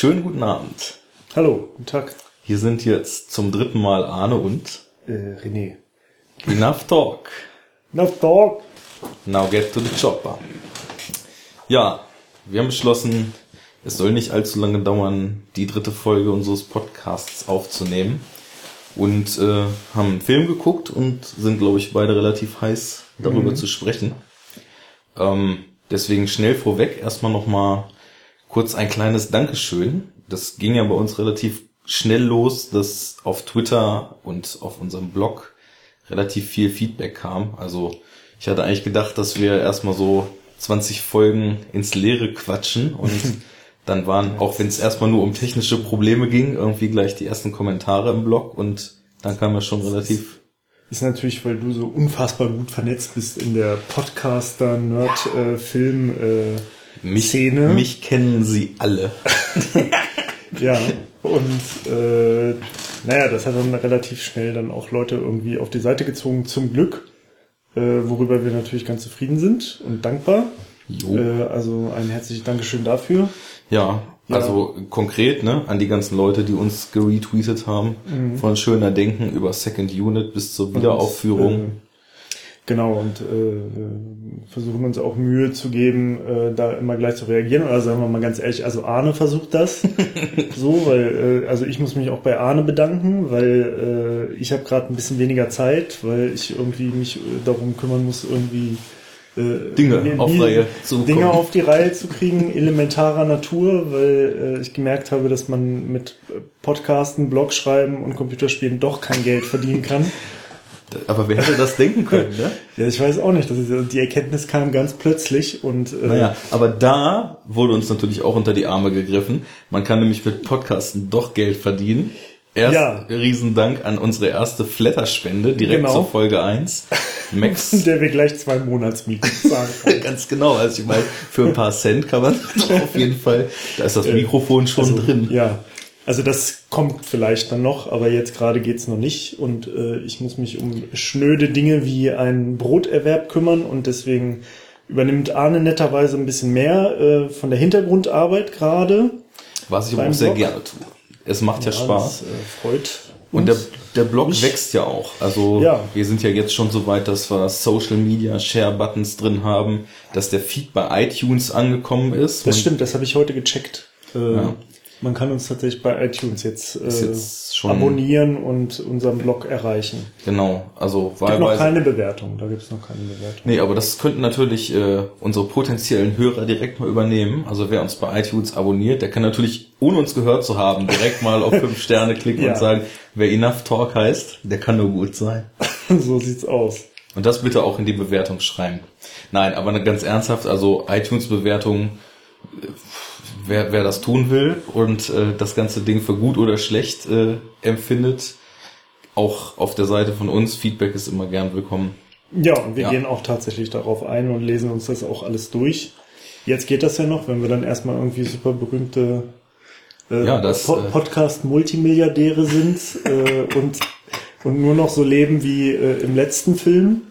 Schönen guten Abend. Hallo, guten Tag. Hier sind jetzt zum dritten Mal Arne und Äh, René. Enough Talk. Enough talk. Now get to the chopper. Ja, wir haben beschlossen, es soll nicht allzu lange dauern, die dritte Folge unseres Podcasts aufzunehmen. Und äh, haben einen Film geguckt und sind, glaube ich, beide relativ heiß darüber zu sprechen. Ähm, deswegen schnell vorweg erstmal nochmal kurz ein kleines Dankeschön. Das ging ja bei uns relativ schnell los, dass auf Twitter und auf unserem Blog relativ viel Feedback kam. Also ich hatte eigentlich gedacht, dass wir erstmal so 20 Folgen ins Leere quatschen und dann waren, auch wenn es erstmal nur um technische Probleme ging, irgendwie gleich die ersten Kommentare im Blog und dann kam ja schon relativ Ist natürlich, weil du so unfassbar gut vernetzt bist in der Podcaster, Nerd, äh, Film, äh, mich, Szene. mich kennen sie alle. ja. Und äh, naja, das hat dann relativ schnell dann auch Leute irgendwie auf die Seite gezogen, zum Glück, äh, worüber wir natürlich ganz zufrieden sind und dankbar. Jo. Äh, also ein herzliches Dankeschön dafür. Ja, Ja. also konkret, ne, an die ganzen Leute, die uns geretweetet haben, von schöner Denken über Second Unit bis zur Wiederaufführung. Und, äh, genau, und äh, versuchen uns auch Mühe zu geben, äh, da immer gleich zu reagieren. Oder sagen wir mal ganz ehrlich, also Arne versucht das so, weil, äh, also ich muss mich auch bei Arne bedanken, weil äh, ich habe gerade ein bisschen weniger Zeit, weil ich irgendwie mich äh, darum kümmern muss, irgendwie äh, Dinge auf Reihe zu Dinge auf die Reihe zu kriegen, elementarer Natur, weil äh, ich gemerkt habe, dass man mit äh, Podcasten, Blog schreiben und Computerspielen doch kein Geld verdienen kann. Aber wer hätte das denken können, ne? Ja, ich weiß auch nicht. Das ist, die Erkenntnis kam ganz plötzlich und äh, Naja, aber da wurde uns natürlich auch unter die Arme gegriffen. Man kann nämlich mit Podcasten doch Geld verdienen. Erst Ja. Riesendank an unsere erste Flatter-Spende, direkt Genau. zur Folge 1. Max, der wir gleich zwei Monatsmieten zahlen. ganz genau, also ich meine, für ein paar Cent kann man auf jeden Fall, da ist das Mikrofon schon also, drin. Ja, also das kommt vielleicht dann noch, aber jetzt gerade geht's noch nicht und äh, ich muss mich um schnöde Dinge wie einen Broterwerb kümmern und deswegen übernimmt Arne netterweise ein bisschen mehr äh, von der Hintergrundarbeit gerade. Was ich aber auch sehr Blog. gerne tue. Es macht ja, Ja, Spaß. Das, äh, freut Und der, der Blog Mich- wächst ja auch. Also Ja. wir sind ja jetzt schon so weit, dass wir Social Media Share Buttons drin haben, dass der Feed bei iTunes angekommen ist. Das stimmt, das habe ich heute gecheckt. Äh, Ja. Man kann uns tatsächlich bei iTunes jetzt, äh, jetzt schon- abonnieren und unseren Blog erreichen. Genau, also Gibt noch keine Bewertung, da gibt's noch keine Bewertung. Nee, aber das könnten natürlich äh, unsere potenziellen Hörer direkt mal übernehmen. Also wer uns bei iTunes abonniert, der kann natürlich, ohne uns gehört zu haben, direkt mal auf fünf Sterne klicken Ja. und sagen, wer Enough Talk heißt, der kann nur gut sein. so sieht's aus. Und das bitte auch in die Bewertung schreiben. Nein, aber ganz ernsthaft, also iTunes-Bewertung, äh, wer, wer das tun will und äh, das ganze Ding für gut oder schlecht äh, empfindet, auch auf der Seite von uns, Feedback ist immer gern willkommen. Ja, und wir Ja. gehen auch tatsächlich darauf ein und lesen uns das auch alles durch. Jetzt geht das ja noch, wenn wir dann erstmal irgendwie super berühmte äh, Ja, das, Po- äh, Podcast-Multimilliardäre sind äh, und, und nur noch so leben wie äh, im letzten Film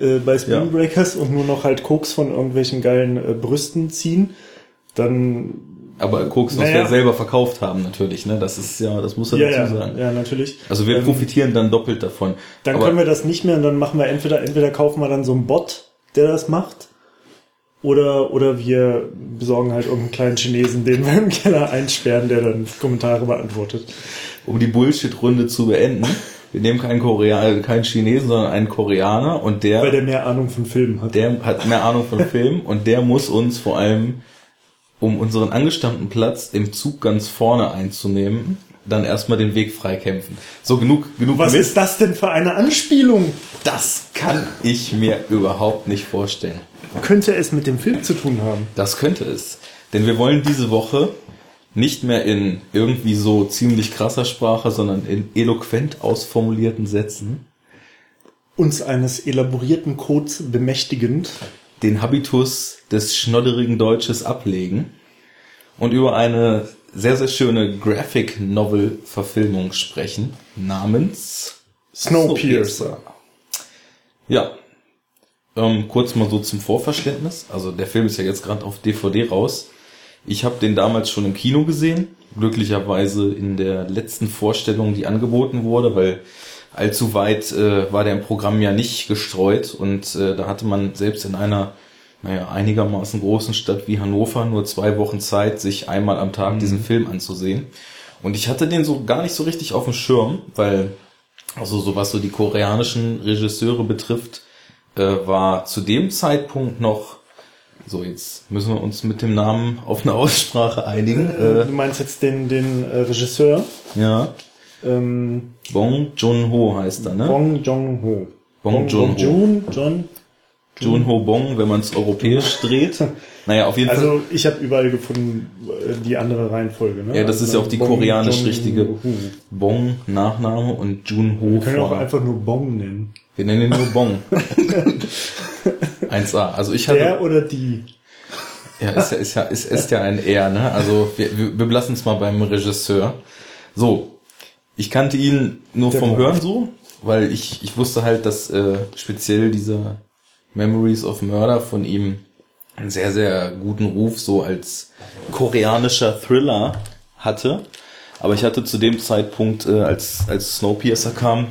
äh, bei Spring Ja. Und nur noch halt Koks von irgendwelchen geilen äh, Brüsten ziehen, dann Aber Koks muss Naja. wir selber verkauft haben natürlich, ne? Das ist ja, das muss er ja, dazu ja, sagen. ja, natürlich. Also wir Ähm, profitieren dann doppelt davon. Dann Aber können wir das nicht mehr und dann machen wir entweder, entweder kaufen wir dann so einen Bot, der das macht, oder, oder wir besorgen halt irgendeinen kleinen Chinesen, den wir im Keller einsperren, der dann Kommentare beantwortet. um die Bullshit-Runde zu beenden, wir nehmen keinen Koreaner, keinen Chinesen, sondern einen Koreaner und der, Weil der mehr Ahnung von Filmen hat. der hat mehr Ahnung von Film und der muss uns vor allem, um unseren angestammten Platz im Zug ganz vorne einzunehmen, dann erstmal den Weg freikämpfen. So genug, genug Was Mist. ist das denn für eine Anspielung? Das kann ich mir überhaupt nicht vorstellen. Könnte es mit dem Film zu tun haben? Das könnte es. Denn wir wollen diese Woche nicht mehr in irgendwie so ziemlich krasser Sprache, sondern in eloquent ausformulierten Sätzen Uns eines elaborierten Codes bemächtigend. Den Habitus des schnodderigen Deutsches ablegen und über eine sehr, sehr schöne Graphic Novel Verfilmung sprechen, namens Snowpiercer. Ja. Ähm, kurz mal so zum Vorverständnis. Also der Film ist ja jetzt gerade auf DVD raus. Ich habe den damals schon im Kino gesehen, glücklicherweise in der letzten Vorstellung, die angeboten wurde, weil allzu weit äh, war der im Programm ja nicht gestreut und äh, da hatte man selbst in einer naja, einigermaßen großen Stadt wie Hannover nur zwei Wochen Zeit, sich einmal am Tag mhm. diesen Film anzusehen. Und ich hatte den so gar nicht so richtig auf dem Schirm, weil, also so was so die koreanischen Regisseure betrifft, äh, war zu dem Zeitpunkt noch, so jetzt müssen wir uns mit dem Namen auf eine Aussprache einigen. Äh, du meinst jetzt den, den äh, Regisseur? Ja. Ähm, Bong Joon-ho heißt er, ne? Bong Joon-ho. Bong Joon-ho. John, Jun Ho Bong, wenn man es europäisch dreht. Naja, auf jeden also, Fall. Also ich habe überall gefunden äh, die andere Reihenfolge. Ne? Ja, das also ist ja auch die Bong, koreanisch John richtige Bong Nachname und Jun Ho. Wir können auch einfach nur Bong nennen. Wir nennen ihn nur Bong. 1A. Also ich hatte. Der oder die? Ja, ist ja, ist ja, ist, ist ja ein Er, ne? Also wir, wir, wir belassen es mal beim Regisseur. So, ich kannte ihn nur Der vom. Hören so, weil ich, ich wusste halt, dass äh, speziell dieser Memories of Murder von ihm einen sehr, sehr guten Ruf so als koreanischer Thriller hatte. Aber ich hatte zu dem Zeitpunkt, äh, als, als Snowpiercer kam,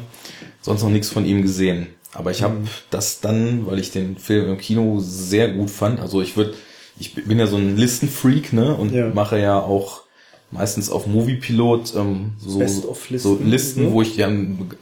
sonst noch nichts von ihm gesehen. Aber ich habe mhm. das dann, weil ich den Film im Kino sehr gut fand. Also ich würde, ich bin ja so ein Listenfreak, ne? Und ja. mache ja auch meistens auf Moviepilot ähm, so, Listen, so Listen, so. wo ich ja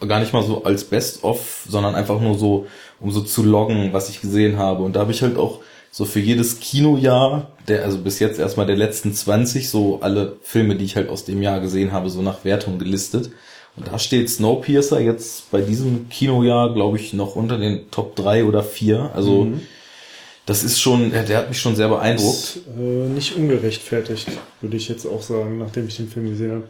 gar nicht mal so als Best of, sondern einfach nur so, um so zu loggen, was ich gesehen habe. Und da habe ich halt auch so für jedes Kinojahr, der, also bis jetzt erstmal der letzten 20, so alle Filme, die ich halt aus dem Jahr gesehen habe, so nach Wertung gelistet. Und da steht Snowpiercer jetzt bei diesem Kinojahr, glaube ich, noch unter den Top 3 oder 4. Also mhm das ist schon, der hat mich schon sehr beeindruckt. Ist, äh, nicht ungerechtfertigt, würde ich jetzt auch sagen, nachdem ich den Film gesehen habe.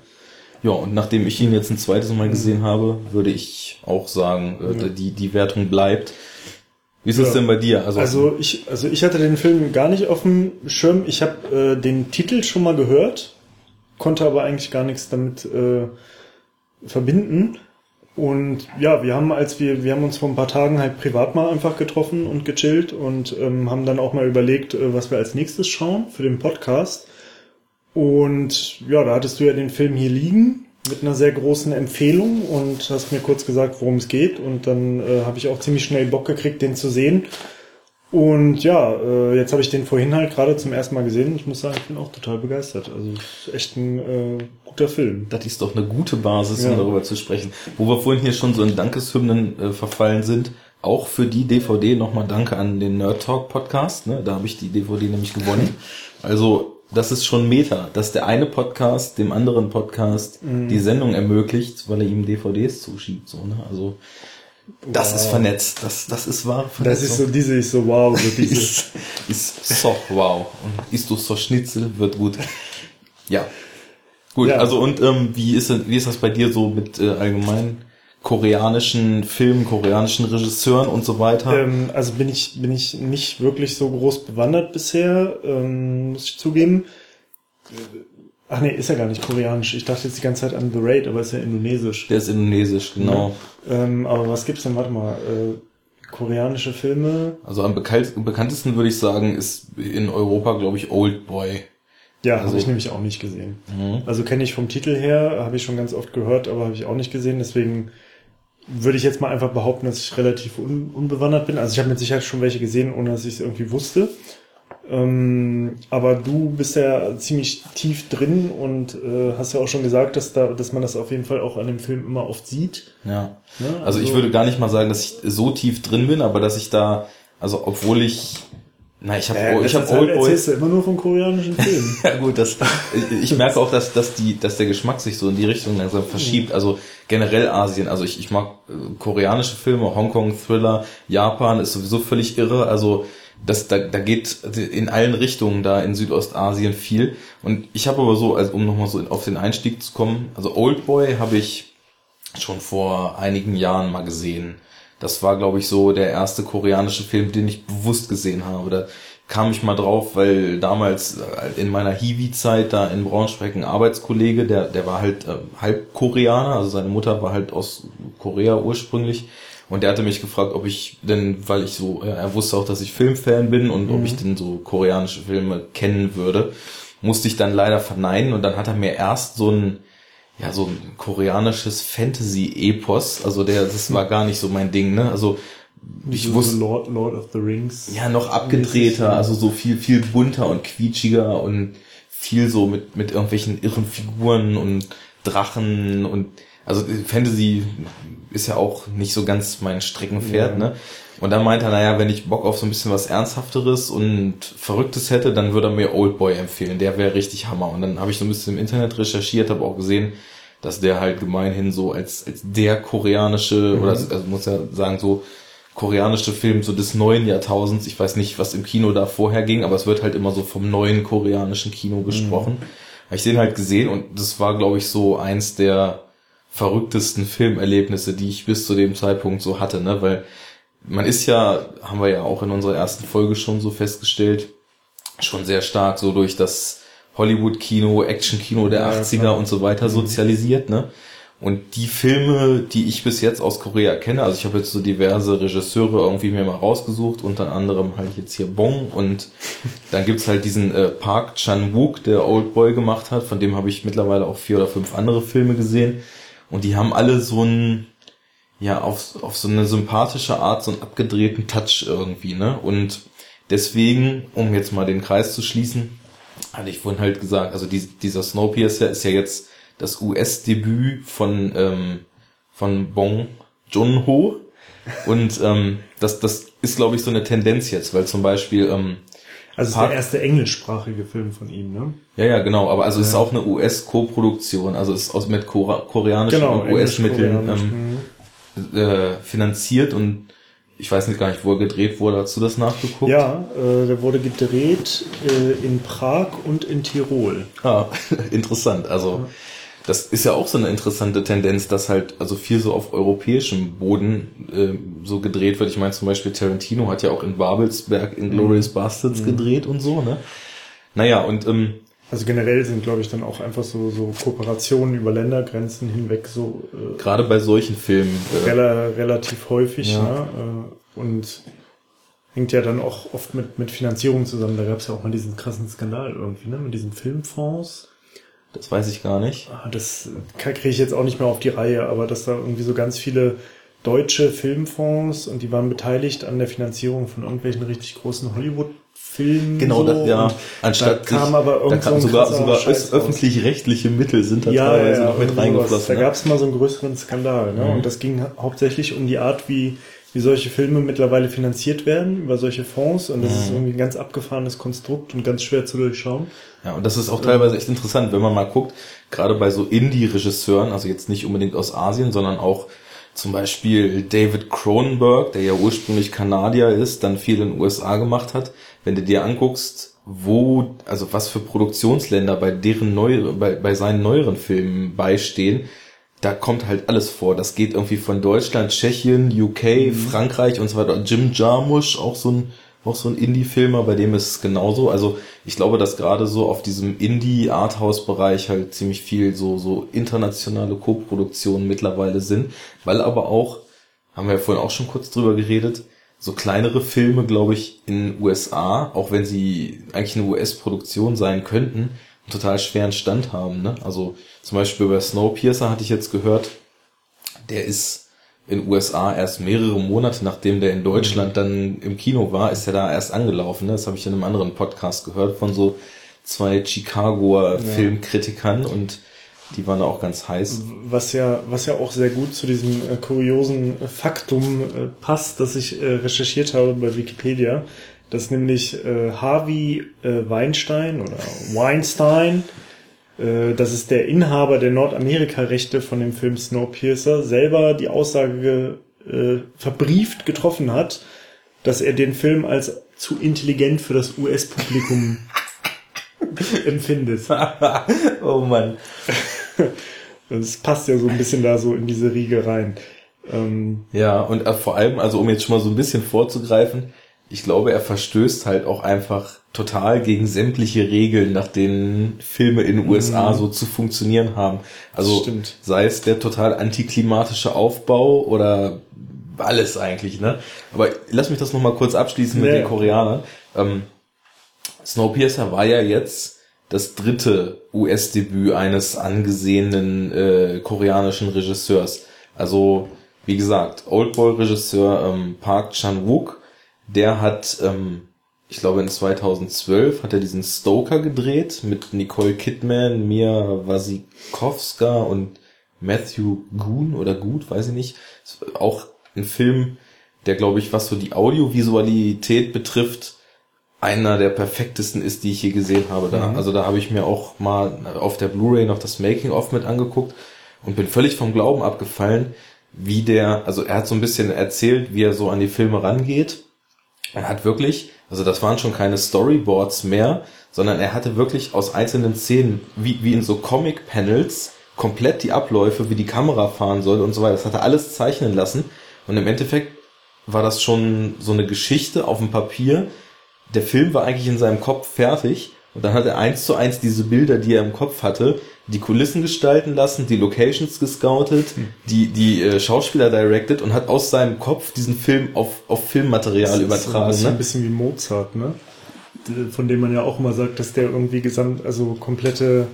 Ja, und nachdem ich ihn jetzt ein zweites Mal gesehen habe, würde ich auch sagen, äh, ja. die, die Wertung bleibt. Wie ist es denn bei dir? Also, also ich, also ich hatte den Film gar nicht auf dem Schirm. Ich habe äh, den Titel schon mal gehört, konnte aber eigentlich gar nichts damit äh, verbinden. Und ja, wir haben, als wir, wir haben uns vor ein paar Tagen halt privat mal einfach getroffen und gechillt und ähm, haben dann auch mal überlegt, äh, was wir als nächstes schauen für den Podcast. Und ja, da hattest du ja den Film hier liegen mit einer sehr großen Empfehlung und hast mir kurz gesagt, worum es geht. Und dann äh, habe ich auch ziemlich schnell Bock gekriegt, den zu sehen. Und ja, äh, jetzt habe ich den vorhin halt gerade zum ersten Mal gesehen. Ich muss sagen, ich bin auch total begeistert. Also echt ein äh, guter Film. Das ist doch eine gute Basis, um darüber zu sprechen. Wo wir vorhin hier schon so in Dankeshymnen äh, verfallen sind, auch für die DVD nochmal Danke an den Nerd Talk Podcast. Ne? Da habe ich die DVD nämlich gewonnen. Also das ist schon Meta, dass der eine Podcast dem anderen Podcast mhm. die Sendung ermöglicht, weil er ihm DVDs zuschiebt. So, ne? Also das wow. ist vernetzt. Das, das ist wahr. Das ist so diese, ist so wow. So diese. ist, ist so wow. Und isst du so Schnitzel, wird gut. Ja. Gut, ja. also und ähm, wie ist wie ist das bei dir so mit äh, allgemein koreanischen Filmen, koreanischen Regisseuren und so weiter? Ähm, also bin ich bin ich nicht wirklich so groß bewandert bisher, ähm, muss ich zugeben. Ach nee, ist ja gar nicht koreanisch. Ich dachte jetzt die ganze Zeit an The Raid, aber ist ja indonesisch. Der ist indonesisch, genau. Ja. Ähm, aber was gibt's denn? Warte mal. Äh, koreanische Filme? Also am bekanntesten würde ich sagen, ist in Europa, glaube ich, Old Boy. Ja, also, habe ich nämlich auch nicht gesehen. Mhm. Also kenne ich vom Titel her, habe ich schon ganz oft gehört, aber habe ich auch nicht gesehen. Deswegen würde ich jetzt mal einfach behaupten, dass ich relativ un unbewandert bin. Also ich habe mit Sicherheit schon welche gesehen, ohne dass ich es irgendwie wusste. Ähm, aber du bist ja ziemlich tief drin und äh, hast ja auch schon gesagt, dass da, dass man das auf jeden Fall auch an dem Film immer oft sieht. Ja. ja also, also ich würde gar nicht mal sagen, dass ich so tief drin bin, aber dass ich da, also obwohl ich na, ich habe äh, ich habe Old Boy. Erzählst du immer nur von koreanischen Filmen. ja gut, das ich, ich merke auch, dass dass die dass der Geschmack sich so in die Richtung langsam verschiebt. Also generell Asien. Also ich ich mag äh, koreanische Filme, Hongkong Thriller, Japan ist sowieso völlig irre. Also das, da, da geht in allen Richtungen da in Südostasien viel. Und ich habe aber so, also um nochmal so auf den Einstieg zu kommen, also Oldboy habe ich schon vor einigen Jahren mal gesehen. Das war, glaube ich, so der erste koreanische Film, den ich bewusst gesehen habe. Da kam ich mal drauf, weil damals äh, in meiner Hiwi-Zeit da in Braunschweig ein Arbeitskollege, der, der war halt äh, halb Koreaner, also seine Mutter war halt aus Korea ursprünglich und der hatte mich gefragt, ob ich denn, weil ich so, er wusste auch, dass ich Filmfan bin und mhm. ob ich denn so koreanische Filme kennen würde. musste ich dann leider verneinen und dann hat er mir erst so ein ja so ein koreanisches Fantasy-Epos, also der das war gar nicht so mein Ding, ne? Also ich wusste Lord, Lord of the Rings. ja noch abgedrehter, also so viel viel bunter und quietschiger und viel so mit mit irgendwelchen irren Figuren und Drachen und also Fantasy ist ja auch nicht so ganz mein Streckenpferd, Ja. ne? Und dann meinte er, naja, wenn ich Bock auf so ein bisschen was Ernsthafteres und Verrücktes hätte, dann würde er mir Oldboy empfehlen. Der wäre richtig Hammer. Und dann habe ich so ein bisschen im Internet recherchiert, habe auch gesehen, dass der halt gemeinhin so als, als der koreanische, oder also muss ja sagen, so koreanische Film so des neuen Jahrtausends. Ich weiß nicht, was im Kino da vorher ging, aber es wird halt immer so vom neuen koreanischen Kino gesprochen. Habe ich den halt gesehen und das war, glaube ich, so eins der verrücktesten Filmerlebnisse, die ich bis zu dem Zeitpunkt so hatte, ne? Weil man ist ja, haben wir ja auch in unserer ersten Folge schon so festgestellt, schon sehr stark so durch das Hollywood-Kino, Action-Kino der Ja, 80er klar. und so weiter sozialisiert, ne? Und die Filme, die ich bis jetzt aus Korea kenne, also ich habe jetzt so diverse Regisseure irgendwie mir mal rausgesucht, unter anderem halt jetzt hier Bong und dann gibt's halt diesen äh, Park Chan-wook, der Old Boy gemacht hat, von dem habe ich mittlerweile auch vier oder fünf andere Filme gesehen und die haben alle so einen ja, auf, auf so eine sympathische Art, so einen abgedrehten Touch irgendwie, ne? Und deswegen, um jetzt mal den Kreis zu schließen, hatte ich vorhin halt gesagt, also die, dieser Snowpiercer ist ja jetzt das US-Debüt von, ähm, von Bong Joon-ho. Und ähm, das, das ist, glaube ich, so eine Tendenz jetzt, weil zum Beispiel, ähm, Also es ist Park- der erste englischsprachige Film von ihm, ne? ja, ja, genau, aber also es ist auch eine US-Koproduktion, also es ist aus mit Kora koreanischen Genau, und US-Mitteln ähm, mhm. äh, finanziert und ich weiß nicht gar nicht, wo er gedreht wurde. Hast du das nachgeguckt? Ja, äh, der wurde gedreht äh, in Prag und in Tirol. Ah, interessant. Also das ist ja auch so eine interessante Tendenz, dass halt also viel so auf europäischem Boden äh, so gedreht wird. Ich meine zum Beispiel Tarantino hat ja auch in Babelsberg in Glorious Bastards gedreht und so, ne? Naja, und ähm, Also generell sind, glaube ich, dann auch einfach so, so Kooperationen über Ländergrenzen hinweg so äh, gerade bei solchen Filmen äh, rela relativ häufig. Ja. Ne? Äh, und hängt ja dann auch oft mit, mit Finanzierung zusammen. Da gab es ja auch mal diesen krassen Skandal irgendwie, ne? Mit diesen Filmfonds. Das weiß ich gar nicht. Ah, Das kriege ich jetzt auch nicht mehr auf die Reihe, aber dass da irgendwie so ganz viele deutsche Filmfonds und die waren beteiligt an der Finanzierung von irgendwelchen richtig großen Hollywood-Filmen. Genau, so. das, ja. Anstatt da kam sich- aber da kam so sogar, sogar öffentlich-rechtliche Mittel sind da ja, teilweise ja, noch mit reingeflossen. Da ne? gab es mal so einen größeren Skandal. Ne? Mhm. Und das ging hauptsächlich um die Art, wie, wie solche Filme mittlerweile finanziert werden, über solche Fonds. Und das Mhm. ist irgendwie ein ganz abgefahrenes Konstrukt und ganz schwer zu durchschauen. Ja, und das ist auch teilweise echt interessant, wenn man mal guckt, gerade bei so Indie-Regisseuren, also jetzt nicht unbedingt aus Asien, sondern auch zum Beispiel David Cronenberg, der ja ursprünglich Kanadier ist, dann viel in den USA gemacht hat. Wenn du dir anguckst, wo, also was für Produktionsländer bei deren neue, bei, bei seinen neueren Filmen beistehen, da kommt halt alles vor. Das geht irgendwie von Deutschland, Tschechien, UK, Frankreich und so weiter. Jim Jarmusch, auch so ein, auch so ein Indie-Filmer, bei dem ist es genauso. Also ich glaube, dass gerade so auf diesem Indie-Arthouse-Bereich halt ziemlich viel so, so internationale Co-Produktionen mittlerweile sind, weil aber auch, haben wir ja vorhin auch schon kurz drüber geredet, so kleinere Filme, glaube ich, in USA, auch wenn sie eigentlich eine US-Produktion sein könnten, total schweren Stand haben. Ne? Also zum Beispiel bei Snowpiercer hatte ich jetzt gehört, der ist in USA erst mehrere Monate, nachdem der in Deutschland dann im Kino war, ist er da erst angelaufen. Ne? Das habe ich in einem anderen Podcast gehört von so zwei Chicagoer Filmkritikern und die waren da auch ganz heiß. Was ja, was ja auch sehr gut zu diesem äh, kuriosen äh, Faktum äh, passt, das ich äh, recherchiert habe bei Wikipedia, dass nämlich äh, Harvey äh, Weinstein oder Weinstein, äh, das ist der Inhaber der Nordamerika-Rechte von dem Film Snowpiercer, selber die Aussage äh, verbrieft getroffen hat, dass er den Film als zu intelligent für das US-Publikum empfindet. oh Mann. Das passt ja so ein bisschen da so in diese Riege rein. Ähm, Ja, und äh, vor allem, also um jetzt schon mal so ein bisschen vorzugreifen, ich glaube, er verstößt halt auch einfach total gegen sämtliche Regeln, nach denen Filme in den USA so zu funktionieren haben. Also Stimmt. sei es der total antiklimatische Aufbau oder alles eigentlich, ne? Aber lass mich das nochmal kurz abschließen mit Ja. den Koreanern. Ähm, Snowpiercer war ja jetzt das dritte US-Debüt eines angesehenen äh, koreanischen Regisseurs. Also, wie gesagt, Oldboy-Regisseur ähm, Park Chan-wook, der hat, ähm, ich glaube in 2012 hat er diesen Stoker gedreht mit Nicole Kidman, Mia Wasikowska und Matthew Goon oder Gut, weiß ich nicht. Auch ein Film, der glaube ich, was so die Audiovisualität betrifft, einer der perfektesten ist, die ich je gesehen habe. Da, mhm. Also da habe ich mir auch mal auf der Blu-ray noch das Making-of mit angeguckt und bin völlig vom Glauben abgefallen, wie der, also er hat so ein bisschen erzählt, wie er so an die Filme rangeht. Er hat wirklich, also das waren schon keine Storyboards mehr, sondern er hatte wirklich aus einzelnen Szenen, wie, wie in so Comic-Panels, komplett die Abläufe, wie die Kamera fahren soll und so weiter. Das hat er alles zeichnen lassen. Und im Endeffekt war das schon so eine Geschichte auf dem Papier, der Film war eigentlich in seinem Kopf fertig und dann hat er eins zu eins diese Bilder, die er im Kopf hatte, die Kulissen gestalten lassen, die Locations gescoutet, hm. die, die äh, Schauspieler directed und hat aus seinem Kopf diesen Film auf, auf Filmmaterial übertragen. Das ist ne? ein bisschen wie Mozart, ne? Von dem man ja auch immer sagt, dass der irgendwie gesamt, also komplette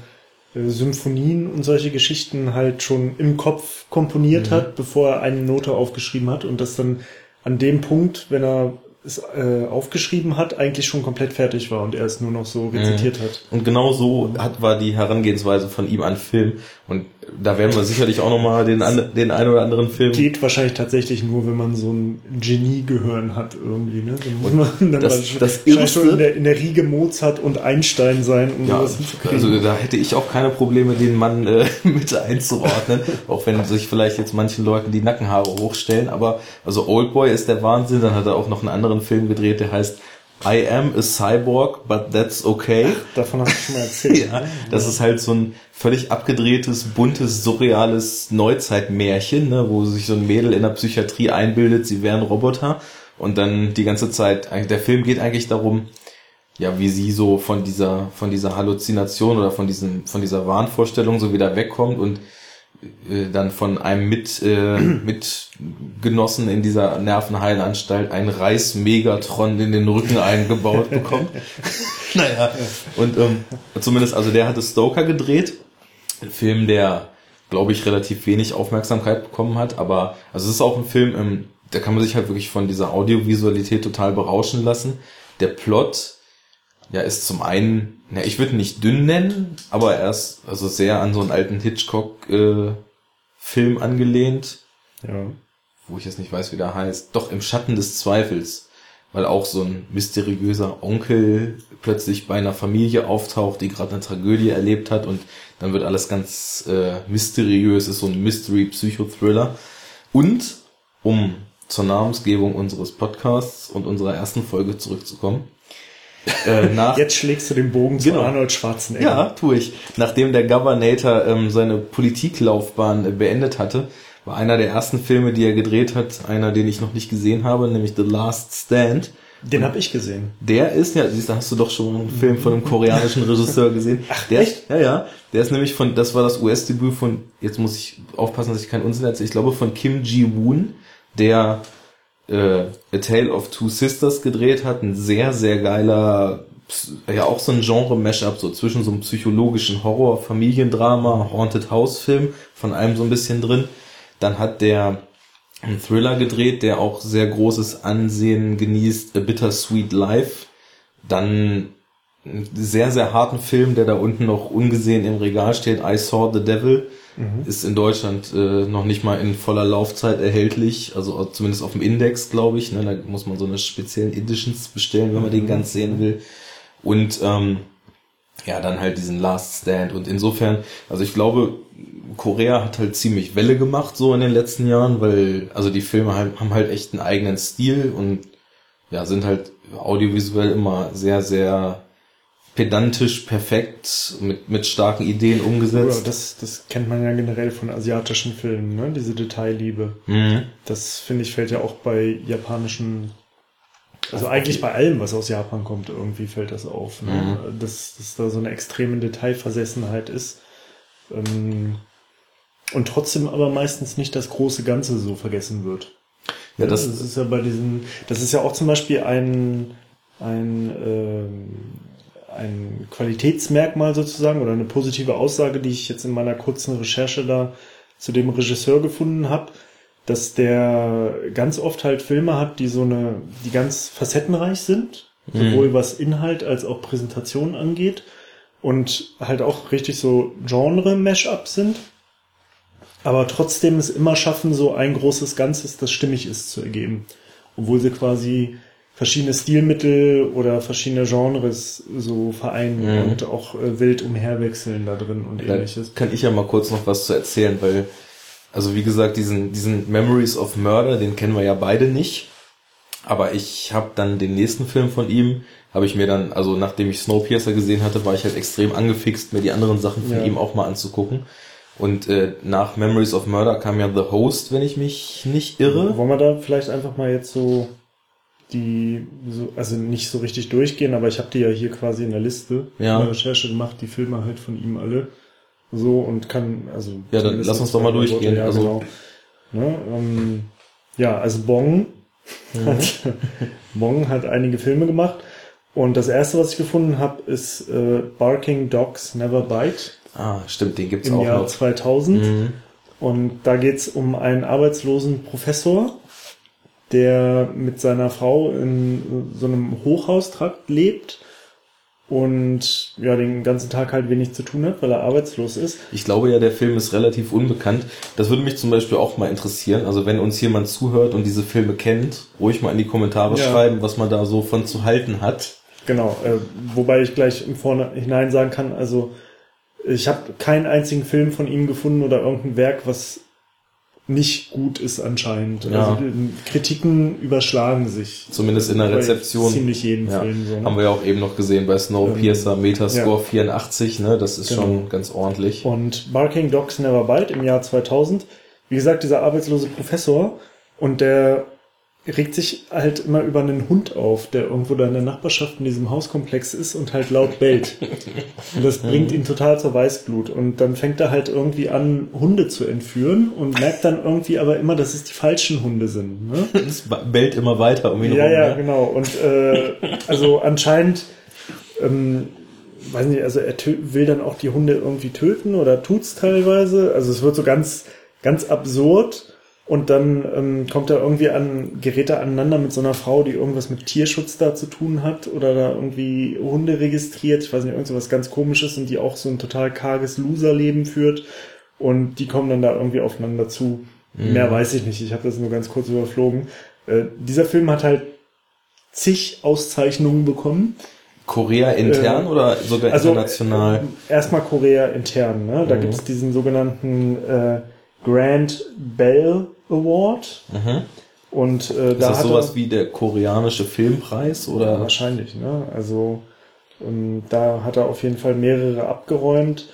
äh, Symphonien und solche Geschichten halt schon im Kopf komponiert mhm. hat, bevor er eine Note aufgeschrieben hat und das dann an dem Punkt, wenn er es äh, aufgeschrieben hat, eigentlich schon komplett fertig war und er es nur noch so rezitiert mhm. hat. Und genau so hat, war die Herangehensweise von ihm an Film. Und da werden wir sicherlich auch nochmal den, den einen oder anderen Film. Geht wahrscheinlich tatsächlich nur, wenn man so ein Genie-Gehirn hat irgendwie, ne? Dann muss man dann das, das schon in der, in der Riege Mozart und Einstein sein, um ja, sowas hinzukriegen. Also da hätte ich auch keine Probleme, den Mann äh, mit einzuordnen, auch wenn sich vielleicht jetzt manchen Leuten die Nackenhaare hochstellen, aber also Oldboy ist der Wahnsinn, dann hat er auch noch einen anderen Film gedreht, der heißt I am a cyborg, but that's okay. Ach, davon hast du schon mal erzählt. ja, das ist halt so ein völlig abgedrehtes, buntes, surreales Neuzeitmärchen, ne, wo sich so ein Mädel in der Psychiatrie einbildet, sie wären Roboter und dann die ganze Zeit, der Film geht eigentlich darum, ja, wie sie so von dieser, von dieser Halluzination oder von diesem, von dieser Wahnvorstellung so wieder wegkommt und äh, dann von einem mit, äh, Mitgenossen in dieser Nervenheilanstalt ein Reis-Megatron in den Rücken eingebaut bekommt. naja, und ähm, zumindest, also der hatte Stoker gedreht. Ein Film, der, glaube ich, relativ wenig Aufmerksamkeit bekommen hat, aber also es ist auch ein Film, ähm, da kann man sich halt wirklich von dieser Audiovisualität total berauschen lassen. Der Plot ja, ist zum einen, na, ich würde nicht dünn nennen, aber er ist also sehr an so einen alten Hitchcock-Film äh, angelehnt. Ja. Wo ich jetzt nicht weiß, wie der heißt. Doch im Schatten des Zweifels. Weil auch so ein mysteriöser Onkel plötzlich bei einer Familie auftaucht, die gerade eine Tragödie erlebt hat und dann wird alles ganz äh, mysteriös, ist so ein Mystery-Psychothriller. Und um zur Namensgebung unseres Podcasts und unserer ersten Folge zurückzukommen, äh, nach, Jetzt schlägst du den Bogen zu genau. Arnold Schwarzenegger. Ja, tue ich. Nachdem der Governator ähm, seine Politiklaufbahn äh, beendet hatte, war einer der ersten Filme, die er gedreht hat, einer, den ich noch nicht gesehen habe, nämlich The Last Stand. Den habe ich gesehen. Der ist, ja, siehst du, hast du doch schon einen Film von einem koreanischen Regisseur gesehen. Ach, der, echt? Ja, ja. Der ist nämlich von, das war das US-Debüt von, jetzt muss ich aufpassen, dass ich keinen Unsinn erzähle, ich glaube von Kim Ji-woon, der äh, A Tale of Two Sisters gedreht hat. Ein sehr, sehr geiler, ja auch so ein Genre-Mashup, so zwischen so einem psychologischen Horror, Familiendrama, Haunted House-Film, von allem so ein bisschen drin. Dann hat der einen Thriller gedreht, der auch sehr großes Ansehen genießt, A Bittersweet Life. Dann einen sehr, sehr harten Film, der da unten noch ungesehen im Regal steht, I Saw the Devil Mhm. Ist in Deutschland äh, noch nicht mal in voller Laufzeit erhältlich, also zumindest auf dem Index, glaube ich. Ne? Da muss man so eine speziellen Editions bestellen, wenn man den mhm. ganz sehen will. Und ähm, ja, dann halt diesen Last Stand. Und insofern, also ich glaube, Korea hat halt ziemlich Welle gemacht so in den letzten Jahren, weil also die Filme halt, haben halt echt einen eigenen Stil und ja, sind halt audiovisuell immer sehr, sehr pedantisch perfekt mit, mit starken Ideen umgesetzt. Ja, das, das kennt man ja generell von asiatischen Filmen, ne? diese Detailliebe. Mhm. Das finde ich fällt ja auch bei japanischen, also eigentlich bei allem, was aus Japan kommt, irgendwie fällt das auf. Ne? Mhm. Dass, dass da so eine extreme Detailversessenheit ist. Ähm, und trotzdem aber meistens nicht das große Ganze so vergessen wird. Ja, das, das ist ja bei diesen, das ist ja auch zum Beispiel ein, ein ähm, ein Qualitätsmerkmal sozusagen oder eine positive Aussage, die ich jetzt in meiner kurzen Recherche da zu dem Regisseur gefunden habe, dass der ganz oft halt Filme hat, die so eine, die ganz facettenreich sind, sowohl was Inhalt als auch Präsentation angeht und halt auch richtig so Genre-Mash-ups sind, aber trotzdem es immer schaffen, so ein großes Ganzes, das stimmig ist, zu ergeben. Obwohl sie quasi verschiedene Stilmittel oder verschiedene Genres so vereinen Mhm. und auch äh, wild umherwechseln da drin und Da ähnliches. kann ich ja mal kurz noch was zu erzählen, weil, also wie gesagt, diesen, diesen Memories of Murder, den kennen wir ja beide nicht. Aber ich habe dann den nächsten Film von ihm, habe ich mir dann, also nachdem ich Snowpiercer gesehen hatte, war ich halt extrem angefixt, mir die anderen Sachen von Ja. ihm auch mal anzugucken. Und äh, nach Memories of Murder kam ja The Host, wenn ich mich nicht irre. Wollen wir da vielleicht einfach mal jetzt so die, so, also nicht so richtig durchgehen, aber ich habe die ja hier quasi in der Liste, Ja. eine Recherche gemacht, die Filme halt von ihm alle so und kann, also Ja, dann lass uns doch mal durchgehen, Ja, also- genau. ne, ähm, ja, also Bong hat, Bong hat einige Filme gemacht und das erste, was ich gefunden habe, ist äh, Barking Dogs Never Bite Ah, stimmt, den gibt's im auch Jahr noch. 2000. Mhm. Und da geht's um einen arbeitslosen Professor, der mit seiner Frau in so einem Hochhaustrakt lebt und ja den ganzen Tag halt wenig zu tun hat, weil er arbeitslos ist. Ich glaube ja, der Film ist relativ unbekannt. Das würde mich zum Beispiel auch mal interessieren. Also wenn uns jemand zuhört und diese Filme kennt, ruhig mal in die Kommentare Ja. schreiben, was man da so von zu halten hat. Genau, äh, wobei ich gleich im Vorhinein sagen kann, also ich habe keinen einzigen Film von ihm gefunden oder irgendein Werk, was nicht gut ist anscheinend. Ja. Also die Kritiken überschlagen sich. Zumindest in der Rezeption. Ziemlich jeden Ja, Film so. ne? haben wir ja auch eben noch gesehen bei Snowpiercer, Metascore 84, ne? Das ist Genau. schon ganz ordentlich. Und Barking Dogs Never Bite im Jahr 2000. Wie gesagt, dieser arbeitslose Professor und der regt sich halt immer über einen Hund auf, der irgendwo da in der Nachbarschaft in diesem Hauskomplex ist und halt laut bellt. Und das bringt ihn total zur Weißglut. Und dann fängt er halt irgendwie an, Hunde zu entführen und merkt dann irgendwie aber immer, dass es die falschen Hunde sind. Ne? Es bellt immer weiter um ihn Ja, rum. ja, ne? genau. Und äh, also anscheinend, ähm, weiß nicht, also er will dann auch die Hunde irgendwie töten oder tut's teilweise. Also es wird so ganz, ganz absurd. Und dann ähm, kommt er irgendwie an, gerät er aneinander mit so einer Frau, die irgendwas mit Tierschutz da zu tun hat oder da irgendwie Hunde registriert. Ich weiß nicht, irgend so was ganz komisches und die auch so ein total karges Loserleben führt. Und die kommen dann da irgendwie aufeinander zu. Mehr weiß ich nicht. Ich habe das nur ganz kurz überflogen. Äh, dieser Film hat halt zig Auszeichnungen bekommen. Korea intern Äh, oder sogar Also international? äh, erstmal Korea intern. Ne? Da Mhm. gibt's diesen sogenannten äh, Grand Bell Award. Mhm. Und äh, Ist da das hat sowas er, wie der koreanische Filmpreis Ja, oder? wahrscheinlich. Ne? Also ähm, da hat er auf jeden Fall mehrere abgeräumt.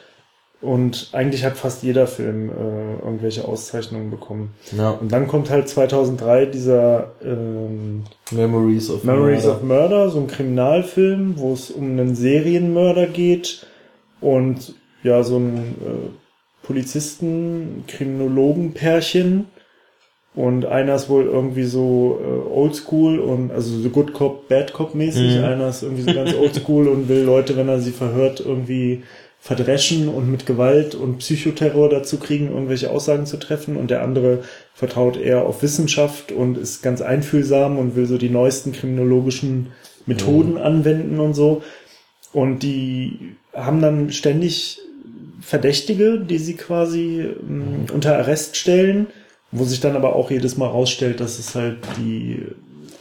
Und eigentlich hat fast jeder Film äh, irgendwelche Auszeichnungen bekommen. Ja, Und dann kommt halt 2003 dieser ähm, Memories of Memories Murder. of Murder, so ein Kriminalfilm, wo es um einen Serienmörder geht und ja, so ein äh, Polizisten, Kriminologen-Pärchen und einer ist wohl irgendwie so äh, oldschool und also so Good Cop, Bad Cop mäßig, Mhm. einer ist irgendwie so ganz oldschool und will Leute, wenn er sie verhört, irgendwie verdreschen und mit Gewalt und Psychoterror dazu kriegen, irgendwelche Aussagen zu treffen. Und der andere vertraut eher auf Wissenschaft und ist ganz einfühlsam und will so die neuesten kriminologischen Methoden anwenden und so. Und die haben dann ständig Verdächtige, die sie quasi ähm, unter Arrest stellen, wo sich dann aber auch jedes Mal rausstellt, dass es halt die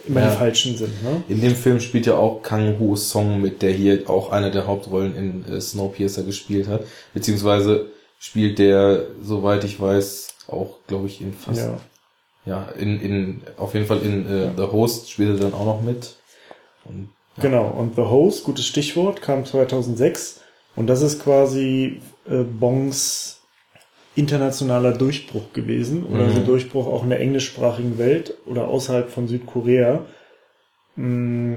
immer Ja. die falschen sind. Ne? In dem Film spielt ja auch Kang Ho Song mit, der hier auch eine der Hauptrollen in äh, Snowpiercer gespielt hat. Beziehungsweise spielt der, soweit ich weiß, auch, glaube ich, in fast, ja, Ja, in, in, auf jeden Fall in äh, The Host spielt er dann auch noch mit. Und, genau. Und The Host, gutes Stichwort, kam 2006 und das ist quasi äh, Bongs internationaler Durchbruch gewesen oder Mhm. so Durchbruch auch in der englischsprachigen Welt oder außerhalb von Südkorea. Mm,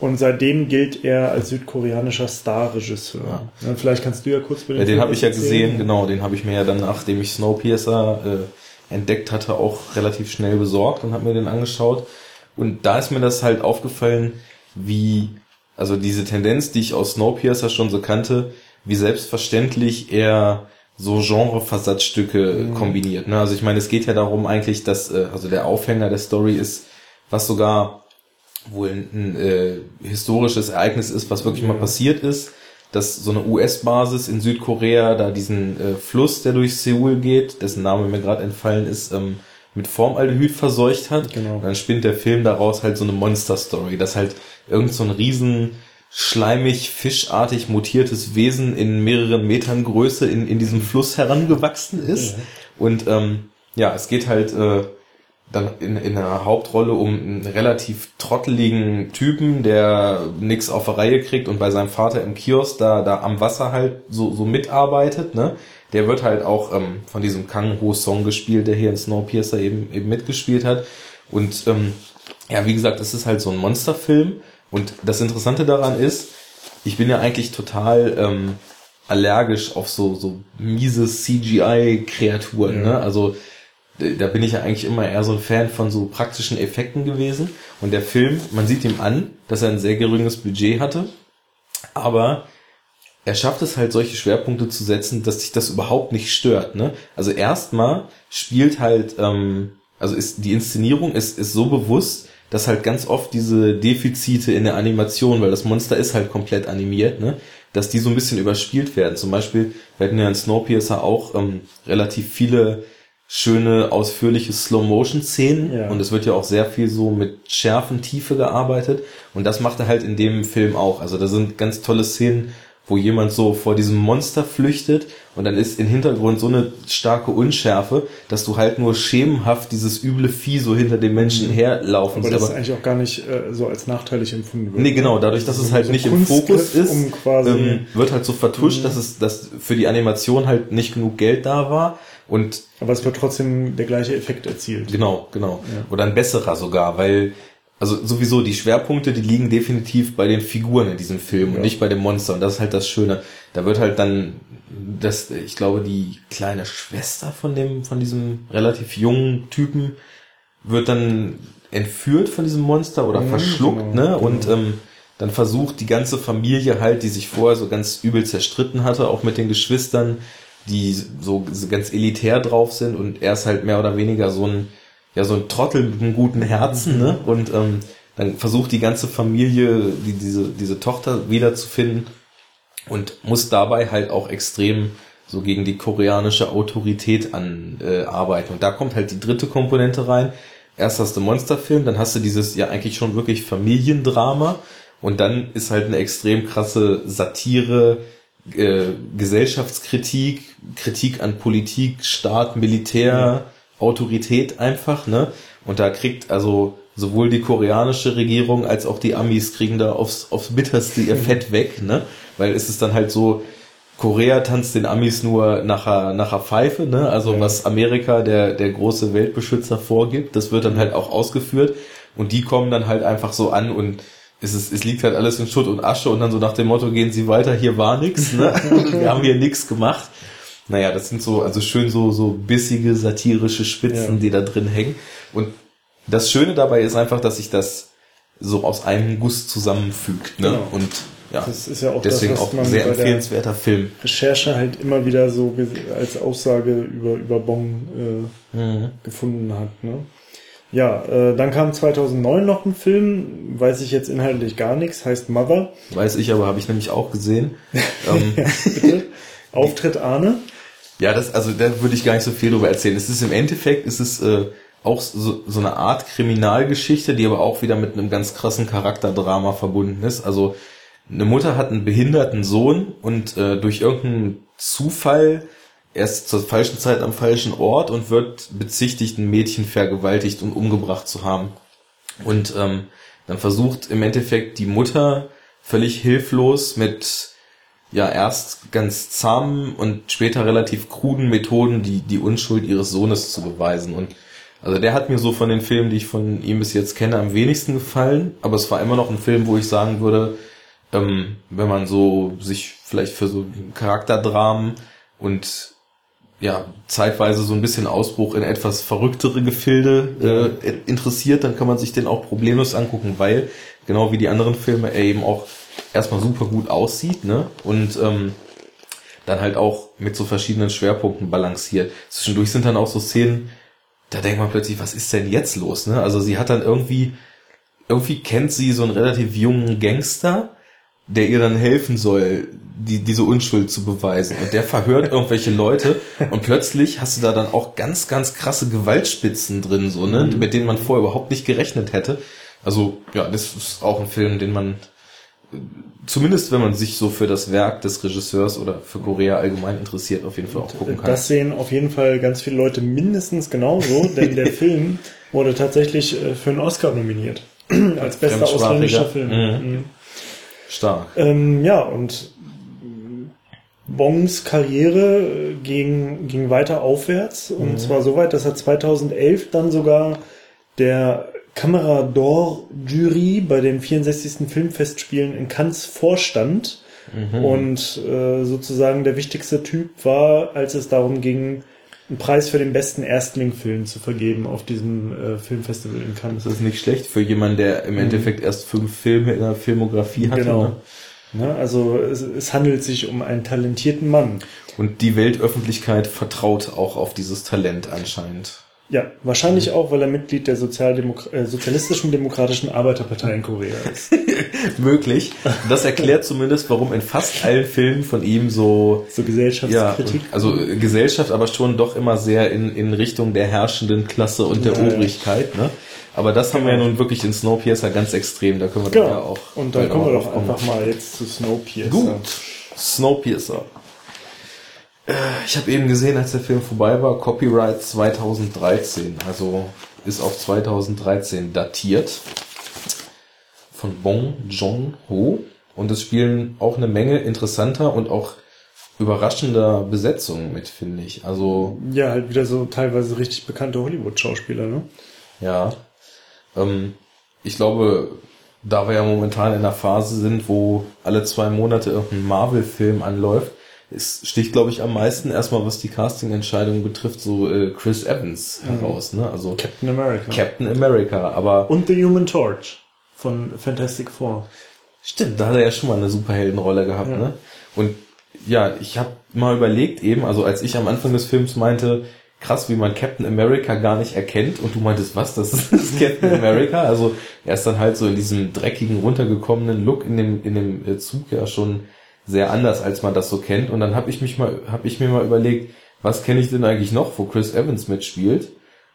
Und seitdem gilt er als südkoreanischer Starregisseur. Ja. vielleicht kannst du ja kurz über ja, den habe ich ja gesehen, genau, den habe ich mir ja dann, nachdem ich Snowpiercer äh, entdeckt hatte, auch relativ schnell besorgt und habe mir den angeschaut. Und da ist mir das halt aufgefallen, wie also diese Tendenz, die ich aus Snowpiercer schon so kannte, wie selbstverständlich er so Genre-Versatzstücke mhm. kombiniert. Ne? Also ich meine, es geht ja darum eigentlich, dass, äh, also der Aufhänger der Story ist, was sogar wohl ein, äh, historisches Ereignis ist, was wirklich ja. mal passiert ist, dass so eine US-Basis in Südkorea da diesen äh, Fluss, der durch Seoul geht, dessen Name mir gerade entfallen ist, ähm, mit Formaldehyd verseucht hat. Genau. Und dann spinnt der Film daraus halt so eine Monster-Story, dass halt irgend so ein riesen schleimig, fischartig mutiertes Wesen in mehreren Metern Größe in, in diesem Fluss herangewachsen ist. Ja. Und ähm, ja, es geht halt äh, dann in, in einer Hauptrolle um einen relativ trotteligen Typen, der nix auf der Reihe kriegt und bei seinem Vater im Kiosk da, da am Wasser halt so, so mitarbeitet, ne? Der wird halt auch ähm, von diesem Kang Ho Song gespielt, der hier in Snowpiercer eben, eben mitgespielt hat. Und ähm, ja, wie gesagt, es ist halt so ein Monsterfilm und das Interessante daran ist, ich bin ja eigentlich total ähm, allergisch auf so, so miese CGI-Kreaturen. Ja. Ne? Also da bin ich ja eigentlich immer eher so ein Fan von so praktischen Effekten gewesen. Und der Film, man sieht ihm an, dass er ein sehr geringes Budget hatte, aber er schafft es halt, solche Schwerpunkte zu setzen, dass sich das überhaupt nicht stört. Ne? Also erstmal spielt halt, ähm, also ist die Inszenierung ist, ist so bewusst, dass halt ganz oft diese Defizite in der Animation, weil das Monster ist halt komplett animiert, ne, dass die so ein bisschen überspielt werden. Zum Beispiel, wir hatten ja in Snowpiercer auch ähm, relativ viele schöne, ausführliche Slow-Motion-Szenen ja. und es wird ja auch sehr viel so mit Schärfen, Tiefe gearbeitet und das macht er halt in dem Film auch. Also da sind ganz tolle Szenen, wo jemand so vor diesem Monster flüchtet und dann ist im Hintergrund so eine starke Unschärfe, dass du halt nur schemenhaft dieses üble Vieh so hinter dem Menschen mhm. herlaufen Aber das ist eigentlich auch gar nicht äh, so als nachteilig empfunden wird. Nee, genau, dadurch, dass es halt so nicht im Fokus ist, um ähm, wird halt so vertuscht, mhm. dass es dass für die Animation halt nicht genug Geld da war. Und aber es wird trotzdem der gleiche Effekt erzielt. Genau, genau. Ja. Oder ein besserer sogar, weil also sowieso die Schwerpunkte, die liegen definitiv bei den Figuren in diesem Film ja. und nicht bei dem Monster. Und das ist halt das Schöne. Da wird halt dann das, ich glaube, die kleine Schwester von dem, von diesem relativ jungen Typen wird dann entführt von diesem Monster oder mhm, verschluckt, genau, ne? Genau. Und ähm, dann versucht die ganze Familie halt, die sich vorher so ganz übel zerstritten hatte, auch mit den Geschwistern, die so ganz elitär drauf sind und er ist halt mehr oder weniger so ein ja so ein Trottel mit einem guten Herzen, ne? Und ähm, dann versucht die ganze Familie, die, diese, diese Tochter wiederzufinden und muss dabei halt auch extrem so gegen die koreanische Autorität anarbeiten. Äh, und da kommt halt die dritte Komponente rein. Erst hast du Monsterfilm, dann hast du dieses ja eigentlich schon wirklich Familiendrama und dann ist halt eine extrem krasse Satire, äh, Gesellschaftskritik, Kritik an Politik, Staat, Militär, Autorität einfach, ne? Und da kriegt also sowohl die koreanische Regierung als auch die Amis kriegen da aufs, aufs bitterste ihr Fett weg, ne? Weil es ist dann halt so, Korea tanzt den Amis nur nachher, nachher Pfeife, ne? Also ja. was Amerika, der, der große Weltbeschützer vorgibt, das wird dann halt auch ausgeführt. Und die kommen dann halt einfach so an und es, ist, es liegt halt alles in Schutt und Asche und dann so nach dem Motto, gehen Sie weiter, hier war nix, ne? Wir haben hier nix gemacht. Naja, das sind so, also schön so, so bissige, satirische Spitzen, ja. die da drin hängen. Und das Schöne dabei ist einfach, dass sich das so aus einem Guss zusammenfügt. Ne? Genau. Und ja, das ist ja auch deswegen das, auch ein sehr empfehlenswerter Film. Recherche halt immer wieder so als Aussage über, über Bong äh, mhm. gefunden hat. Ne? Ja, äh, dann kam 2009 noch ein Film, weiß ich jetzt inhaltlich gar nichts, heißt Mother. Weiß ich, aber habe ich nämlich auch gesehen. ähm. bitte. Auftritt Arne. Ja, das, also da würde ich gar nicht so viel drüber erzählen. Es ist im Endeffekt, es ist äh, auch so, so eine Art Kriminalgeschichte, die aber auch wieder mit einem ganz krassen Charakterdrama verbunden ist. Also eine Mutter hat einen behinderten Sohn und äh, durch irgendeinen Zufall erst zur falschen Zeit am falschen Ort und wird bezichtigt, ein Mädchen vergewaltigt und umgebracht zu haben. Und ähm, dann versucht im Endeffekt die Mutter völlig hilflos mit ja erst ganz zahmen und später relativ kruden Methoden die, die Unschuld ihres Sohnes zu beweisen. Und also der hat mir so von den Filmen, die ich von ihm bis jetzt kenne, am wenigsten gefallen. Aber es war immer noch ein Film, wo ich sagen würde, ähm, wenn man so sich vielleicht für so Charakterdramen und ja, zeitweise so ein bisschen Ausbruch in etwas verrücktere Gefilde äh, interessiert, dann kann man sich den auch problemlos angucken, weil, genau wie die anderen Filme, er eben auch erstmal super gut aussieht, ne? Und ähm, dann halt auch mit so verschiedenen Schwerpunkten balanciert. Zwischendurch sind dann auch so Szenen, da denkt man plötzlich, was ist denn jetzt los, ne? Also sie hat dann irgendwie, irgendwie kennt sie so einen relativ jungen Gangster, der ihr dann helfen soll, die, diese Unschuld zu beweisen. Und der verhört irgendwelche Leute und plötzlich hast du da dann auch ganz, ganz krasse Gewaltspitzen drin, so, ne, mit denen man vorher überhaupt nicht gerechnet hätte. Also, ja, das ist auch ein Film, den man zumindest wenn man sich so für das Werk des Regisseurs oder für Korea allgemein interessiert, auf jeden Fall auch gucken kann. Das sehen auf jeden Fall ganz viele Leute mindestens genauso, denn der Film wurde tatsächlich äh, für einen Oscar nominiert. Als bester ausländischer Film. Mhm. Mhm. Stark. Ähm, ja, und Bongs Karriere ging, ging weiter aufwärts. Und mhm. zwar so weit, dass er 2011 dann sogar der Kamera d'Or Jury bei den 64. Filmfestspielen in Cannes vorstand mhm. und äh, sozusagen der wichtigste Typ war, als es darum ging, einen Preis für den besten Erstlingfilm zu vergeben auf diesem äh, Filmfestival in Cannes. Das ist nicht schlecht für jemanden, der im mhm. Endeffekt erst fünf Filme in der Filmografie hat. Genau. Ne? Ja, also es, es handelt sich um einen talentierten Mann. Und die Weltöffentlichkeit vertraut auch auf dieses Talent anscheinend. Ja, wahrscheinlich mhm. auch, weil er Mitglied der Sozialdemok äh, Sozialistischen Demokratischen Arbeiterpartei in Korea ist. Möglich. Das erklärt zumindest, warum in fast allen Filmen von ihm so... So Gesellschaftskritik. Ja, also Gesellschaft, aber schon doch immer sehr in, in Richtung der herrschenden Klasse und der ja, Obrigkeit. Ne? Aber das haben wir ja genau. nun wirklich in Snowpiercer ganz extrem. Da können wir genau. ja auch... Und dann kommen wir doch einfach mal jetzt zu Snowpiercer. Gut. Snowpiercer. Äh, ich habe eben gesehen, als der Film vorbei war, Copyright 2013. Also ist auf 2013 datiert. Von Bong Joon-ho. Und es spielen auch eine Menge interessanter und auch überraschender Besetzungen mit, finde ich. Also. Ja, halt wieder so teilweise richtig bekannte Hollywood-Schauspieler, ne? Ja. Ähm, ich glaube, da wir ja momentan in einer Phase sind, wo alle zwei Monate irgendein Marvel-Film anläuft, es sticht, glaube ich, am meisten erstmal, was die Casting-Entscheidung betrifft, so äh, Chris Evans mhm. heraus. Ne? Also Captain America. Captain America, aber... Und The Human Torch von Fantastic Four. Stimmt, da hat er ja schon mal eine Superheldenrolle gehabt. Ja. Ne? Und ja, ich habe mal überlegt eben, also als ich am Anfang des Films meinte, krass, wie man Captain America gar nicht erkennt und du meintest, was, das ist Captain America? Also er ist dann halt so in diesem dreckigen, runtergekommenen Look in dem, in dem äh, Zug ja schon sehr anders, als man das so kennt. Und dann habe ich mich mal, habe ich mir mal überlegt, was kenne ich denn eigentlich noch, wo Chris Evans mitspielt?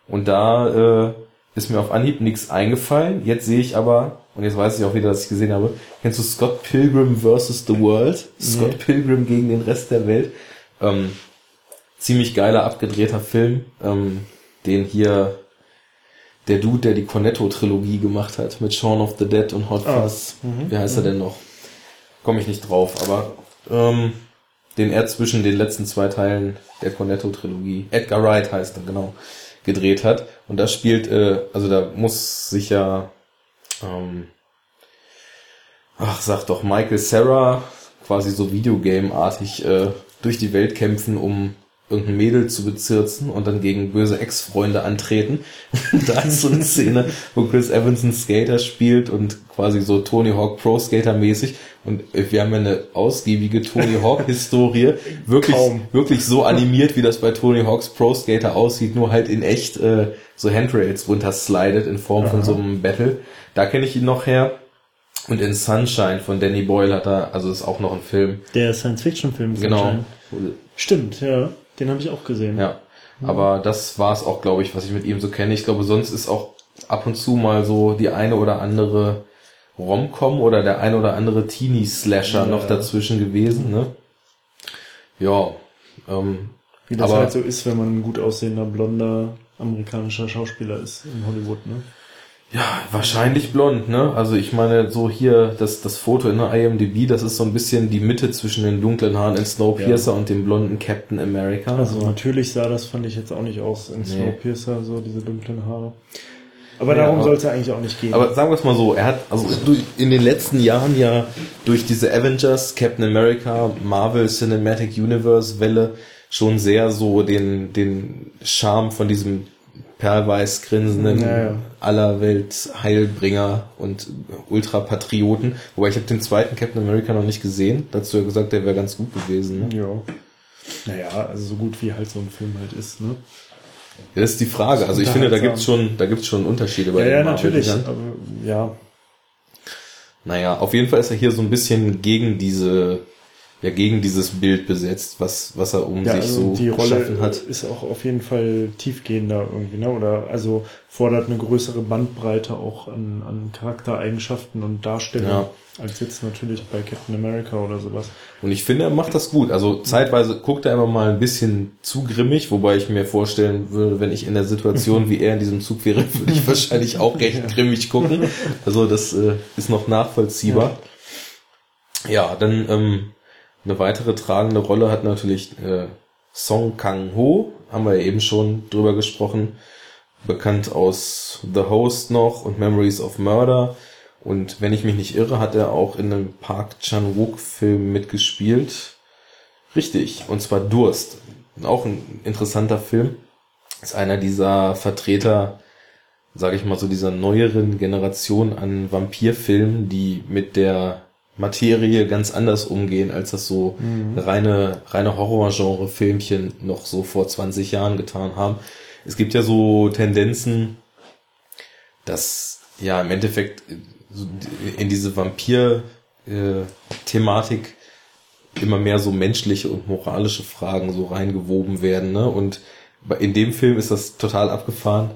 Und da äh, ist mir auf Anhieb nichts eingefallen. Jetzt sehe ich aber, und jetzt weiß ich auch wieder, dass ich gesehen habe, kennst du Scott Pilgrim vs. The World? Nee. Scott Pilgrim gegen den Rest der Welt. Ähm, ziemlich geiler, abgedrehter Film, ähm, den hier der Dude, der die Cornetto-Trilogie gemacht hat, mit Shaun of the Dead und Hot ah. Fuzz. Oh. Mhm. Wie heißt mhm. er denn noch? Komme ich nicht drauf, aber ähm, den er zwischen den letzten zwei Teilen der Cornetto-Trilogie, Edgar Wright heißt er, genau, gedreht hat. Und da spielt, äh, also da muss sich ja, ähm, ach, sag doch, Michael Sarah quasi so Videogame-artig äh, durch die Welt kämpfen, um irgendein Mädel zu bezirzen und dann gegen böse Ex-Freunde antreten. da ist so eine Szene, wo Chris Evans einen Skater spielt und quasi so Tony Hawk Pro Skater mäßig und wir haben ja eine ausgiebige Tony Hawk Historie, wirklich Kaum. wirklich so animiert, wie das bei Tony Hawks Pro Skater aussieht, nur halt in echt äh, so Handrails runterslidet in Form Aha. von so einem Battle. Da kenne ich ihn noch her. Und in Sunshine von Danny Boyle hat er, also ist auch noch ein Film. Der Science-Fiction-Film. Genau. Stimmt, ja. Den habe ich auch gesehen. Ja. Aber das war es auch, glaube ich, was ich mit ihm so kenne. Ich glaube, sonst ist auch ab und zu mal so die eine oder andere Romcom oder der eine oder andere Teenie-Slasher ja. noch dazwischen gewesen, ne? Ja. Ähm, Wie das aber, halt so ist, wenn man ein gut aussehender, blonder amerikanischer Schauspieler ist in Hollywood, ne? Ja, wahrscheinlich blond, ne? Also ich meine, so hier das, das Foto in der IMDb, das ist so ein bisschen die Mitte zwischen den dunklen Haaren in Snowpiercer ja. und dem blonden Captain America. Also, natürlich sah das, fand ich jetzt auch nicht aus in nee. Snowpiercer, so diese dunklen Haare. Aber ja, darum soll es ja eigentlich auch nicht gehen. Aber sagen wir es mal so, er hat also in den letzten Jahren ja durch diese Avengers, Captain America, Marvel Cinematic Universe Welle schon sehr so den, den Charme von diesem perlweiß grinsenden Ja, ja. aller Welt Heilbringer und Ultrapatrioten. Wobei ich habe den zweiten Captain America noch nicht gesehen. Dazu ja gesagt, der wäre ganz gut gewesen. Ne? Ja. Naja, also so gut wie halt so ein Film halt ist, ne? Ja, das ist die Frage. Also ich finde, da gibt's schon, da gibt's schon Unterschiede bei Ja, den ja, natürlich. Aber, ja, Naja, auf jeden Fall ist er hier so ein bisschen gegen diese, ja, gegen dieses Bild besetzt, was, was er um ja sich also so die Rolle geschaffen hat. ist auch auf jeden Fall tiefgehender irgendwie, ne? Oder also fordert eine größere Bandbreite auch an, an Charaktereigenschaften und Darstellung Ja. als jetzt natürlich bei Captain America oder sowas. Und ich finde, er macht das gut. Also zeitweise guckt er immer mal ein bisschen zu grimmig, wobei ich mir vorstellen würde, wenn ich in der Situation wie er in diesem Zug wäre, würde ich wahrscheinlich auch recht grimmig gucken. Also das äh, ist noch nachvollziehbar. Ja, dann ähm, eine weitere tragende Rolle hat natürlich äh, Song Kang-ho, haben wir ja eben schon drüber gesprochen, bekannt aus The Host noch und Memories of Murder. Und wenn ich mich nicht irre, hat er auch in einem Park Chan-wook-Film mitgespielt. Richtig, und zwar Durst. Auch ein interessanter Film. Ist einer dieser Vertreter, sage ich mal so, dieser neueren Generation an Vampirfilmen, die mit der Materie ganz anders umgehen, als das so reine, reine Horror-Genre-Filmchen noch so vor 20 Jahren getan haben. Es gibt ja so Tendenzen, dass ja im Endeffekt äh, in diese Vampir-Thematik immer mehr so menschliche und moralische Fragen so reingewoben werden. Ne? Und in dem Film ist das total abgefahren.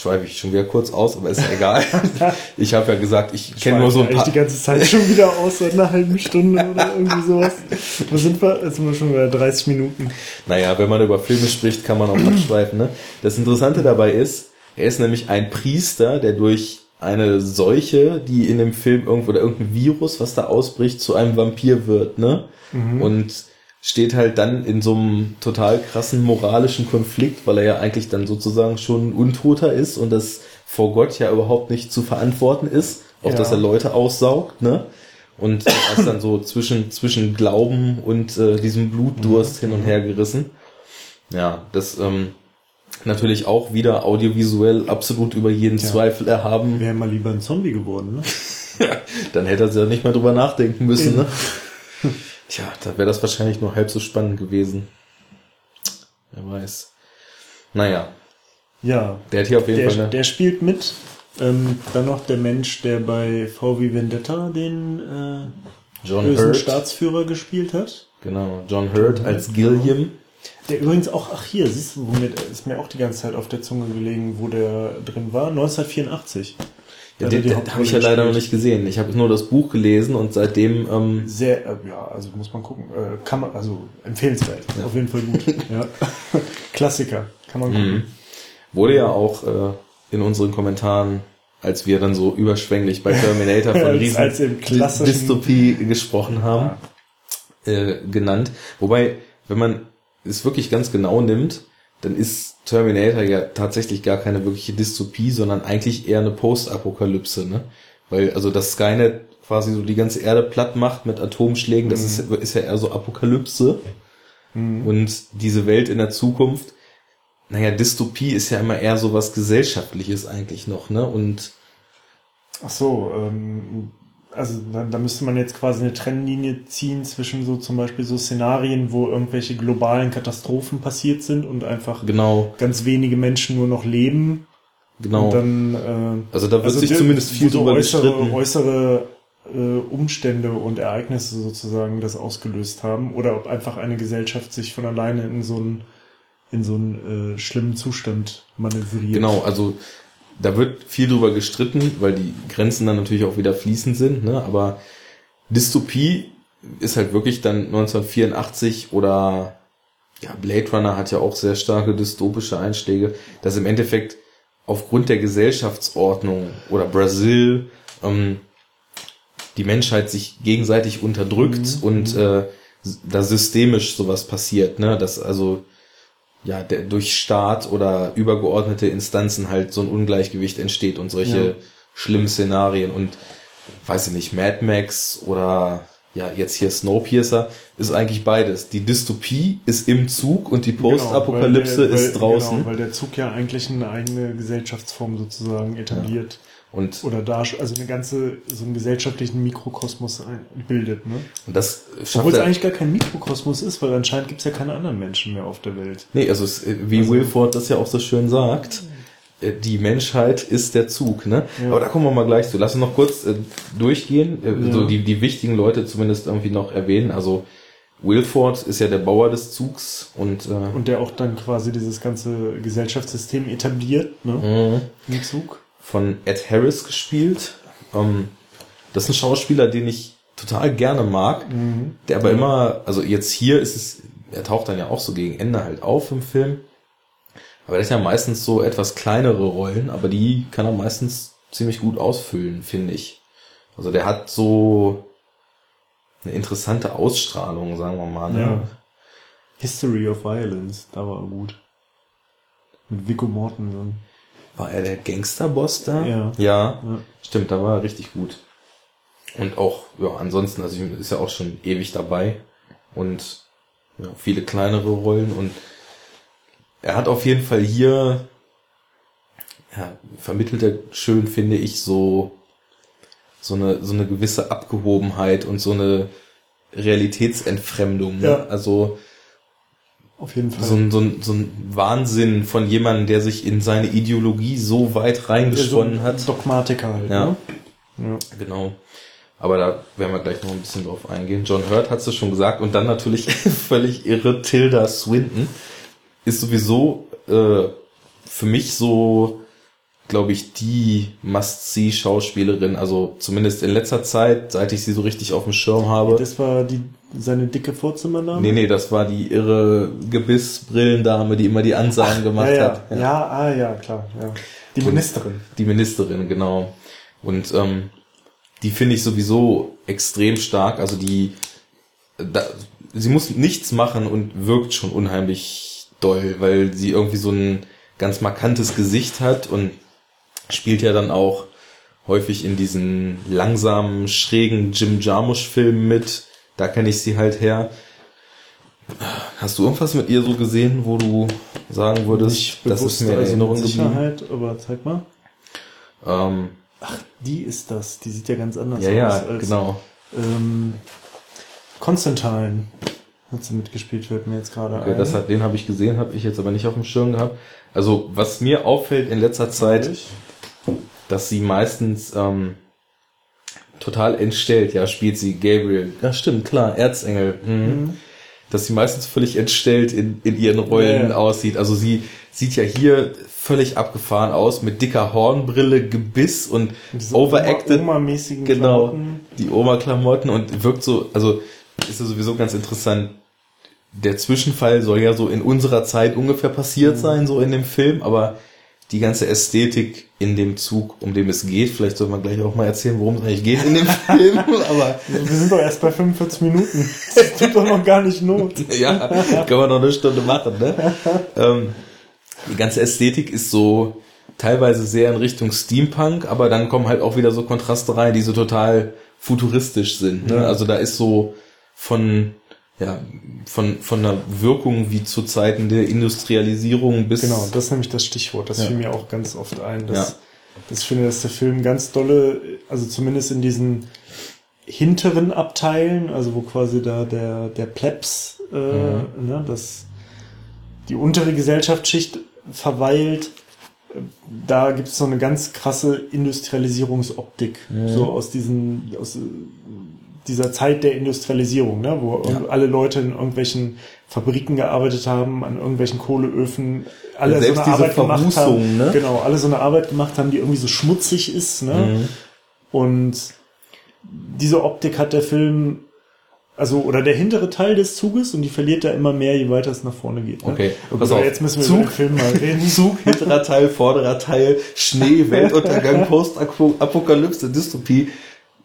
Schweife ich schon wieder kurz aus, aber ist ja egal. ich habe ja gesagt, ich kenne nur so ein paar. die ganze Zeit schon wieder aus, seit einer halben Stunde oder irgendwie sowas. Wo sind wir? Jetzt sind wir schon bei 30 Minuten. Naja, wenn man über Filme spricht, kann man auch abschweifen. Ne? Das Interessante dabei ist, er ist nämlich ein Priester, der durch eine Seuche, die in dem Film irgendwo oder irgendein Virus, was da ausbricht, zu einem Vampir wird, ne? Und steht halt dann in so einem total krassen moralischen Konflikt, weil er ja eigentlich dann sozusagen schon ein Untoter ist und das vor Gott ja überhaupt nicht zu verantworten ist, auch Ja. dass er Leute aussaugt, ne? Und er ist dann so zwischen, zwischen Glauben und äh, diesem Blutdurst hin und her gerissen. Ja, das ähm, natürlich auch wieder audiovisuell absolut über jeden Zweifel erhaben. Wäre mal lieber ein Zombie geworden, ne? Dann hätte er ja nicht mehr drüber nachdenken müssen, ne? Tja, da wäre das wahrscheinlich nur halb so spannend gewesen. Wer weiß. Naja, Ja. der hat hier auf jeden Der, Fall eine. der spielt mit. Ähm, dann noch der Mensch, der bei VW Vendetta den äh, John bösen Hurt. Staatsführer gespielt hat. Genau, John Hurt als Gilliam. Der übrigens auch, ach hier, siehst du, womit ist mir auch die ganze Zeit auf der Zunge gelegen, wo der drin war. 1984. Ja, den den habe ich ja leider noch nicht gesehen. Ich habe nur das Buch gelesen und seitdem ähm, Sehr, äh, ja, also muss man gucken. Äh, kann man, also empfehlenswert. Auf jeden Fall gut. ja. Klassiker. Kann man gucken. wurde ja auch äh, in unseren Kommentaren, als wir dann so überschwänglich bei Terminator von Als- riesen als im Dystopie gesprochen haben, äh, genannt. Wobei, wenn man es wirklich ganz genau nimmt, dann ist Terminator ja tatsächlich gar keine wirkliche Dystopie, sondern eigentlich eher eine Postapokalypse, ne? Weil also das Skynet quasi so die ganze Erde platt macht mit Atomschlägen, das ist, ist ja eher so Apokalypse. Und diese Welt in der Zukunft, naja, Dystopie ist ja immer eher so was Gesellschaftliches eigentlich noch, ne? Und Ach so, ähm, also da, da müsste man jetzt quasi eine Trennlinie ziehen zwischen so zum Beispiel so Szenarien, wo irgendwelche globalen Katastrophen passiert sind und einfach genau, ganz wenige Menschen nur noch leben. genau. Und dann, äh, also da wird sich die- zumindest viel drüber äußere, gestritten. äußere äh, Umstände und Ereignisse sozusagen das ausgelöst haben oder ob einfach eine Gesellschaft sich von alleine in so einen in so einen äh, schlimmen Zustand manövriert. Genau, also da wird viel drüber gestritten, weil die Grenzen dann natürlich auch wieder fließend sind, ne? Aber Dystopie ist halt wirklich dann 1984 oder ja, Blade Runner hat ja auch sehr starke dystopische Einschläge, dass im Endeffekt aufgrund der Gesellschaftsordnung oder Brasil ähm, die Menschheit sich gegenseitig unterdrückt und äh, da systemisch sowas passiert, ne? Dass also ja, der, durch Staat oder übergeordnete Instanzen halt so ein Ungleichgewicht entsteht und solche Ja. schlimmen Szenarien und weiß ich nicht, Mad Max oder ja, jetzt hier Snowpiercer, ist eigentlich beides. Die Dystopie ist im Zug und die Postapokalypse Genau, weil der- ist draußen. Genau, weil der Zug ja eigentlich eine eigene Gesellschaftsform sozusagen etabliert. Und Oder da, also eine ganze, so einen gesellschaftlichen Mikrokosmos bildet, ne? das schafft Obwohl es eigentlich gar kein Mikrokosmos ist, weil anscheinend gibt es ja keine anderen Menschen mehr auf der Welt. Nee, also es, wie Also- Wilford das ja auch so schön sagt, äh, die Menschheit ist der Zug, ne? Ja. Aber da kommen wir mal gleich zu. Lass uns noch kurz äh, durchgehen, äh, Ja. so die, die wichtigen Leute zumindest irgendwie noch erwähnen. Also Wilford ist ja der Bauer des Zugs und, äh, Und der auch dann quasi dieses ganze Gesellschaftssystem etabliert, ne? mh, Im Zug. Von Ed Harris gespielt. Ähm, das ist ein Schauspieler, den ich total gerne mag, der aber immer, also jetzt hier ist es, er taucht dann ja auch so gegen Ende halt auf im Film. Aber das ist ja meistens so etwas kleinere Rollen, aber die kann er meistens ziemlich gut ausfüllen, finde ich. Also der hat so eine interessante Ausstrahlung, sagen wir mal. Ne? Ja. History of Violence, da war er gut. Mit Vico Mortensen. War er der Gangsterboss da? Ja. Ja, Ja. stimmt, da war er richtig gut. Und auch, ja, ansonsten, also ist ja auch schon ewig dabei und ja, viele kleinere Rollen und er hat auf jeden Fall hier, ja, vermittelt er schön, finde ich, so, so eine, so eine gewisse Abgehobenheit und so eine Realitätsentfremdung. Ne? Ja. Also, Auf jeden Fall. so ein, so, ein, so ein Wahnsinn von jemandem, der sich in seine Ideologie so weit reingesponnen so hat. Dogmatiker halt, Ja. ne? Ja. Genau. Aber da werden wir gleich noch ein bisschen drauf eingehen. John Hurt hat es schon gesagt. Und dann natürlich völlig irre Tilda Swinton ist sowieso äh, für mich so, glaube ich, die Must-See-Schauspielerin. Also zumindest in letzter Zeit, seit ich sie so richtig auf dem Schirm habe. Das war die, seine dicke Vorzimmerdame? Nee, nee, das war die irre Gebissbrillendame, die immer die Ansagen gemacht ja, ja. hat. Ja. ah, ja, klar. Ja. Die Ministerin. Die Ministerin, genau. Und ähm, die finde ich sowieso extrem stark. Also die, da, sie muss nichts machen und wirkt schon unheimlich doll, weil sie irgendwie so ein ganz markantes Gesicht hat und spielt ja dann auch häufig in diesen langsamen, schrägen Jim Jarmusch-Filmen mit. Da kenne ich sie halt her. Hast du irgendwas mit ihr so gesehen, wo du sagen würdest, Nicht das ist mir in also Erinnerung mit geblieben? Sicherheit, aber zeig mal. Ähm, Die ist das. Die sieht ja ganz anders ja, aus. ja, als, genau. Ähm, Constantine hat sie mitgespielt, fällt mir jetzt gerade Okay, ein. das hat, den habe ich gesehen, habe ich jetzt aber nicht auf dem Schirm gehabt. Also was mir auffällt in letzter Zeit, dass sie meistens ähm, total entstellt, ja, spielt sie Gabriel. Ja, stimmt, klar, Erzengel. Mhm. Dass sie meistens völlig entstellt in, in ihren Rollen Ja, aussieht. Also sie sieht ja hier völlig abgefahren aus mit dicker Hornbrille, Gebiss und Diese overacted. Oma- Oma-mäßigen genau, Klamotten. die Oma-Klamotten und wirkt so, also ist ja sowieso ganz interessant. Der Zwischenfall soll ja so in unserer Zeit ungefähr passiert Mhm. sein, so in dem Film, aber die ganze Ästhetik in dem Zug, um dem es geht, vielleicht soll man gleich auch mal erzählen, worum es eigentlich geht in dem Film, aber Wir sind doch erst bei 45 Minuten. Das tut doch noch gar nicht Not. ja, kann man noch eine Stunde machen, ne? ähm, die ganze Ästhetik ist so teilweise sehr in Richtung Steampunk, aber dann kommen halt auch wieder so Kontraste rein, die so total futuristisch sind. Ne? Also da ist so von ja von von einer Wirkung wie zu Zeiten der Industrialisierung bis Genau, das ist nämlich das Stichwort. Das Ja. fiel mir auch ganz oft ein. Dass, Ja. dass ich finde, dass der Film ganz dolle, also zumindest in diesen hinteren Abteilen, also wo quasi da der, der Plebs, äh, Mhm. ne, das, die untere Gesellschaftsschicht verweilt, da gibt es so eine ganz krasse Industrialisierungsoptik, Mhm. so aus diesen, aus dieser Zeit der Industrialisierung, ne, wo Ja. alle Leute in irgendwelchen Fabriken gearbeitet haben, an irgendwelchen Kohleöfen, alle Ja, so eine Arbeit gemacht haben, ne? genau, alle so eine Arbeit gemacht haben, die irgendwie so schmutzig ist, ne, Mhm. und diese Optik hat der Film, also, oder der hintere Teil des Zuges, und die verliert er immer mehr, je weiter es nach vorne geht. Ne? Okay, Und pass aber auf. jetzt müssen wir Zug. über den Film mal reden. Zug, hinterer Teil, vorderer Teil, Schnee, Weltuntergang, Postapokalypse, Dystopie.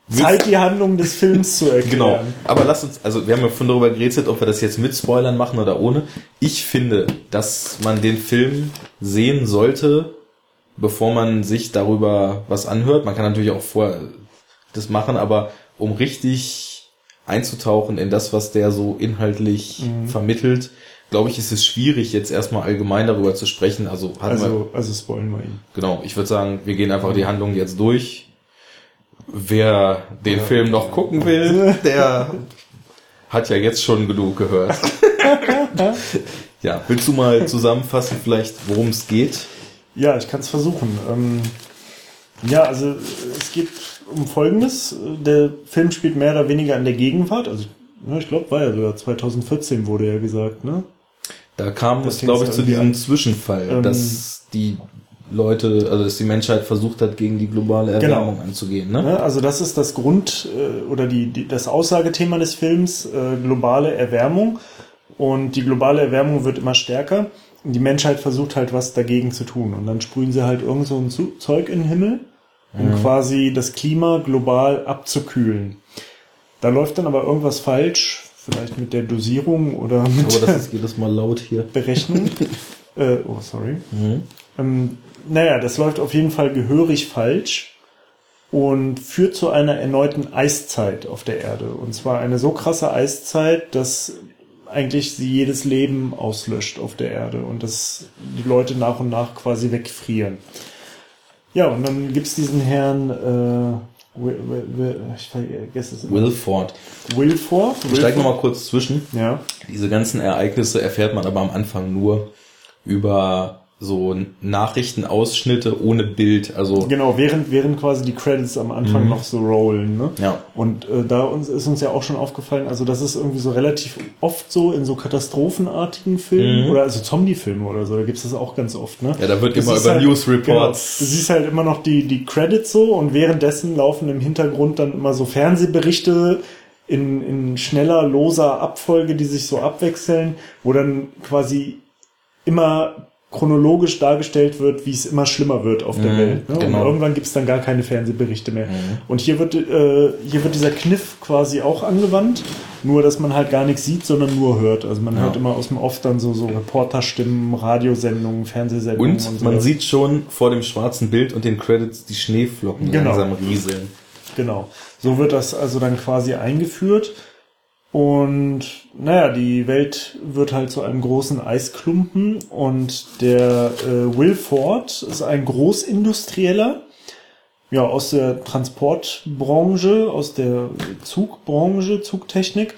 Zeit, die Handlung des Films zu erklären. Genau. Aber lass uns, also wir haben ja schon darüber geredet, ob wir das jetzt mit Spoilern machen oder ohne. Ich finde, dass man den Film sehen sollte, bevor man sich darüber was anhört. Man kann natürlich auch vorher das machen, aber um richtig einzutauchen in das, was der so inhaltlich Mhm. vermittelt, glaube ich, ist es schwierig, jetzt erstmal allgemein darüber zu sprechen. Also, hatten wir, Also, also spoilen wir ihn. genau, ich würde sagen, wir gehen einfach die Handlung jetzt durch. Wer den Film noch gucken will, der hat ja jetzt schon genug gehört. ja, willst du mal zusammenfassen vielleicht, worum es geht? Ja, ich kann es versuchen. Ähm, ja, also es geht um Folgendes. Der Film spielt mehr oder weniger in der Gegenwart. Also ja, ich glaube, war ja sogar 2014 wurde ja gesagt, ne? Da kam Das es, glaube ich, zu diesem. Zwischenfall, Ähm, dass die Leute, also dass die Menschheit versucht hat, gegen die globale Genau. Erwärmung anzugehen. Ne? Also das ist das Grund äh, oder die, die, das Aussagethema des Films, äh, globale Erwärmung. Und die globale Erwärmung wird immer stärker. Und die Menschheit versucht halt was dagegen zu tun. Und dann sprühen sie halt irgend so ein Zeug in den Himmel, um quasi das Klima global abzukühlen. Da läuft dann aber irgendwas falsch, vielleicht mit der Dosierung oder mit Aber das ist jedes Mal laut hier. Berechnung. äh, oh, sorry. Mhm. Ähm, naja, das läuft auf jeden Fall gehörig falsch und führt zu einer erneuten Eiszeit auf der Erde. Und zwar eine so krasse Eiszeit, dass eigentlich sie jedes Leben auslöscht auf der Erde und dass die Leute nach und nach quasi wegfrieren. Ja, und dann gibt's diesen Herrn, äh, Will, Will, Will, ich vergesse es. Wilford. Wilford. Ich steig noch mal kurz zwischen. Ja. Diese ganzen Ereignisse erfährt man aber am Anfang nur über so Nachrichtenausschnitte ohne Bild. Also Genau, während, während quasi die Credits am Anfang Mhm. noch so rollen, ne? ja, Und äh, da uns ist uns ja auch schon aufgefallen, also das ist irgendwie so relativ oft so in so katastrophenartigen Filmen Mhm. oder also Zombie-Filme oder so, da gibt's das auch ganz oft, ne? ja, da wird Du immer über halt- News Genau, Reports. du siehst halt immer noch die, die Credits so und währenddessen laufen im Hintergrund dann immer so Fernsehberichte in, in schneller, loser Abfolge, die sich so abwechseln, wo dann quasi immer chronologisch dargestellt wird, wie es immer schlimmer wird auf der Mhm, Welt. Ne? genau. Und irgendwann gibt es dann gar keine Fernsehberichte mehr. Mhm. Und hier wird, äh, hier wird dieser Kniff quasi auch angewandt, nur dass man halt gar nichts sieht, sondern nur hört. Also man Ja. hört immer aus dem Off dann so, so Reporterstimmen, Radiosendungen, Fernsehsendungen Und und, man sowas. sieht schon vor dem schwarzen Bild und den Credits die Schneeflocken Genau. langsam rieseln. Genau. So wird das also dann quasi eingeführt. Und naja, die Welt wird halt zu einem großen Eisklumpen und der äh, Will Ford ist ein Großindustrieller, ja, aus der Transportbranche, aus der Zugbranche, Zugtechnik.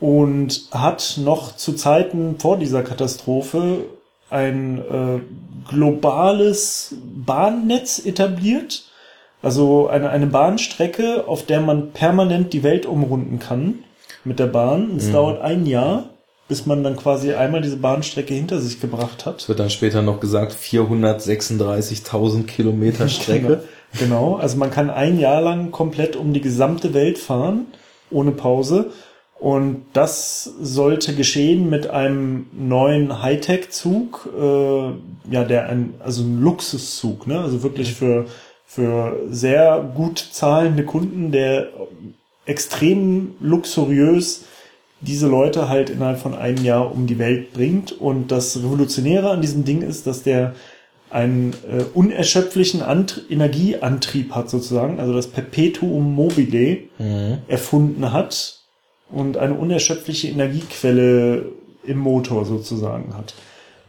Und hat noch zu Zeiten vor dieser Katastrophe ein äh, globales Bahnnetz etabliert. Also eine, eine Bahnstrecke, auf der man permanent die Welt umrunden kann mit der Bahn. Es dauert ein Jahr, bis man dann quasi einmal diese Bahnstrecke hinter sich gebracht hat. Es wird dann später noch gesagt, 436.000 Kilometer Strecke. Genau, also man kann ein Jahr lang komplett um die gesamte Welt fahren, ohne Pause. Und das sollte geschehen mit einem neuen Hightech-Zug, äh, ja, der ein, also ein Luxuszug, ne? Also wirklich für, für sehr gut zahlende Kunden, der extrem luxuriös diese Leute halt innerhalb von einem Jahr um die Welt bringt. Und das Revolutionäre an diesem Ding ist, dass der einen äh, unerschöpflichen Ant Energieantrieb hat sozusagen, also das Perpetuum mobile Mhm. erfunden hat und eine unerschöpfliche Energiequelle im Motor sozusagen hat.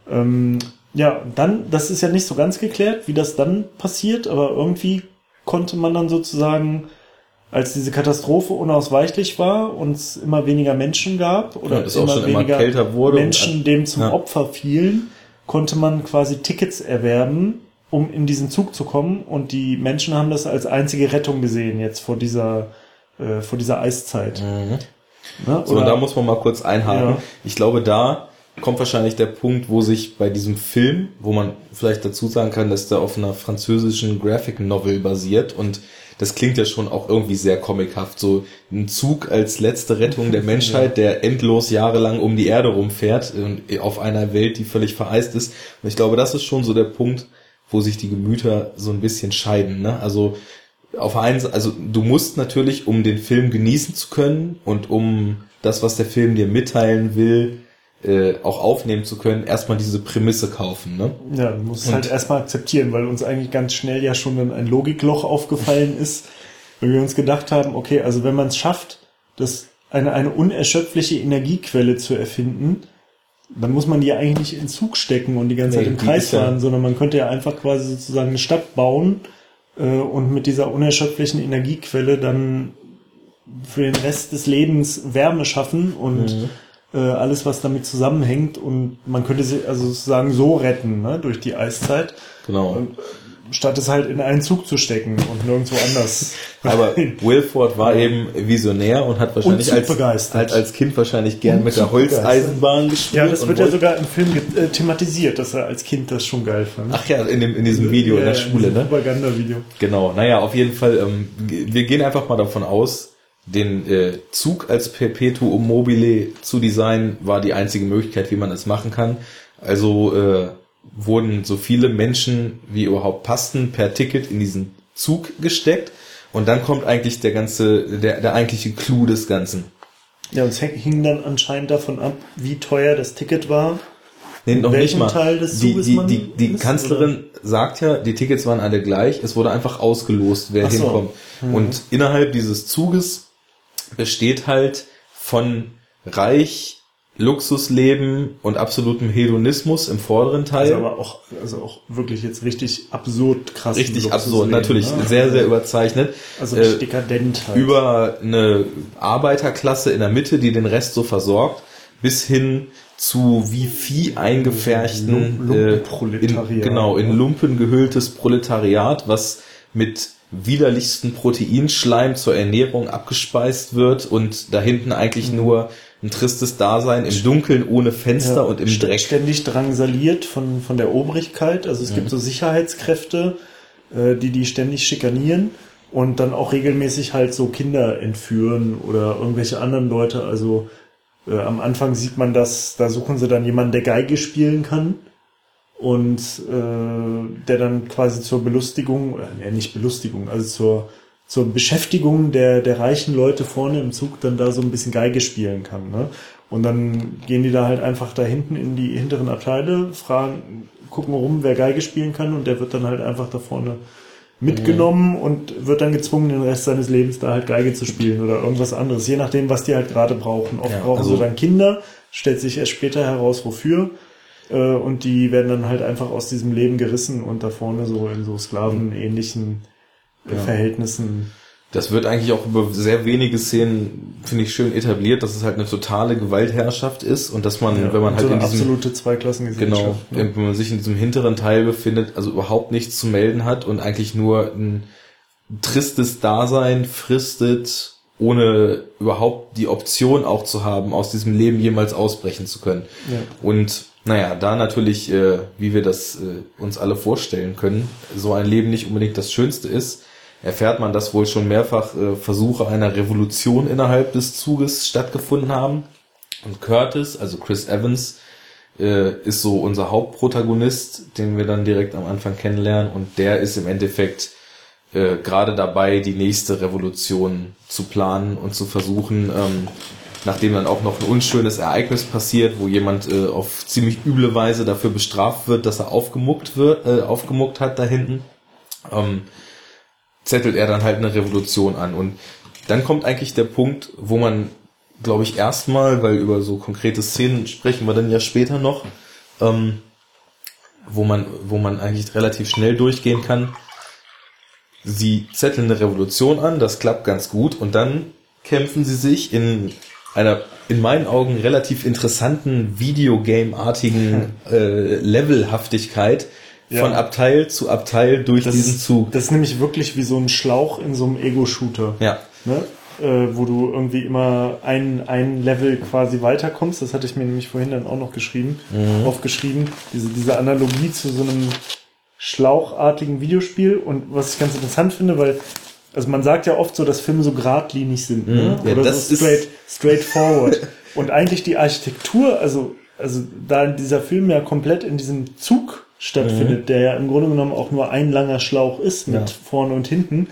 Ähm, ja, dann, das ist ja nicht so ganz geklärt, wie das dann passiert, aber irgendwie konnte man dann sozusagen, als diese Katastrophe unausweichlich war und es immer weniger Menschen gab oder Ja, schon immer kälter wurde und- Menschen dem zum Ja. Opfer fielen, konnte man quasi Tickets erwerben, um in diesen Zug zu kommen und die Menschen haben das als einzige Rettung gesehen jetzt vor dieser äh, vor dieser Eiszeit. Mhm. Ne? So, und da muss man mal kurz einhaken. Ja. Ich glaube, da kommt wahrscheinlich der Punkt, wo sich bei diesem Film, wo man vielleicht dazu sagen kann, dass der auf einer französischen Graphic Novel basiert und das klingt ja schon auch irgendwie sehr comichaft. So ein Zug als letzte Rettung der Menschheit, der endlos jahrelang um die Erde rumfährt und auf einer Welt, die völlig vereist ist. Und ich glaube, das ist schon so der Punkt, wo sich die Gemüter so ein bisschen scheiden. Ne? Also auf einen, Seite- also du musst natürlich, um den Film genießen zu können und um das, was der Film dir mitteilen will, äh, auch aufnehmen zu können, erstmal diese Prämisse kaufen. Ne? Ja, du musst es halt erstmal akzeptieren, weil uns eigentlich ganz schnell ja schon dann ein Logikloch aufgefallen ist, weil wir uns gedacht haben, okay, also wenn man es schafft, das eine, eine unerschöpfliche Energiequelle zu erfinden, dann muss man die ja eigentlich nicht in Zug stecken und die ganze Nee, Zeit im Kreis ist ja- fahren, sondern man könnte ja einfach quasi sozusagen eine Stadt bauen äh, und mit dieser unerschöpflichen Energiequelle dann für den Rest des Lebens Wärme schaffen und Mhm. Äh, alles, was damit zusammenhängt. Und man könnte sie also sozusagen so retten ne, durch die Eiszeit, Genau. statt es halt in einen Zug zu stecken und nirgendwo anders. Aber Wilford war eben Visionär und hat wahrscheinlich Und als, als, als Kind wahrscheinlich gern Und mit der. Holzeisenbahn gespielt. Ja, das und wird ja sogar im Film äh, thematisiert, dass er als Kind das schon geil fand. Ach ja, in, dem, in diesem Video in der Ja, Schule, diesem ne? Propagandavideo. Genau, naja, auf jeden Fall, ähm, wir gehen einfach mal davon aus, den äh, Zug als Perpetuum mobile zu designen, war die einzige Möglichkeit, wie man es machen kann. Also äh, wurden so viele Menschen wie überhaupt passten per Ticket in diesen Zug gesteckt und dann kommt eigentlich der ganze, der, der eigentliche Clou des Ganzen. Ja, und es hing dann anscheinend davon ab, wie teuer das Ticket war. Nee, noch nicht welchem mal. Teil des die, Zuges die, man die, die ist, Kanzlerin sagt ja, die Tickets waren alle gleich. Es wurde einfach ausgelost, wer so. hinkommt. Und innerhalb dieses Zuges besteht halt von Reich, Luxusleben und absolutem Hedonismus im vorderen Teil. Also aber auch, also auch wirklich jetzt richtig absurd krass. Richtig absurd, natürlich sehr, sehr überzeichnet. Also Äh, richtig dekadent halt. über eine Arbeiterklasse in der Mitte, die den Rest so versorgt, bis hin zu wie Vieh eingefärchten Lump- Lumpenproletariat. in, genau in Lumpen gehülltes Proletariat, was mit widerlichsten Proteinschleim zur Ernährung abgespeist wird und da hinten eigentlich Mhm. nur ein tristes Dasein im Dunkeln ohne Fenster Ja, und im Dreck. Ständig drangsaliert von, von der Obrigkeit. Also es gibt so Sicherheitskräfte, äh, die die ständig schikanieren und dann auch regelmäßig halt so Kinder entführen oder irgendwelche anderen Leute. Also äh, am Anfang sieht man das, da suchen sie dann jemanden, der Geige spielen kann und äh, der dann quasi zur Belustigung, nee, nicht Belustigung, also zur, zur Beschäftigung der, der reichen Leute vorne im Zug dann da so ein bisschen Geige spielen kann. Ne? Und dann gehen die da halt einfach da hinten in die hinteren Abteile, fragen, gucken rum, wer Geige spielen kann und der wird dann halt einfach da vorne mitgenommen und wird dann gezwungen, den Rest seines Lebens da halt Geige zu spielen oder irgendwas anderes, je nachdem, was die halt gerade brauchen. Oft Ja, brauchen also- sie dann Kinder, stellt sich erst später heraus, wofür. Äh, und die werden dann halt einfach aus diesem Leben gerissen und da vorne so in so sklavenähnlichen äh, Ja. Verhältnissen. Das wird eigentlich auch über sehr wenige Szenen, finde ich, schön etabliert, dass es halt eine totale Gewaltherrschaft ist und dass man, wenn man halt so in diesem absolute Genau, Zweiklassengesellschaft. ne? wenn man sich in diesem hinteren Teil befindet, also überhaupt nichts zu melden hat und eigentlich nur ein tristes Dasein fristet, ohne überhaupt die Option auch zu haben, aus diesem Leben jemals ausbrechen zu können. Ja. Und naja, da natürlich, äh, wie wir das äh, uns alle vorstellen können, so ein Leben nicht unbedingt das Schönste ist, erfährt man, dass wohl schon mehrfach äh, Versuche einer Revolution innerhalb des Zuges stattgefunden haben. Und Curtis, also Chris Evans, äh, ist so unser Hauptprotagonist, den wir dann direkt am Anfang kennenlernen. Und der ist im Endeffekt äh, gerade dabei, die nächste Revolution zu planen und zu versuchen, ähm, nachdem dann auch noch ein unschönes Ereignis passiert, wo jemand äh, auf ziemlich üble Weise dafür bestraft wird, dass er aufgemuckt wird, äh, aufgemuckt hat da hinten, ähm, zettelt er dann halt eine Revolution an. Und dann kommt eigentlich der Punkt, wo man, glaube ich, erstmal, weil über so konkrete Szenen sprechen wir dann ja später noch, ähm, wo man, wo man eigentlich relativ schnell durchgehen kann. Sie zetteln eine Revolution an, das klappt ganz gut und dann kämpfen sie sich in einer in meinen Augen relativ interessanten Videogame-artigen äh, Levelhaftigkeit Ja. von Abteil zu Abteil durch Das, diesen Zug. das ist nämlich wirklich wie so ein Schlauch in so einem Ego-Shooter. Ja, ne? äh, wo du irgendwie immer ein, ein Level quasi weiterkommst. Das hatte ich mir nämlich vorhin dann auch noch geschrieben, Mhm. aufgeschrieben. Diese, diese Analogie zu so einem schlauchartigen Videospiel. Und was ich ganz interessant finde, weil, also man sagt ja oft so, dass Filme so geradlinig sind, ne? Mhm. Ja, oder das so ist- straight, straightforward. Und eigentlich die Architektur, also, also da dieser Film ja komplett in diesem Zug stattfindet, der ja im Grunde genommen auch nur ein langer Schlauch ist mit Ja. vorne und hinten,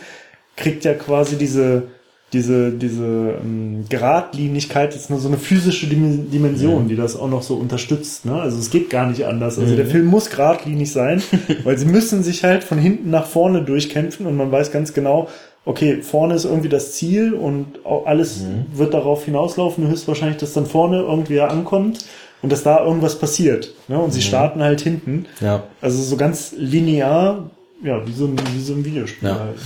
kriegt ja quasi diese, diese, diese ähm, Geradlinigkeit jetzt nur so eine physische Dim- Dimension, die das auch noch so unterstützt. Ne? Also es geht gar nicht anders. Also der Film muss geradlinig sein, weil sie müssen sich halt von hinten nach vorne durchkämpfen und man weiß ganz genau, okay, vorne ist irgendwie das Ziel und alles Mhm. wird darauf hinauslaufen, höchstwahrscheinlich, dass dann vorne irgendwer ankommt und dass da irgendwas passiert. Ne? Und Mhm. sie starten halt hinten. Ja. Also so ganz linear, ja, wie so ein, wie so ein Videospiel Ja. halt. Ne?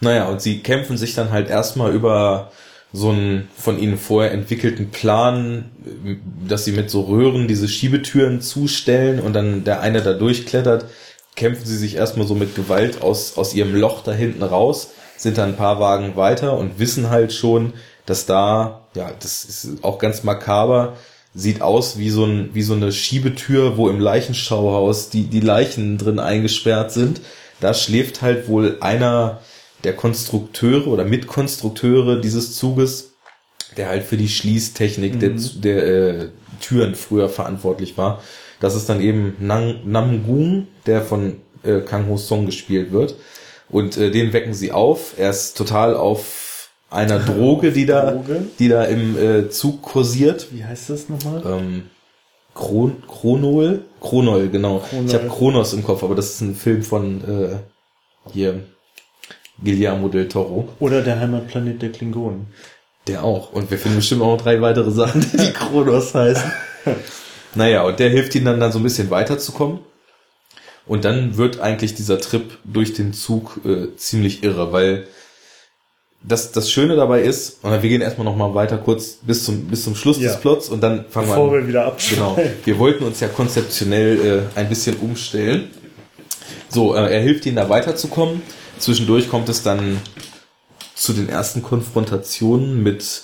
Naja, und sie kämpfen sich dann halt erstmal über so einen von ihnen vorher entwickelten Plan, dass sie mit so Röhren diese Schiebetüren zustellen und dann der eine da durchklettert, kämpfen sie sich erstmal so mit Gewalt aus, aus ihrem Loch da hinten raus, sind dann ein paar Wagen weiter und wissen halt schon, dass da, ja, das ist auch ganz makaber, sieht aus wie so, ein, wie so eine Schiebetür, wo im Leichenschauhaus die, die Leichen drin eingesperrt sind. Da schläft halt wohl einer der Konstrukteure oder Mitkonstrukteure dieses Zuges, der halt für die Schließtechnik der, der äh, Türen früher verantwortlich war. Das ist dann eben Nang, Namgung, der von äh, Kang Ho Song gespielt wird. Und äh, den wecken sie auf. Er ist total auf einer Droge, die da, Droge? die da im äh, Zug kursiert. Wie heißt das nochmal? Ähm, Chron Chronol? Chronol, genau. Chronol. Ich habe Kronos im Kopf, aber das ist ein Film von äh, hier Guillermo del Toro. Oder der Heimatplanet der Klingonen. Der auch. Und wir finden bestimmt auch noch drei weitere Sachen, die Kronos heißen. Naja, und der hilft ihnen dann, dann so ein bisschen weiterzukommen. Und dann wird eigentlich dieser Trip durch den Zug äh, ziemlich irre, weil das, das Schöne dabei ist, und wir gehen erstmal noch mal weiter kurz bis zum, bis zum Schluss Ja. des Plots und dann fangen Bevor wir an. wir wieder abschalten. Genau. Wir wollten uns ja konzeptionell äh, ein bisschen umstellen. So, äh, er hilft ihnen da weiterzukommen. Zwischendurch kommt es dann zu den ersten Konfrontationen mit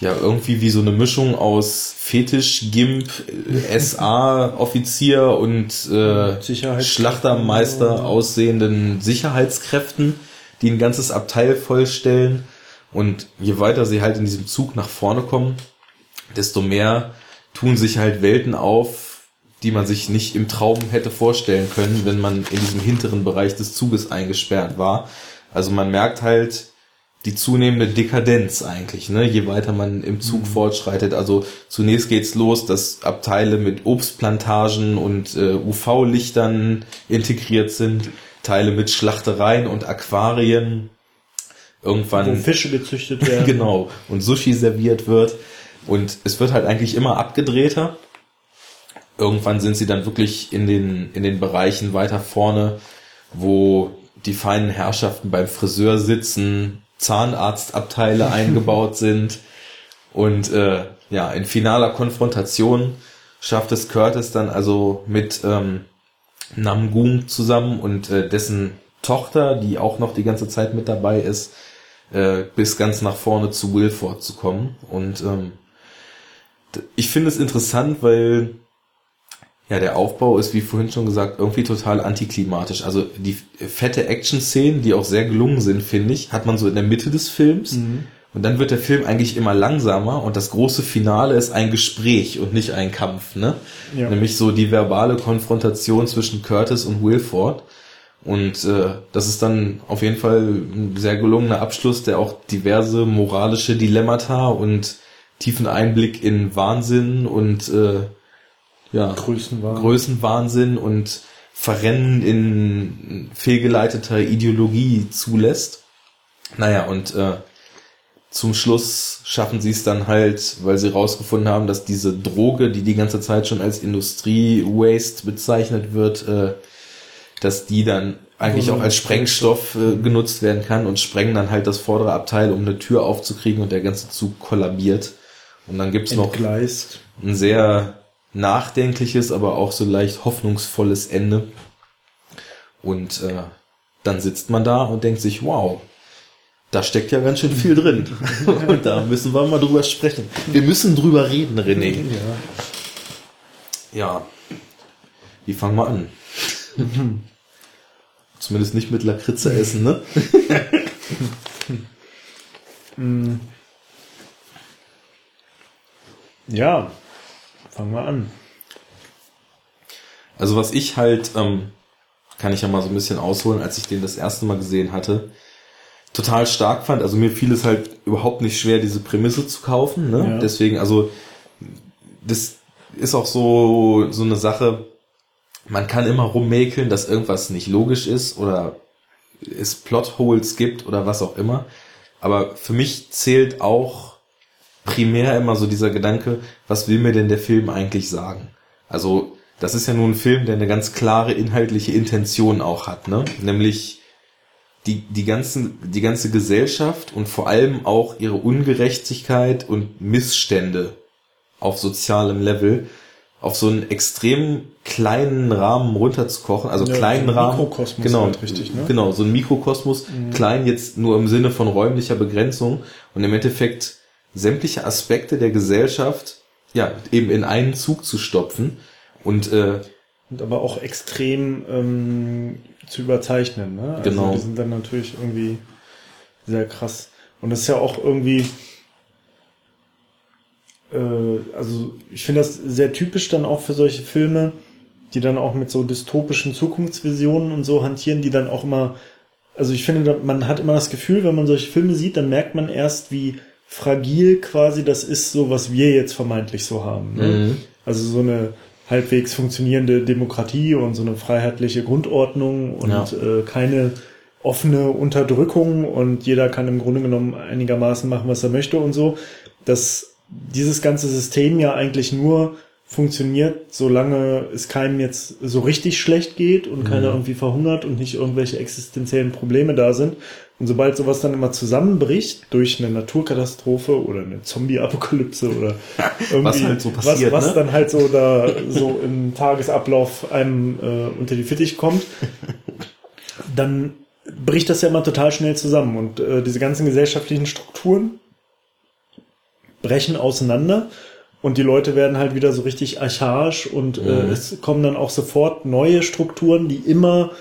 ja irgendwie wie so eine Mischung aus Fetisch, Gimp, äh, SA-Offizier und äh. Schlachtermeister aussehenden Sicherheitskräften, die ein ganzes Abteil vollstellen. Und je weiter sie halt in diesem Zug nach vorne kommen, desto mehr tun sich halt Welten auf, die man sich nicht im Traum hätte vorstellen können, wenn man in diesem hinteren Bereich des Zuges eingesperrt war. Also man merkt halt die zunehmende Dekadenz eigentlich, ne? je weiter man im Zug fortschreitet. Also zunächst geht's los, dass Abteile mit Obstplantagen und äh, UV-Lichtern integriert sind, Teile mit Schlachtereien und Aquarien. Irgendwann Wo Fische gezüchtet werden. genau, und Sushi serviert wird. Und es wird halt eigentlich immer abgedrehter. Irgendwann sind sie dann wirklich in den, in den Bereichen weiter vorne, wo die feinen Herrschaften beim Friseur sitzen, Zahnarztabteile eingebaut sind. Und äh, ja, in finaler Konfrontation schafft es Curtis dann also mit ähm, Namgung zusammen und äh, dessen Tochter, die auch noch die ganze Zeit mit dabei ist, äh, bis ganz nach vorne zu Wilford zu kommen. Und ähm, ich finde es interessant, weil ja der Aufbau ist, wie vorhin schon gesagt, irgendwie total antiklimatisch. Also die fette Action-Szenen, die auch sehr gelungen sind, finde ich, hat man so in der Mitte des Films. Und dann wird der Film eigentlich immer langsamer und das große Finale ist ein Gespräch und nicht ein Kampf, ne? Ja. Nämlich so die verbale Konfrontation zwischen Curtis und Wilford. Und äh, das ist dann auf jeden Fall ein sehr gelungener Abschluss, der auch diverse moralische Dilemmata und tiefen Einblick in Wahnsinn und äh, ja, Größenwahn. Größenwahnsinn und Verrennen in fehlgeleiteter Ideologie zulässt. Naja, und äh, zum Schluss schaffen sie es dann halt, weil sie rausgefunden haben, dass diese Droge, die die ganze Zeit schon als Industrie-Waste bezeichnet wird, äh, dass die dann eigentlich auch als Sprengstoff äh, genutzt werden kann und sprengen dann halt das vordere Abteil, um eine Tür aufzukriegen und der ganze Zug kollabiert. Und dann gibt's noch Entgleist. ein sehr nachdenkliches, aber auch so leicht hoffnungsvolles Ende. Und äh, dann sitzt man da und denkt sich, wow, da steckt ja ganz schön viel drin. und da müssen wir mal drüber sprechen. Wir müssen drüber reden, René. Ja. Ja. Wie fangen wir an? Zumindest nicht mit Lakritze essen, ne? Ja. Fangen wir an. Also was ich halt, ähm, kann ich ja mal so ein bisschen ausholen, als ich den das erste Mal gesehen hatte, total stark fand. Also mir fiel es halt überhaupt nicht schwer, diese Prämisse zu kaufen. Ne? Ja. Deswegen, also das ist auch so so eine Sache. Man kann immer rummäkeln, dass irgendwas nicht logisch ist oder es Plotholes gibt oder was auch immer. Aber für mich zählt auch primär immer so dieser Gedanke, was will mir denn der Film eigentlich sagen? Also, das ist ja nun ein Film, der eine ganz klare inhaltliche Intention auch hat, ne? Nämlich die, die, ganzen, die ganze Gesellschaft und vor allem auch ihre Ungerechtigkeit und Missstände auf sozialem Level auf so einen extrem kleinen Rahmen runterzukochen, also ja, kleinen so Rahmen, Mikrokosmos genau, halt richtig, ne? genau, so ein Mikrokosmos, mhm. klein jetzt nur im Sinne von räumlicher Begrenzung und im Endeffekt sämtliche Aspekte der Gesellschaft, ja, eben in einen Zug zu stopfen und äh, und aber auch extrem ähm, zu überzeichnen, ne? Also genau. die sind dann natürlich irgendwie sehr krass und das ist ja auch irgendwie äh, also ich finde das sehr typisch dann auch für solche Filme, die dann auch mit so dystopischen Zukunftsvisionen und so hantieren, die dann auch immer, also ich finde, man hat immer das Gefühl, wenn man solche Filme sieht, dann merkt man erst, wie fragil quasi das ist, so was wir jetzt vermeintlich so haben. Ne? Mhm. Also so eine halbwegs funktionierende Demokratie und so eine freiheitliche Grundordnung und ja. äh, keine offene Unterdrückung und jeder kann im Grunde genommen einigermaßen machen, was er möchte und so. Das dieses ganze System ja eigentlich nur funktioniert, solange es keinem jetzt so richtig schlecht geht und mhm. keiner irgendwie verhungert und nicht irgendwelche existenziellen Probleme da sind. Und sobald sowas dann immer zusammenbricht durch eine Naturkatastrophe oder eine Zombie-Apokalypse oder irgendwie was, halt so passiert, was, was ne? dann halt so da so im Tagesablauf einem äh, unter die Fittich kommt, dann bricht das ja immer total schnell zusammen und äh, diese ganzen gesellschaftlichen Strukturen brechen auseinander und die Leute werden halt wieder so richtig archaisch und äh, mhm. äh, es kommen dann auch sofort neue Strukturen, die immer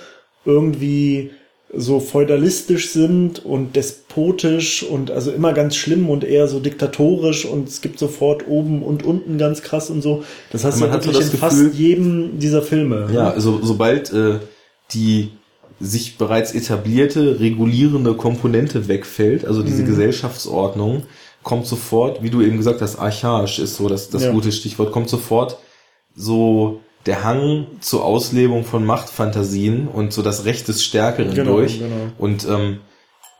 irgendwie so feudalistisch sind und despotisch und also immer ganz schlimm und eher so diktatorisch und es gibt sofort oben und unten ganz krass und so. Das heißt, man ja hat so das in Gefühl, fast jedem dieser Filme. Ja, also sobald äh, die sich bereits etablierte regulierende Komponente wegfällt, also diese mhm. Gesellschaftsordnung, kommt sofort, wie du eben gesagt hast, archaisch ist so das, das ja. gute Stichwort, kommt sofort so der Hang zur Auslebung von Machtfantasien und so das Recht des Stärkeren genau, durch. Genau. Und ähm,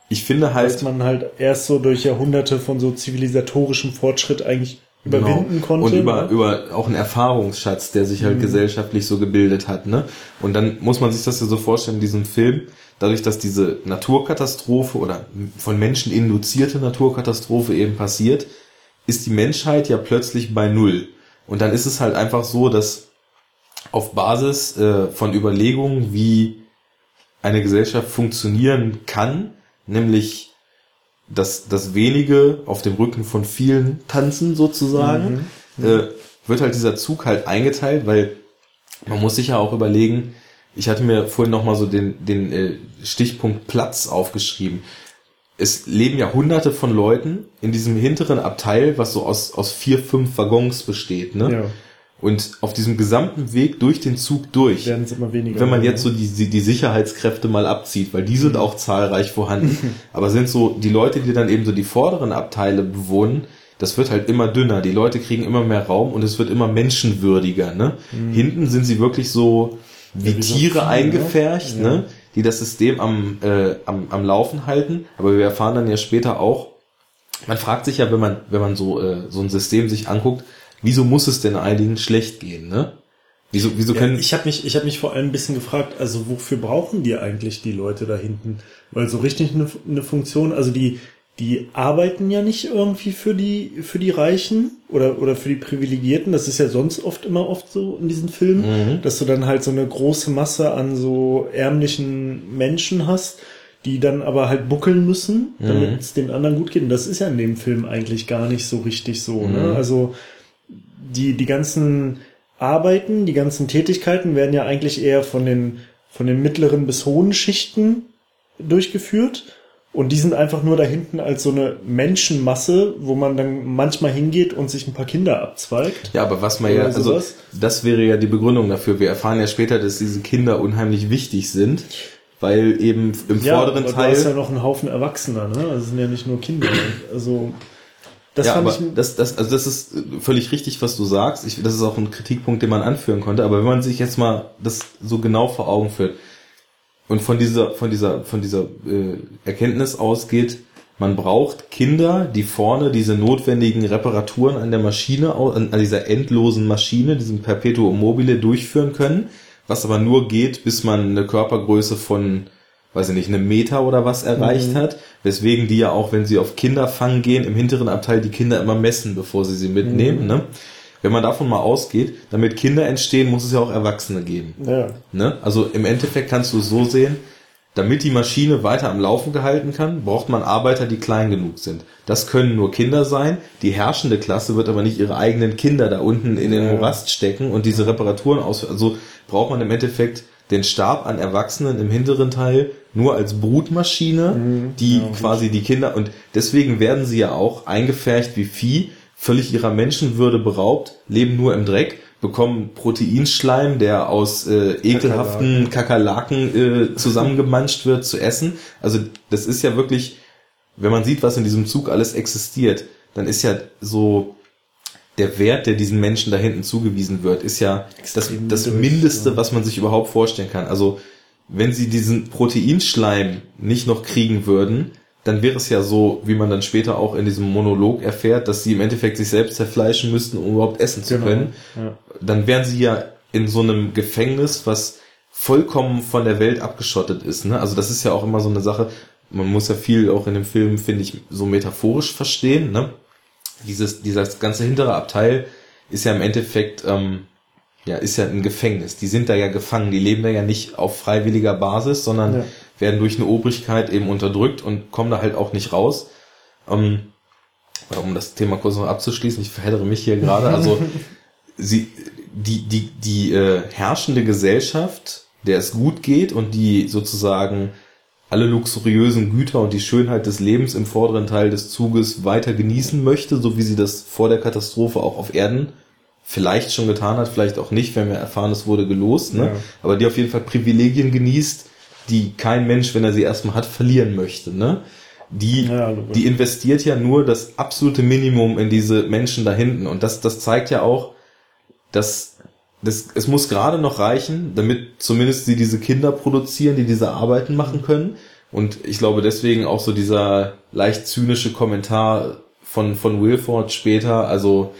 ich finde halt. Dass man halt erst so durch Jahrhunderte von so zivilisatorischem Fortschritt eigentlich überwinden genau. konnte. Und über, ne? über auch einen Erfahrungsschatz, der sich halt mhm. gesellschaftlich so gebildet hat. Ne? Und dann muss man sich das ja so vorstellen, in diesem Film, dadurch, dass diese Naturkatastrophe oder von Menschen induzierte Naturkatastrophe eben passiert, ist die Menschheit ja plötzlich bei Null. Und dann ist es halt einfach so, dass auf Basis äh, von Überlegungen, wie eine Gesellschaft funktionieren kann, nämlich dass das wenige auf dem Rücken von vielen tanzen sozusagen, mhm. äh, wird halt dieser Zug halt eingeteilt, weil man muss sich ja auch überlegen, ich hatte mir vorhin nochmal so den, den äh, Stichpunkt Platz aufgeschrieben. Es leben ja hunderte von Leuten in diesem hinteren Abteil, was so aus, aus vier, fünf Waggons besteht, ne? Ja. Und auf diesem gesamten Weg durch den Zug durch, werden es immer weniger. Wenn man jetzt so die, die Sicherheitskräfte mal abzieht, weil die sind mhm. auch zahlreich vorhanden. Aber sind so die Leute, die dann eben so die vorderen Abteile bewohnen, das wird halt immer dünner. Die Leute kriegen immer mehr Raum und es wird immer menschenwürdiger. Ne? Mhm. Hinten sind sie wirklich so wie, ja, wie Tiere so eingefärcht, ja. ne? die das System am, äh, am, am Laufen halten. Aber wir erfahren dann ja später auch, man fragt sich ja, wenn man, wenn man so, äh, so ein System sich anguckt, wieso muss es denn einigen schlecht gehen, ne? Wieso, wieso können. Ja, ich habe mich, ich habe mich vor allem ein bisschen gefragt, also wofür brauchen die eigentlich die Leute da hinten? Weil so richtig eine, eine Funktion, also die, die arbeiten ja nicht irgendwie für die, für die Reichen oder, oder für die Privilegierten. Das ist ja sonst oft immer oft so in diesen Filmen, mhm. dass du dann halt so eine große Masse an so ärmlichen Menschen hast, die dann aber halt buckeln müssen, damit mhm. es den anderen gut geht. Und das ist ja in dem Film eigentlich gar nicht so richtig so. Ne? Mhm. Ne? Also die, die ganzen Arbeiten, die ganzen Tätigkeiten werden ja eigentlich eher von den, von den mittleren bis hohen Schichten durchgeführt und die sind einfach nur da hinten als so eine Menschenmasse, wo man dann manchmal hingeht und sich ein paar Kinder abzweigt. Ja, aber was man ja, also das wäre ja die Begründung dafür. Wir erfahren ja später, dass diese Kinder unheimlich wichtig sind, weil eben im ja, vorderen aber Teil. Da ist ja noch ein Haufen Erwachsener, ne? Also sind ja nicht nur Kinder. Also das ja, fand aber ich das, das, also das ist völlig richtig, was du sagst. Ich, das ist auch ein Kritikpunkt, den man anführen konnte. Aber wenn man sich jetzt mal das so genau vor Augen führt, und von dieser, von dieser, von dieser äh, Erkenntnis ausgeht, man braucht Kinder, die vorne diese notwendigen Reparaturen an der Maschine, an, an dieser endlosen Maschine, diesem Perpetuum mobile durchführen können, was aber nur geht, bis man eine Körpergröße von, weiß ich nicht, einem Meter oder was erreicht mhm. hat, weswegen die ja auch, wenn sie auf Kinderfang gehen, im hinteren Abteil die Kinder immer messen, bevor sie sie mitnehmen, mhm. ne? Wenn man davon mal ausgeht, damit Kinder entstehen, muss es ja auch Erwachsene geben. Ja. Ne? Also im Endeffekt kannst du es so sehen, damit die Maschine weiter am Laufen gehalten kann, braucht man Arbeiter, die klein genug sind. Das können nur Kinder sein. Die herrschende Klasse wird aber nicht ihre eigenen Kinder da unten in den Morast stecken und diese Reparaturen aus. Also braucht man im Endeffekt den Stab an Erwachsenen im hinteren Teil nur als Brutmaschine, mhm, die ja, quasi die Kinder und deswegen werden sie ja auch eingefärcht wie Vieh, völlig ihrer Menschenwürde beraubt, leben nur im Dreck bekommen Proteinschleim, der aus äh, ekelhaften Kakerlaken äh, zusammengemanscht wird, zu essen. Also das ist ja wirklich, wenn man sieht, was in diesem Zug alles existiert, dann ist ja so der Wert, der diesen Menschen da hinten zugewiesen wird, ist ja das, das Mindeste, was man sich überhaupt vorstellen kann. Also wenn sie diesen Proteinschleim nicht noch kriegen würden, dann wäre es ja so, wie man dann später auch in diesem Monolog erfährt, dass sie im Endeffekt sich selbst zerfleischen müssten, um überhaupt essen zu genau. können. Ja. Dann wären sie ja in so einem Gefängnis, was vollkommen von der Welt abgeschottet ist. Ne? Also das ist ja auch immer so eine Sache, man muss ja viel auch in dem Film, finde ich, so metaphorisch verstehen. Ne? Dieses, dieses ganze hintere Abteil ist ja im Endeffekt, ähm, ja, ist ja ein Gefängnis. Die sind da ja gefangen, die leben da ja nicht auf freiwilliger Basis, sondern ja werden durch eine Obrigkeit eben unterdrückt und kommen da halt auch nicht raus. Ähm, um das Thema kurz noch abzuschließen, ich verheddere mich hier gerade. Also sie, die, die, die äh, herrschende Gesellschaft, der es gut geht und die sozusagen alle luxuriösen Güter und die Schönheit des Lebens im vorderen Teil des Zuges weiter genießen möchte, so wie sie das vor der Katastrophe auch auf Erden vielleicht schon getan hat, vielleicht auch nicht, wenn wir erfahren, es wurde gelost, ne? Ja. aber die auf jeden Fall Privilegien genießt, die kein Mensch, wenn er sie erstmal hat, verlieren möchte. Ne? Die, ja, die investiert ja nur das absolute Minimum in diese Menschen da hinten. Und das, das zeigt ja auch, dass das, es muss gerade noch reichen, damit zumindest sie diese Kinder produzieren, die diese Arbeiten machen können. Und ich glaube deswegen auch so dieser leicht zynische Kommentar von, von Wilford später, also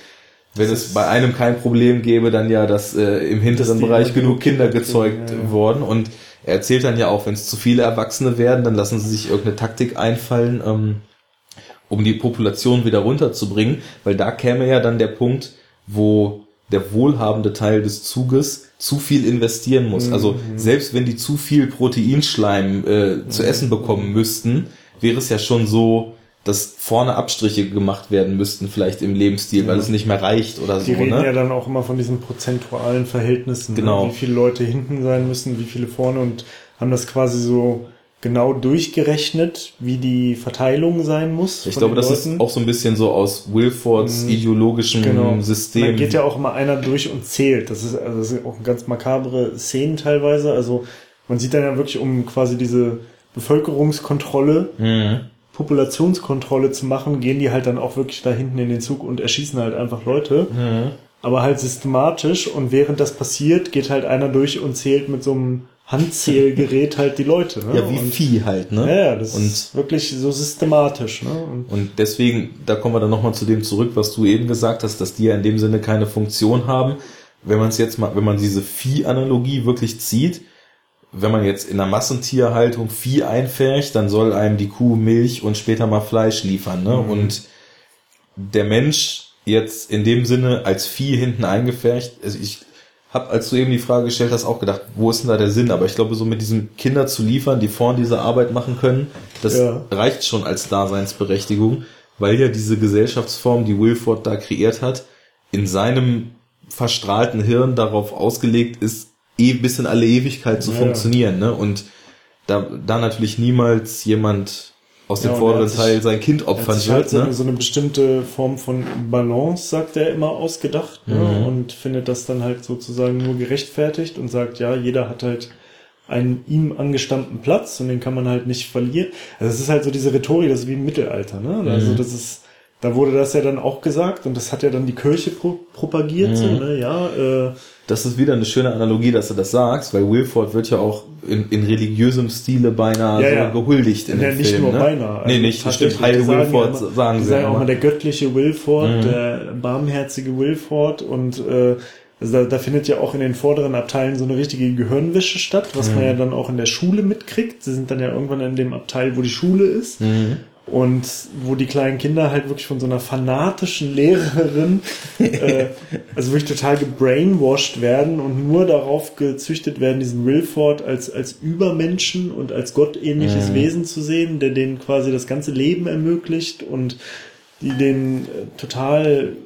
wenn das es bei einem kein Problem gäbe, dann ja, dass äh, im hinteren Bereich genug Kinder gezeugt ja, ja. wurden. Und er erzählt dann ja auch, wenn es zu viele Erwachsene werden, dann lassen sie sich irgendeine Taktik einfallen, ähm, um die Population wieder runterzubringen, weil da käme ja dann der Punkt, wo der wohlhabende Teil des Zuges zu viel investieren muss. Also mhm. Also selbst wenn die zu viel Proteinschleim äh, zu mhm. essen bekommen müssten, wäre es ja schon so, dass vorne Abstriche gemacht werden müssten, vielleicht im Lebensstil, weil es nicht mehr reicht oder Die so. Die reden ne? ja dann auch immer von diesen prozentualen Verhältnissen, ne? genau. Ne? wie viele Leute hinten sein müssen, wie viele vorne und haben das quasi so genau durchgerechnet, wie die Verteilung sein muss. Ich glaube, das Leuten. ist auch so ein bisschen so aus Wilfords mhm. ideologischem genau. System. Da geht ja auch immer einer durch und zählt. Das ist, also das sind auch ganz makabre Szenen teilweise. Also man sieht dann ja wirklich um quasi diese Bevölkerungskontrolle. Mhm Populationskontrolle zu machen, gehen die halt dann auch wirklich da hinten in den Zug und erschießen halt einfach Leute. Mhm. Aber halt systematisch und während das passiert, geht halt einer durch und zählt mit so einem Handzählgerät halt die Leute. Ne? Ja, wie und, Vieh halt, ne? Ja, das und, ist wirklich so systematisch. Ne? Und, und deswegen, da kommen wir dann nochmal zu dem zurück, was du eben gesagt hast, dass die ja in dem Sinne keine Funktion haben. Wenn man es jetzt mal, wenn man diese Vieh-Analogie wirklich zieht, wenn man jetzt in der Massentierhaltung Vieh einfärcht, dann soll einem die Kuh Milch und später mal Fleisch liefern. Ne? Mhm. Und der Mensch jetzt in dem Sinne als Vieh hinten eingefärcht, also ich habe, als du eben die Frage gestellt hast, auch gedacht, wo ist denn da der Sinn? Aber ich glaube, so mit diesen Kinder zu liefern, die vorn diese Arbeit machen können, das ja. reicht schon als Daseinsberechtigung, weil ja diese Gesellschaftsform, die Wilford da kreiert hat, in seinem verstrahlten Hirn darauf ausgelegt ist, eh bis in alle Ewigkeit zu ja, funktionieren, ne? Und da, da natürlich niemals jemand aus dem ja, vorderen Teil sein Kind opfern wird. Halt so, ne? so eine bestimmte Form von Balance, sagt er immer, ausgedacht ne? mhm. und findet das dann halt sozusagen nur gerechtfertigt und sagt, ja, jeder hat halt einen ihm angestammten Platz und den kann man halt nicht verlieren. Also es ist halt so diese Rhetorik, das ist wie im Mittelalter, ne? Also mhm. Also das ist, da wurde das ja dann auch gesagt und das hat ja dann die Kirche pro propagiert, mhm. so, ne? Ja, äh, das ist wieder eine schöne Analogie, dass du das sagst, weil Wilford wird ja auch in, in religiösem Stile beinahe Ja, so ja. gehuldigt in ja, dem nicht Film. nur ne? beinahe. Nee, Also nicht, das tatsächlich, stimmt. Heil sagen Wilford sagen die sie sagen ja auch mal der göttliche Wilford, Mhm. der barmherzige Wilford und äh, also da, da findet ja auch in den vorderen Abteilen so eine richtige Gehirnwäsche statt, was Mhm. man ja dann auch in der Schule mitkriegt. Sie sind dann ja irgendwann in dem Abteil, wo die Schule ist. Mhm. Und wo die kleinen Kinder halt wirklich von so einer fanatischen Lehrerin, äh, also wirklich total gebrainwashed werden und nur darauf gezüchtet werden, diesen Wilford als, als Übermenschen und als gottähnliches Mhm. Wesen zu sehen, der denen quasi das ganze Leben ermöglicht und die denen äh, total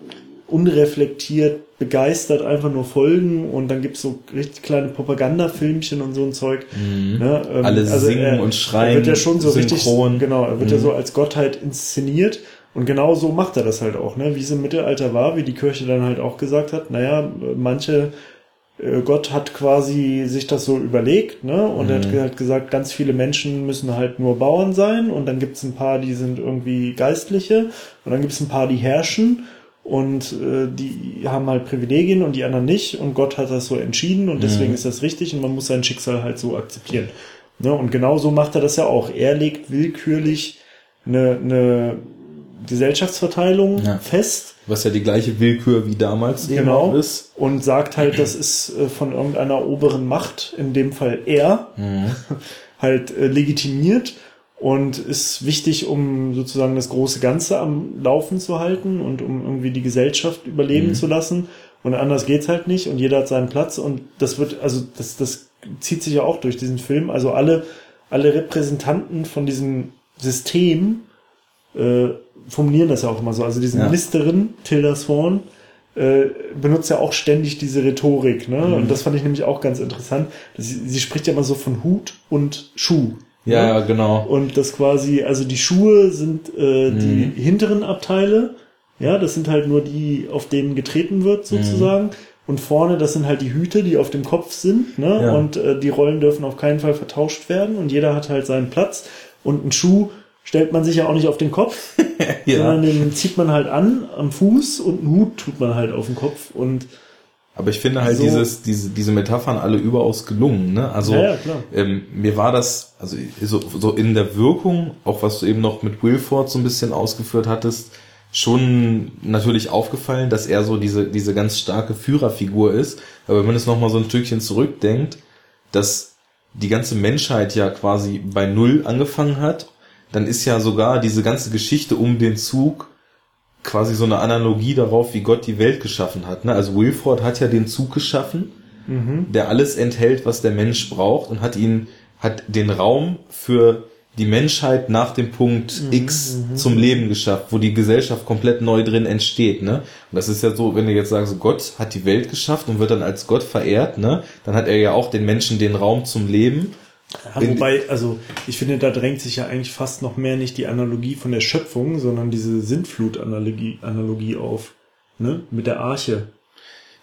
unreflektiert, begeistert einfach nur folgen und dann gibt's so richtig kleine Propagandafilmchen und so ein Zeug. Ne? Ähm, Mhm. Alle singen und schreien, Er wird ja schon so synchron. richtig, genau, er wird Mhm. ja so als Gottheit inszeniert und genau so macht er das halt auch, ne? Wie es im Mittelalter war, wie die Kirche dann halt auch gesagt hat, naja, manche äh, Gott hat quasi sich das so überlegt, ne? Und er hat Mhm. halt gesagt, ganz viele Menschen müssen halt nur Bauern sein und dann gibt's ein paar, die sind irgendwie Geistliche und dann gibt's ein paar, die herrschen und äh, die haben halt Privilegien und die anderen nicht und Gott hat das so entschieden und deswegen Mhm. ist das richtig und man muss sein Schicksal halt so akzeptieren. Ne? Und genau so macht er das ja auch. Er legt willkürlich eine, eine Gesellschaftsverteilung Ja. fest Was ja die gleiche Willkür wie damals Genau. ist. und sagt halt, das ist äh, von irgendeiner oberen Macht, in dem Fall er, Mhm. halt äh, legitimiert und ist wichtig, um sozusagen das große Ganze am Laufen zu halten und um irgendwie die Gesellschaft überleben Mhm. zu lassen. Und anders geht's halt nicht und jeder hat seinen Platz und das wird, also das, das zieht sich ja auch durch diesen Film. Also alle, alle Repräsentanten von diesem System äh, formulieren das ja auch immer so. Also diese Ja. Ministerin, Tilda Swan, äh, benutzt ja auch ständig diese Rhetorik, ne? Mhm. Und das fand ich nämlich auch ganz interessant. Sie, sie spricht ja immer so von Hut und Schuh. Ja, ne? ja, genau. Und das quasi, also die Schuhe sind äh, Mhm. die hinteren Abteile, ja, das sind halt nur die, auf denen getreten wird sozusagen. Mhm. Und vorne, das sind halt die Hüte, die auf dem Kopf sind, ne? Ja. Und äh, die Rollen dürfen auf keinen Fall vertauscht werden und jeder hat halt seinen Platz. Und einen Schuh stellt man sich ja auch nicht auf den Kopf, Ja. sondern den zieht man halt an am Fuß und einen Hut tut man halt auf den Kopf und Aber ich finde halt So- dieses, diese, diese Metaphern alle überaus gelungen, ne? Also, Ja, ja. Ähm, mir war das, also so, so in der Wirkung, auch was du eben noch mit Wilford so ein bisschen ausgeführt hattest, schon natürlich aufgefallen, dass er so diese, diese ganz starke Führerfigur ist. Aber wenn man es nochmal so ein Stückchen zurückdenkt, dass die ganze Menschheit ja quasi bei Null angefangen hat, dann ist ja sogar diese ganze Geschichte um den Zug quasi so eine Analogie darauf, wie Gott die Welt geschaffen hat. Ne? Also Wilford hat ja den Zug geschaffen, der alles enthält, was der Mensch braucht und hat ihn, hat den Raum für die Menschheit nach dem Punkt X zum Leben geschafft, wo die Gesellschaft komplett neu drin entsteht, ne? Und das ist ja so, wenn du jetzt sagst, Gott hat die Welt geschafft und wird dann als Gott verehrt, ne? Dann hat er ja auch den Menschen den Raum zum Leben. Ja, wobei, also ich finde, da drängt sich ja eigentlich fast noch mehr nicht die Analogie von der Schöpfung, sondern diese Sintflut-Analogie Analogie auf, ne? Mit der Arche.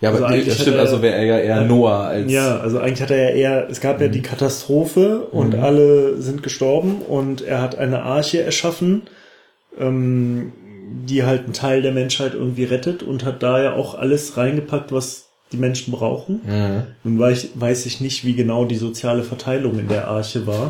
Ja, Also aber eigentlich das hat stimmt, er- also wäre er ja eher. Noah als Ja, also eigentlich hat er ja eher, es gab ja Mhm. die Katastrophe und alle sind gestorben und er hat eine Arche erschaffen, ähm, die halt einen Teil der Menschheit irgendwie rettet und hat da ja auch alles reingepackt, was die Menschen brauchen. Mhm. Nun weiß, weiß ich nicht, wie genau die soziale Verteilung in der Arche war.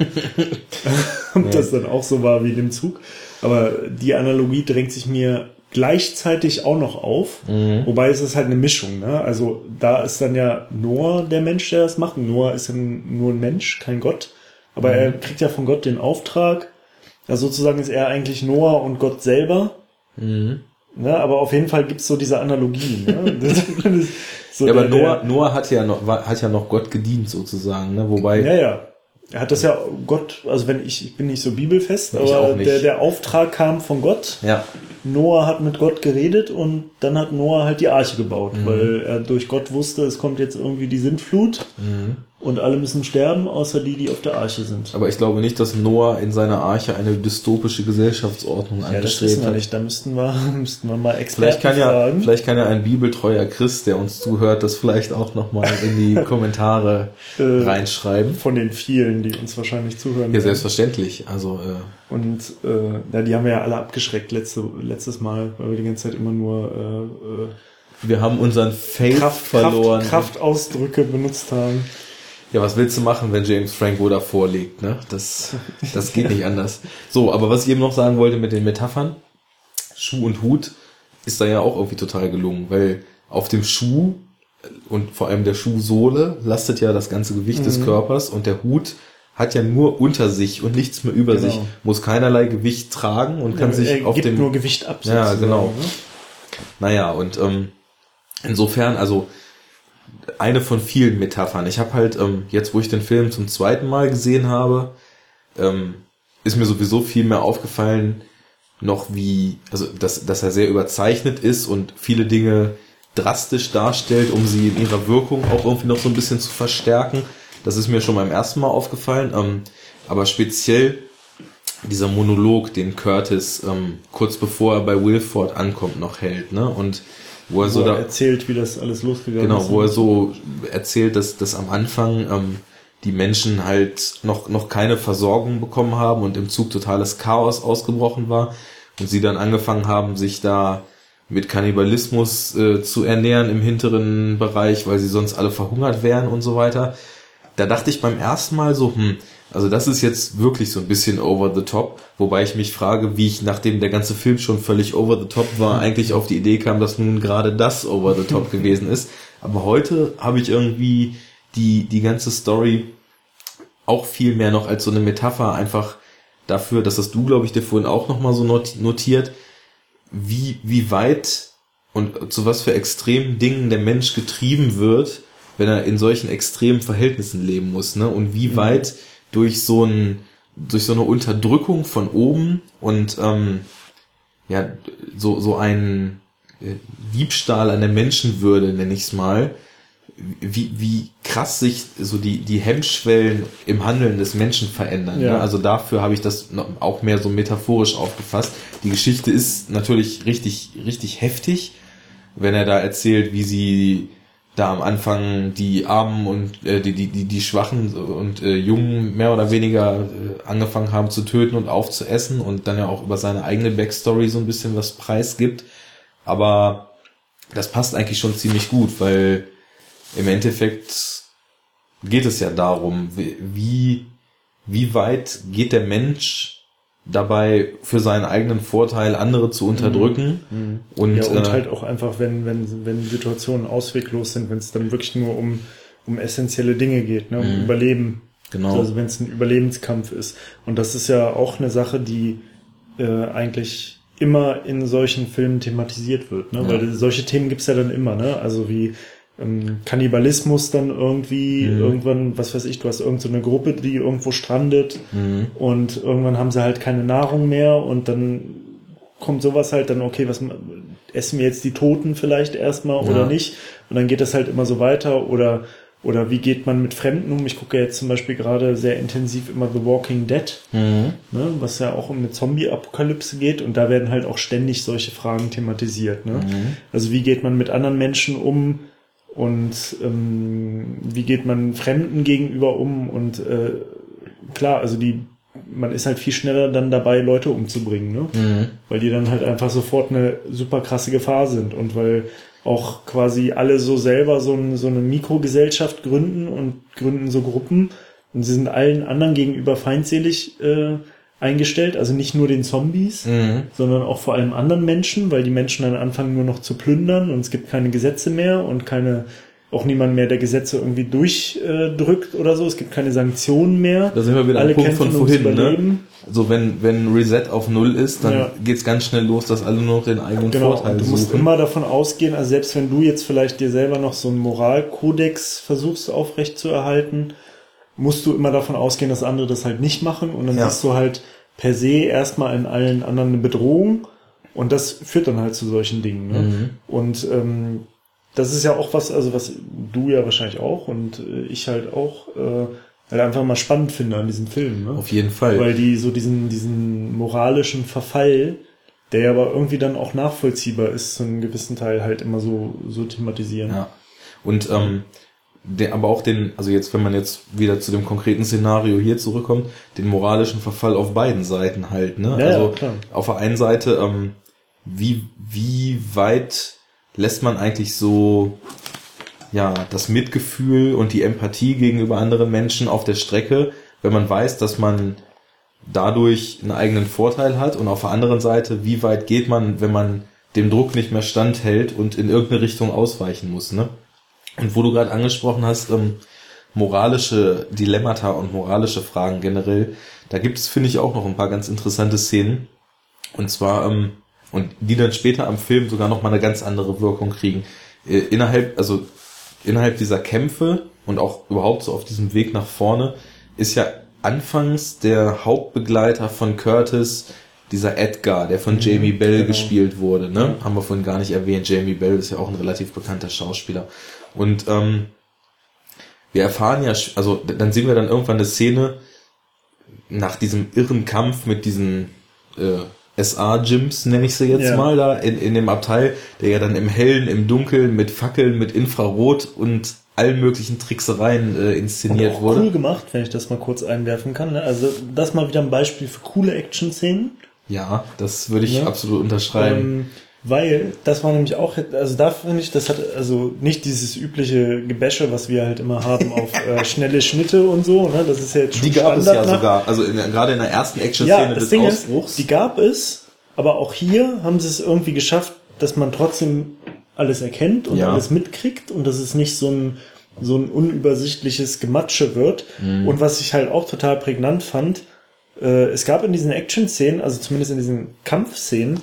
Ob das dann auch so war wie in dem Zug. Aber die Analogie drängt sich mir gleichzeitig auch noch auf. Wobei es ist halt eine Mischung. Ne? Also da ist dann ja Noah der Mensch, der das macht. Noah ist ja nur ein Mensch, kein Gott. Aber er kriegt ja von Gott den Auftrag. Also sozusagen ist er eigentlich Noah und Gott selber. Ne? Aber auf jeden Fall gibt's so diese Analogie. Ne? So Ja, aber der- Noah, Noah hat ja noch, war, hat ja noch Gott gedient sozusagen, ne? Wobei, Ja, ja. Er hat das ja Gott, also wenn ich, ich bin nicht so bibelfest, aber der, der Auftrag kam von Gott. ja, Noah hat mit Gott geredet und dann hat Noah halt die Arche gebaut, Mhm. weil er durch Gott wusste, es kommt jetzt irgendwie die Sintflut Mhm. Und alle müssen sterben, außer die, die auf der Arche sind. aber ich glaube nicht, dass Noah in seiner Arche eine dystopische Gesellschaftsordnung Ja, das angestrebt wissen wir hat. nicht. Da müssten wir, müssten wir mal Experten Vielleicht kann ja, fragen. vielleicht kann ja ein bibeltreuer Christ, der uns zuhört, das vielleicht auch nochmal in die Kommentare Äh, reinschreiben. Von den vielen, die uns wahrscheinlich zuhören. Ja, werden. selbstverständlich. Also, äh, Und äh, ja, die haben wir ja alle abgeschreckt letzte, letztes Mal, weil wir die ganze Zeit immer nur äh, äh, wir haben unseren Faith Kraft, verloren. Kraft, Kraftausdrücke benutzt haben. Ja, was willst du machen, wenn James Franco da vorlegt, ne? Das, das geht nicht anders. So, aber was ich eben noch sagen wollte mit den Metaphern, Schuh und Hut ist da ja auch irgendwie total gelungen, weil auf dem Schuh und vor allem der Schuhsohle lastet ja das ganze Gewicht mhm. des Körpers und der Hut hat ja nur unter sich und nichts mehr über genau. sich, muss keinerlei Gewicht tragen und kann ja, sich auf dem nur Gewicht ab. Ja, genau. Ne? Naja, und ähm, insofern, also eine von vielen Metaphern. Ich habe halt ähm, jetzt, wo ich den Film zum zweiten Mal gesehen habe, ähm, ist mir sowieso viel mehr aufgefallen, noch wie, also dass, dass er sehr überzeichnet ist und viele Dinge drastisch darstellt, um sie in ihrer Wirkung auch irgendwie noch so ein bisschen zu verstärken. Das ist mir schon beim ersten Mal aufgefallen. Ähm, aber speziell dieser Monolog, den Curtis ähm, kurz bevor er bei Wilford ankommt, noch hält, ne? Und wo er wo so er da erzählt, wie das alles losgegangen genau, ist. Genau, wo er so erzählt, dass, dass am Anfang ähm, die Menschen halt noch, noch keine Versorgung bekommen haben und im Zug totales Chaos ausgebrochen war und sie dann angefangen haben, sich da mit Kannibalismus äh, zu ernähren im hinteren Bereich, weil sie sonst alle verhungert wären und so weiter. Da dachte ich beim ersten Mal so, hm, also das ist jetzt wirklich so ein bisschen over the top, wobei ich mich frage, wie ich, nachdem der ganze Film schon völlig over the top war, eigentlich auf die Idee kam, dass nun gerade das over the top gewesen ist. Aber heute habe ich irgendwie die, die ganze Story auch viel mehr noch als so eine Metapher einfach dafür, dass das du, glaube ich, dir vorhin auch nochmal so notiert, wie, wie weit und zu was für extremen Dingen der Mensch getrieben wird, wenn er in solchen extremen Verhältnissen leben muss, ne? Und wie mhm. Durch so ein, durch so eine Unterdrückung von oben und ähm, ja, so, so ein äh, Diebstahl an der Menschenwürde, nenne ich es mal, wie, wie krass sich so die, die Hemmschwellen im Handeln des Menschen verändern. Ne? Ja. Ne? Also dafür habe ich das auch mehr so metaphorisch aufgefasst. Die Geschichte ist natürlich richtig, richtig heftig, wenn er da erzählt, wie sie da am Anfang die Armen und äh, die, die, die, die Schwachen und äh, Jungen mehr oder weniger äh, angefangen haben zu töten und aufzuessen und dann ja auch über seine eigene Backstory so ein bisschen was preisgibt. Aber das passt eigentlich schon ziemlich gut, weil im Endeffekt geht es ja darum, wie, wie weit geht der Mensch dabei für seinen eigenen Vorteil andere zu unterdrücken mhm. mhm. und, ja, und äh, halt auch einfach wenn wenn wenn Situationen ausweglos sind wenn es dann wirklich nur um um essentielle Dinge geht ne um mhm. Überleben genau also wenn es ein Überlebenskampf ist und das ist ja auch eine Sache die äh, eigentlich immer in solchen Filmen thematisiert wird ne ja. weil solche Themen gibt's ja dann immer ne also wie ähm, Kannibalismus dann irgendwie, mhm. irgendwann, was weiß ich, du hast irgendeine so Gruppe, die irgendwo strandet mhm. und irgendwann haben sie halt keine Nahrung mehr und dann kommt sowas halt dann, okay, was essen wir jetzt die Toten vielleicht erstmal ja. oder nicht? Und dann geht das halt immer so weiter oder oder wie geht man mit Fremden um? Ich gucke jetzt zum Beispiel gerade sehr intensiv immer The Walking Dead, mhm. ne, was ja auch um eine Zombie-Apokalypse geht und da werden halt auch ständig solche Fragen thematisiert. Ne? Mhm. Also wie geht man mit anderen Menschen um? Und ähm, wie geht man Fremden gegenüber um und äh, klar, also die man ist halt viel schneller dann dabei, Leute umzubringen, ne? Mhm. Weil die dann halt einfach sofort eine super krasse Gefahr sind und weil auch quasi alle so selber so, ein, so eine Mikrogesellschaft gründen und gründen so Gruppen und sie sind allen anderen gegenüber feindselig äh, eingestellt, also nicht nur den Zombies, mhm. sondern auch vor allem anderen Menschen, weil die Menschen dann anfangen nur noch zu plündern und es gibt keine Gesetze mehr und keine auch niemand mehr, der Gesetze irgendwie durchdrückt oder so. Es gibt keine Sanktionen mehr. Da sind wir wieder Alle am Punkt von vorhin, ne? So wenn wenn Reset auf null ist, dann ja. geht's ganz schnell los, dass alle nur noch den eigenen genau. Vorteil und du musst immer davon ausgehen, also selbst wenn du jetzt vielleicht dir selber noch so einen Moralkodex versuchst aufrechtzuerhalten, musst du immer davon ausgehen, dass andere das halt nicht machen und dann ja. bist du halt per se erstmal in allen anderen eine Bedrohung und das führt dann halt zu solchen Dingen. Ne? Mhm. Und ähm, das ist ja auch was, also was du ja wahrscheinlich auch und äh, ich halt auch äh, halt einfach mal spannend finde an diesem Film. Ne? Auf jeden Fall. Weil die so diesen, diesen moralischen Verfall, der ja aber irgendwie dann auch nachvollziehbar ist, zu einem gewissen Teil halt immer so, so thematisieren. Ja. Und ähm, der, aber auch den, also jetzt, wenn man jetzt wieder zu dem konkreten Szenario hier zurückkommt, den moralischen Verfall auf beiden Seiten halt, ne? Ja, also ja, auf der einen Seite, ähm, wie, wie weit lässt man eigentlich so, ja, das Mitgefühl und die Empathie gegenüber anderen Menschen auf der Strecke, wenn man weiß, dass man dadurch einen eigenen Vorteil hat und auf der anderen Seite, wie weit geht man, wenn man dem Druck nicht mehr standhält und in irgendeine Richtung ausweichen muss, ne? Und wo du gerade angesprochen hast, ähm, moralische Dilemmata und moralische Fragen generell, da gibt es, finde ich, auch noch ein paar ganz interessante Szenen. Und zwar, ähm, und die dann später am Film sogar noch mal eine ganz andere Wirkung kriegen. Äh, innerhalb, also innerhalb dieser Kämpfe und auch überhaupt so auf diesem Weg nach vorne ist ja anfangs der Hauptbegleiter von Curtis dieser Edgar, der von Jamie Bell genau. gespielt wurde, ne? Haben wir vorhin gar nicht erwähnt. Jamie Bell ist ja auch ein relativ bekannter Schauspieler. Und ähm, wir erfahren ja, also dann sehen wir dann irgendwann eine Szene nach diesem irren Kampf mit diesen äh, SA-Gyms, nenne ich sie jetzt Ja. mal, da in, in dem Abteil, der ja dann im Hellen, im Dunkeln, mit Fackeln, mit Infrarot und allen möglichen Tricksereien äh, inszeniert wurde. cool gemacht, wenn ich das mal kurz einwerfen kann. Ne? Also das mal wieder ein Beispiel für coole Action-Szenen. Ja, das würde ich Ja. absolut unterschreiben. Ähm, weil das war nämlich auch, also da finde ich, das hat also nicht dieses übliche Gebäsche, was wir halt immer haben auf äh, schnelle Schnitte und so. Ne? Das ist ja jetzt schon die gab es ja Standard nach- sogar, also in, gerade in der ersten Ja, Action-Szene das des Ding ist, Ausbruchs. die gab es, aber auch hier haben sie es irgendwie geschafft, dass man trotzdem alles erkennt und Ja. alles mitkriegt und dass es nicht so ein so ein unübersichtliches Gematsche wird. Mhm. Und was ich halt auch total prägnant fand, äh, es gab in diesen Action-Szenen, also zumindest in diesen Kampfszenen,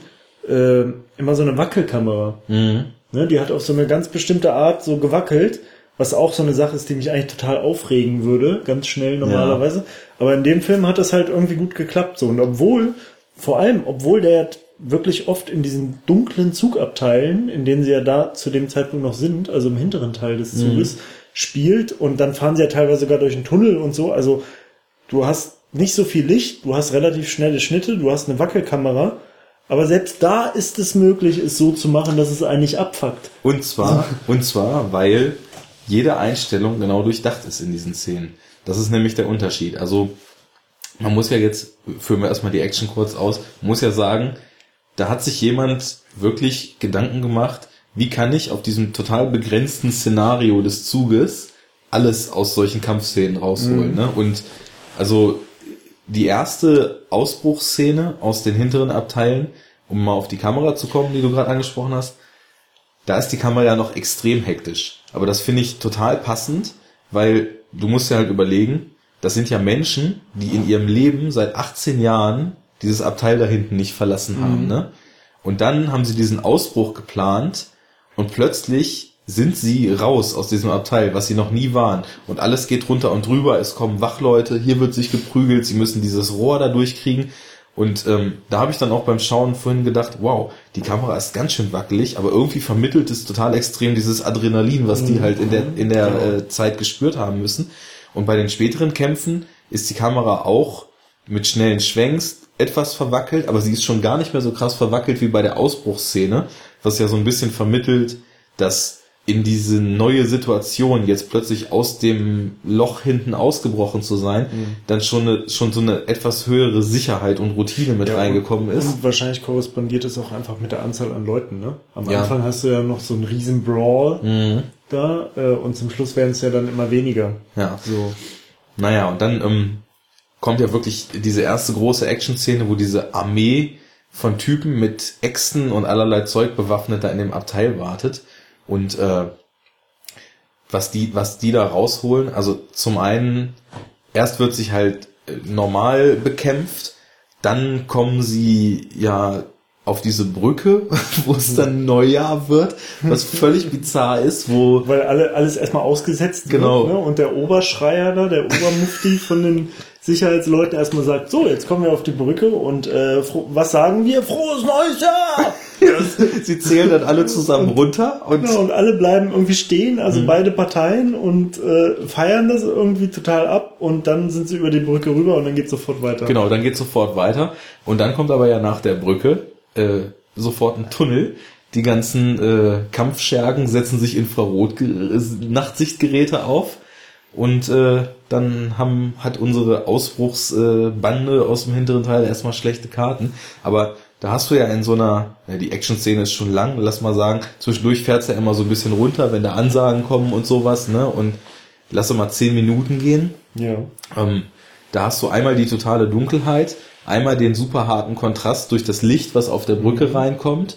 äh, immer so eine Wackelkamera. Mhm. Ne, die hat auf so eine ganz bestimmte Art so gewackelt, was auch so eine Sache ist, die mich eigentlich total aufregen würde, ganz schnell normalerweise. Aber in dem Film hat das halt irgendwie gut geklappt so. Und obwohl, vor allem, obwohl der wirklich oft in diesen dunklen Zugabteilen, in denen sie ja da zu dem Zeitpunkt noch sind, also im hinteren Teil des Zuges, spielt und dann fahren sie ja teilweise sogar durch einen Tunnel und so. Also du hast nicht so viel Licht, du hast relativ schnelle Schnitte, du hast eine Wackelkamera, aber selbst da ist es möglich, es so zu machen, dass es eigentlich abfuckt. Und zwar, und zwar, weil jede Einstellung genau durchdacht ist in diesen Szenen. Das ist nämlich der Unterschied. Also, man muss ja jetzt, führen wir erstmal die Action kurz aus, muss ja sagen, da hat sich jemand wirklich Gedanken gemacht, wie kann ich auf diesem total begrenzten Szenario des Zuges alles aus solchen Kampfszenen rausholen, ne? Und, also, die erste Ausbruchsszene aus den hinteren Abteilen, um mal auf die Kamera zu kommen, die du gerade angesprochen hast, da ist die Kamera ja noch extrem hektisch. Aber das finde ich total passend, weil du musst ja halt überlegen, das sind ja Menschen, die in ihrem Leben seit 18 Jahren dieses Abteil da hinten nicht verlassen haben, ne? Und dann haben sie diesen Ausbruch geplant und plötzlich sind sie raus aus diesem Abteil, was sie noch nie waren. Und alles geht runter und drüber, es kommen Wachleute, hier wird sich geprügelt, sie müssen dieses Rohr da durchkriegen. Und ähm, da habe ich dann auch beim Schauen vorhin gedacht, wow, die Kamera ist ganz schön wackelig, aber irgendwie vermittelt es total extrem dieses Adrenalin, was die halt in der, in der äh, Zeit gespürt haben müssen. Und bei den späteren Kämpfen ist die Kamera auch mit schnellen Schwenks etwas verwackelt, aber sie ist schon gar nicht mehr so krass verwackelt wie bei der Ausbruchsszene, was ja so ein bisschen vermittelt, dass in diese neue Situation jetzt plötzlich aus dem Loch hinten ausgebrochen zu sein, dann schon eine, schon so eine etwas höhere Sicherheit und Routine mit Ja, reingekommen ist. Und wahrscheinlich korrespondiert es auch einfach mit der Anzahl an Leuten, ne? Am Ja. Anfang hast du ja noch so einen riesen Brawl Mhm. da äh, und zum Schluss werden es ja dann immer weniger. Ja. So. Naja, und dann ähm, kommt ja wirklich diese erste große Action-Szene, wo diese Armee von Typen mit Äxten und allerlei Zeug bewaffnet da in dem Abteil wartet. Und äh, was die, was die da rausholen, also zum einen, erst wird sich halt äh, normal bekämpft, dann kommen sie ja auf diese Brücke, wo es dann Neujahr wird, was völlig bizarr ist, wo Weil alle, alles erstmal ausgesetzt Genau. wird, ne? Und der Oberschreier da, der Obermufti von den Sicherheitsleuten erstmal sagt, so, jetzt kommen wir auf die Brücke und äh, was sagen wir? Frohes neues Jahr! sie zählen dann alle zusammen runter und Genau, und alle bleiben irgendwie stehen, also Mhm. beide Parteien und äh, feiern das irgendwie total ab und dann sind sie über die Brücke rüber und dann geht sofort weiter. Genau, dann geht sofort weiter. Und dann kommt aber ja nach der Brücke äh, sofort ein Tunnel. Die ganzen äh, Kampfschergen setzen sich Infrarot-Nachtsichtgeräte auf. Und äh, dann haben, hat unsere Ausbruchsbande äh, aus dem hinteren Teil erstmal schlechte Karten. Aber da hast du ja in so einer, ja, die Action-Szene ist schon lang, lass mal sagen, zwischendurch fährt's ja immer so ein bisschen runter, wenn da Ansagen kommen und sowas, ne? Und lass mal zehn Minuten gehen. Ja. Ähm, da hast du einmal die totale Dunkelheit, einmal den super harten Kontrast durch das Licht, was auf der Brücke Mhm. reinkommt,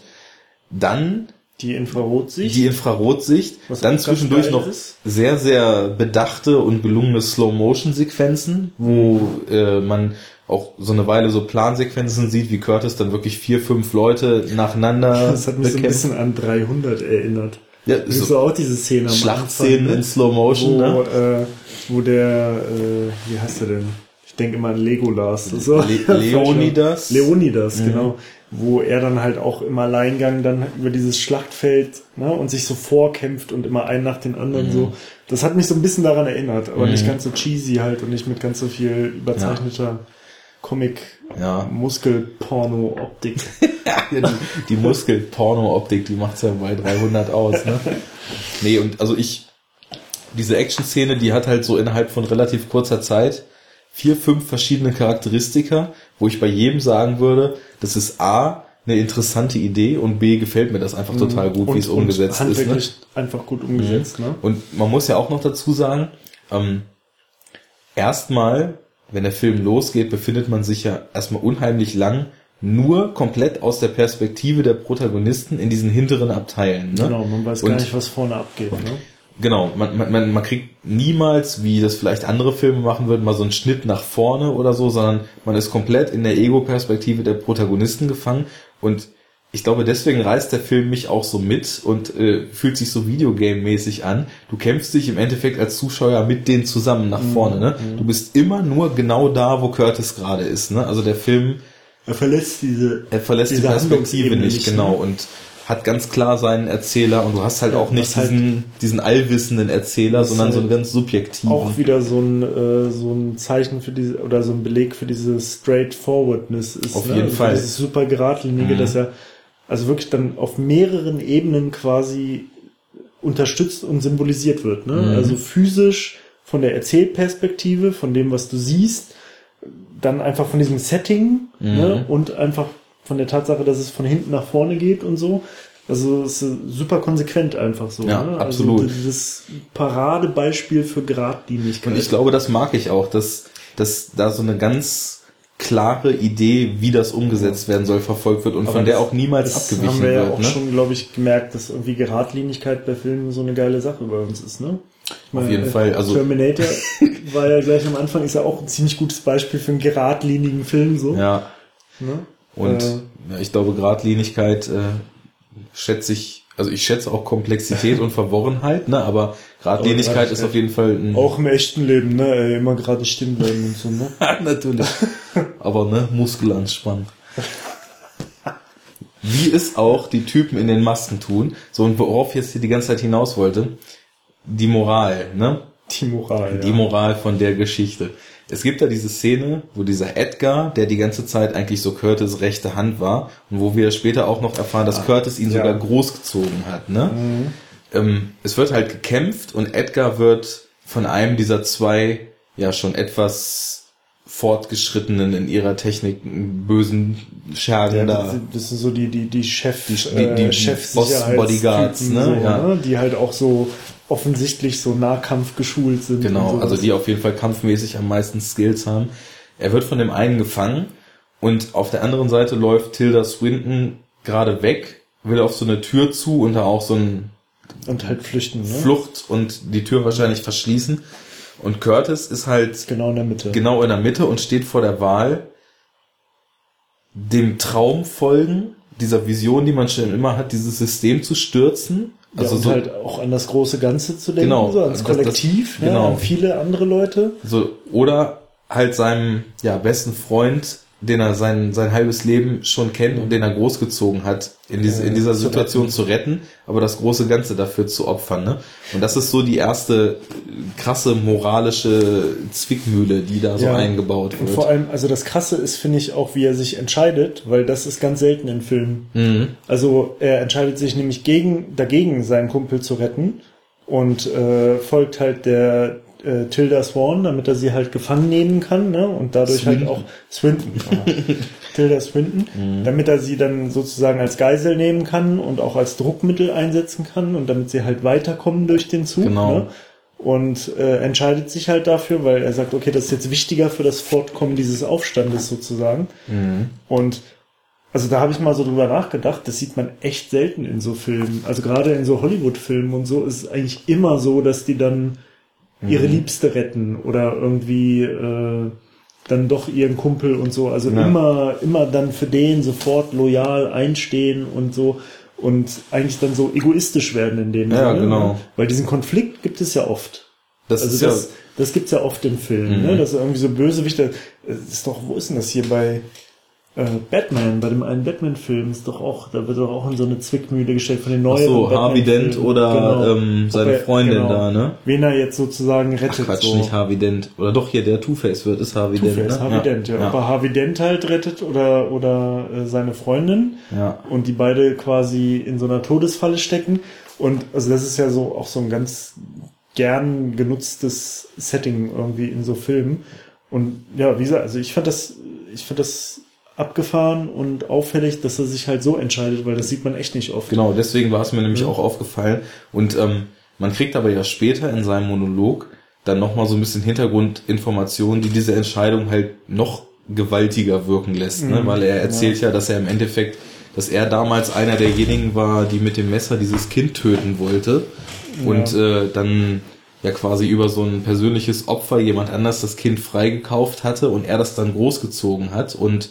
dann Die Infrarotsicht. die Infrarotsicht, Was dann zwischendurch noch ist. sehr, sehr bedachte und gelungene Slow-Motion-Sequenzen, wo äh, man auch so eine Weile so Plansequenzen sieht, wie Curtis dann wirklich vier, fünf Leute nacheinander das hat mich so ein bekämpft. bisschen an 300 erinnert. Ja, so so auch diese Szene am Schlachtszenen Anfang, in ne? Slow-Motion, wo, ne? äh, wo der, äh, wie heißt er denn? Ich denke immer an Legolas. War- Le Leonidas. Leonidas, Mhm. genau. Wo er dann halt auch im Alleingang dann über dieses Schlachtfeld ne, und sich so vorkämpft und immer einen nach den anderen Mhm. so. Das hat mich so ein bisschen daran erinnert, aber nicht ganz so cheesy halt und nicht mit ganz so viel überzeichneter Comic Ja. Die, die Muskel-Porno-Optik, die macht's ja bei 300 aus, ne? Nee, und also ich, diese Action-Szene, die hat halt so innerhalb von relativ kurzer Zeit vier, fünf verschiedene Charakteristika, wo ich bei jedem sagen würde, das ist A, eine interessante Idee und B, gefällt mir das einfach total gut, wie es umgesetzt ist. Ne? einfach gut umgesetzt, ne? Und man muss ja auch noch dazu sagen, ähm, erstmal, wenn der Film losgeht, befindet man sich ja erstmal unheimlich lang nur komplett aus der Perspektive der Protagonisten in diesen hinteren Abteilen. Ne? Genau, man weiß Und- gar nicht, was vorne abgeht, ne? Genau, man, man, man, man kriegt niemals, wie das vielleicht andere Filme machen würden, mal so einen Schnitt nach vorne oder so, sondern man ist komplett in der Ego-Perspektive der Protagonisten gefangen und ich glaube, deswegen reißt der Film mich auch so mit und äh, fühlt sich so Videogame-mäßig an. Du kämpfst dich im Endeffekt als Zuschauer mit denen zusammen nach vorne. Ne? Du bist immer nur genau da, wo Curtis gerade ist. Ne? Also der Film Er verlässt diese er verlässt die Diese Perspektive Handlungsebene nicht, nicht, genau, ne? und hat ganz klar seinen Erzähler und du hast halt auch nicht halt- diesen, diesen allwissenden Erzähler, sondern so einen halt ganz subjektiven. auch wieder so ein, äh, so ein Zeichen für diese, oder so ein Beleg für diese Straightforwardness ist. Auf ne? jeden also Fall. Dieses super geradlinige, Mhm. dass er also wirklich dann auf mehreren Ebenen quasi unterstützt und symbolisiert wird. Ne? Mhm. Also physisch von der Erzählperspektive, von dem, was du siehst, dann einfach von diesem Setting Mhm. ne? und einfach von der Tatsache, dass es von hinten nach vorne geht und so. Also es ist super konsequent einfach so. Ja, ne? absolut. Also dieses Paradebeispiel für Geradlinigkeit. Und ich glaube, das mag ich auch, dass, dass da so eine ganz klare Idee, wie das umgesetzt werden soll, verfolgt wird und Aber von der das- auch niemals das abgewichen haben wir ja wird. auch ne? schon, glaube ich, gemerkt, dass irgendwie Geradlinigkeit bei Filmen so eine geile Sache bei uns ist, ne? Ich Auf jeden Fall, also- Terminator war ja gleich am Anfang, ist ja auch ein ziemlich gutes Beispiel für einen geradlinigen Film, so. ja, Ne? und Äh. ja, ich glaube, Gradlinigkeit äh, schätze ich, also ich schätze auch Komplexität und Verworrenheit, ne? aber Gradlinigkeit ist auf jeden Fall ein Auch im echten Leben, ne? Immer gerade stehen bleiben und so, ne? Natürlich. Aber ne, Muskel anspannen. Wie es auch die Typen in den Masken tun. So, und worauf ich jetzt hier die ganze Zeit hinaus wollte, die Moral, ne? Die Moral. Die ja. Moral von der Geschichte. Es gibt da diese Szene, wo dieser Edgar, der die ganze Zeit eigentlich so Curtis rechte Hand war, und wo wir später auch noch erfahren, dass Curtis ihn ja. sogar großgezogen hat, ne? Ähm, es wird halt gekämpft und Edgar wird von einem dieser zwei, ja, schon etwas fortgeschrittenen in ihrer Technik bösen Schergen Ja, da. das, sind- so die, die, die Chef, Die- die- die äh, Chef Boss-Bodyguards, ne? So, Ja. ne? Die halt auch so offensichtlich so Nahkampf geschult sind. Genau, also die auf jeden Fall kampfmäßig am meisten Skills haben. Er wird von dem einen gefangen und auf der anderen Seite läuft Tilda Swinton gerade weg, will auf so eine Tür zu und da auch so ein Und halt flüchten, ne? Flucht und die Tür wahrscheinlich verschließen. Und Curtis ist halt Genau in der Mitte. genau in der Mitte und steht vor der Wahl, dem Traum folgen, dieser Vision, die man schon immer hat, dieses System zu stürzen. Also Also so, halt auch an das große Ganze zu denken, Genau, so ans das- das- Kollektiv, ne? genau. an viele andere Leute. so, oder halt seinem ja, besten Freund, den er sein, sein halbes Leben schon kennt und den er großgezogen hat, in, diese, in dieser Situation zu retten, aber das große Ganze dafür zu opfern. Ne? Und das ist so die erste krasse moralische Zwickmühle, die da so Ja. eingebaut Und wird. vor allem, also das Krasse ist, finde ich, auch, wie er sich entscheidet, weil das ist ganz selten in Filmen. Mhm. Also er entscheidet sich nämlich gegen, dagegen, seinen Kumpel zu retten und äh, folgt halt der äh, Tilda Swan, damit er sie halt gefangen nehmen kann, ne? Und dadurch Swinton. halt auch Swinton. ja. Tilda Swinton, damit er sie dann sozusagen als Geisel nehmen kann und auch als Druckmittel einsetzen kann und damit sie halt weiterkommen durch den Zug. Genau. Ne? Und äh, entscheidet sich halt dafür, weil er sagt, okay, das ist jetzt wichtiger für das Fortkommen dieses Aufstandes sozusagen. Und also da habe ich mal so drüber nachgedacht, das sieht man echt selten in so Filmen. Also gerade in so Hollywood-Filmen und so ist es eigentlich immer so, dass die dann ihre Liebste retten oder irgendwie äh, dann doch ihren Kumpel und so. Also Ja. immer, immer dann für den sofort loyal einstehen und so und eigentlich dann so egoistisch werden in dem Ja, Sinne. genau. ne? Weil diesen Konflikt gibt es ja oft. Das Also ist das, ja, das gibt's ja oft im Film, Mhm. ne? dass irgendwie so Bösewichte, das ist doch, wo ist denn das hier bei äh, Batman, bei dem einen Batman-Film ist doch auch, da wird doch auch in so eine Zwickmühle gestellt von den ach neuen so, Harvey Dent oder Genau. ähm, seine er- Freundin genau. da, ne? Wen er jetzt sozusagen Ach rettet. Quatsch, so. nicht Harvey Dent. Oder doch hier, der Two-Face wird, ist Harvey Dent. Two-Face, Ne? Harvey Dent, ja. Ob er Harvey Dent halt rettet oder, oder äh, seine Freundin ja. und die beide quasi in so einer Todesfalle stecken. Und also das ist ja so auch so ein ganz gern genutztes Setting irgendwie in so Filmen. Und ja, wie gesagt, also ich fand das, ich fand das abgefahren und auffällig, dass er sich halt so entscheidet, weil das sieht man echt nicht oft. Genau, deswegen war es mir nämlich Ja. auch aufgefallen. Und ähm, man kriegt aber ja später in seinem Monolog dann nochmal so ein bisschen Hintergrundinformationen, die diese Entscheidung halt noch gewaltiger wirken lässt. Ne? Mhm. Weil er erzählt ja, dass er im Endeffekt, dass er damals einer derjenigen war, die mit dem Messer dieses Kind töten wollte. Und äh, dann ja quasi über so ein persönliches Opfer jemand anders das Kind freigekauft hatte und er das dann großgezogen hat. Und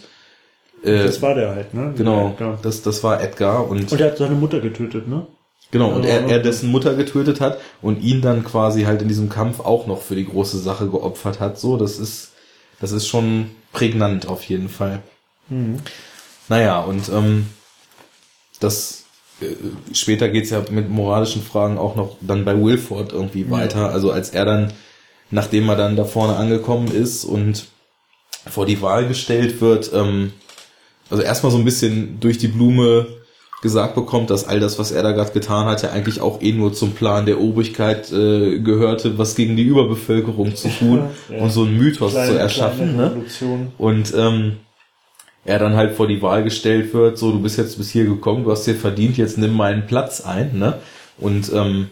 äh, Das war der halt, ne? genau, das, das war Edgar. Und Und er hat seine Mutter getötet, ne? Genau, und Ja. er, er dessen Mutter getötet hat und ihn dann quasi halt in diesem Kampf auch noch für die große Sache geopfert hat. So, das ist, das ist schon prägnant auf jeden Fall. Naja, und ähm, das äh, später geht's ja mit moralischen Fragen auch noch dann bei Wilford irgendwie weiter. Also als er dann, nachdem er dann da vorne angekommen ist und vor die Wahl gestellt wird, ähm, also erstmal so ein bisschen durch die Blume gesagt bekommt, dass all das, was er da gerade getan hat, ja eigentlich auch eh nur zum Plan der Obrigkeit äh, gehörte, was gegen die Überbevölkerung zu tun Ja. und so einen Mythos Kleine, zu erschaffen. Ne? Und ähm, er dann halt vor die Wahl gestellt wird, so du bist jetzt bis hier gekommen, du hast dir verdient, jetzt nimm meinen Platz ein. Ne? Und ähm,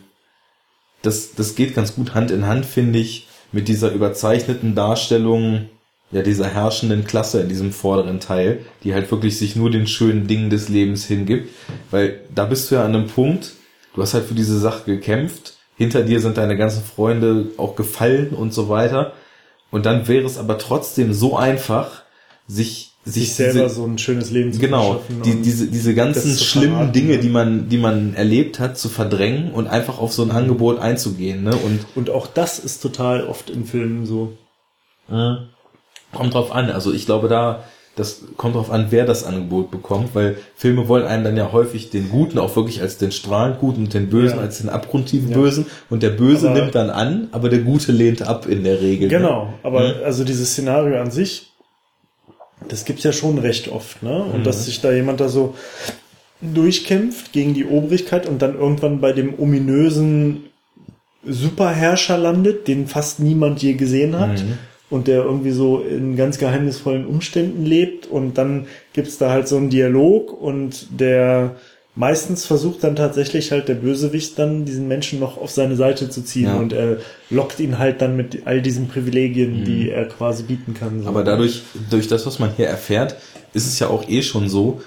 das, das geht ganz gut Hand in Hand, finde ich, mit dieser überzeichneten Darstellung ja dieser herrschenden Klasse in diesem vorderen Teil, die halt wirklich sich nur den schönen Dingen des Lebens hingibt, weil da bist du ja an einem Punkt, du hast halt für diese Sache gekämpft, hinter dir sind deine ganzen Freunde auch gefallen und so weiter. Und dann wäre es aber trotzdem so einfach, sich sich, Sich selber diese, so ein schönes Leben zu genau die, diese diese ganzen schlimmen verraten, Dinge, die man die man erlebt hat, zu verdrängen und einfach auf so ein Angebot einzugehen, ne? Und Und auch das ist total oft in Filmen so. Kommt drauf an. Also ich glaube da, das kommt drauf an, wer das Angebot bekommt, weil Filme wollen einen dann ja häufig den Guten auch wirklich als den strahlend Guten und den Bösen Ja. als den abgrundtiefen Ja. Bösen und der Böse Aber- nimmt dann an, aber der Gute lehnt ab in der Regel. ne? Genau, aber Mhm. also dieses Szenario an sich, das gibt's ja schon recht oft, ne? Und Mhm. dass sich da jemand da so durchkämpft gegen die Obrigkeit und dann irgendwann bei dem ominösen Superherrscher landet, den fast niemand je gesehen hat. Mhm. Und der irgendwie so in ganz geheimnisvollen Umständen lebt und dann gibt's da halt so einen Dialog und der meistens versucht dann tatsächlich halt der Bösewicht dann diesen Menschen noch auf seine Seite zu ziehen Ja. und er lockt ihn halt dann mit all diesen Privilegien, die er quasi bieten kann. so. Mhm. Aber dadurch, durch das, was man hier erfährt, ist es ja auch eh schon so,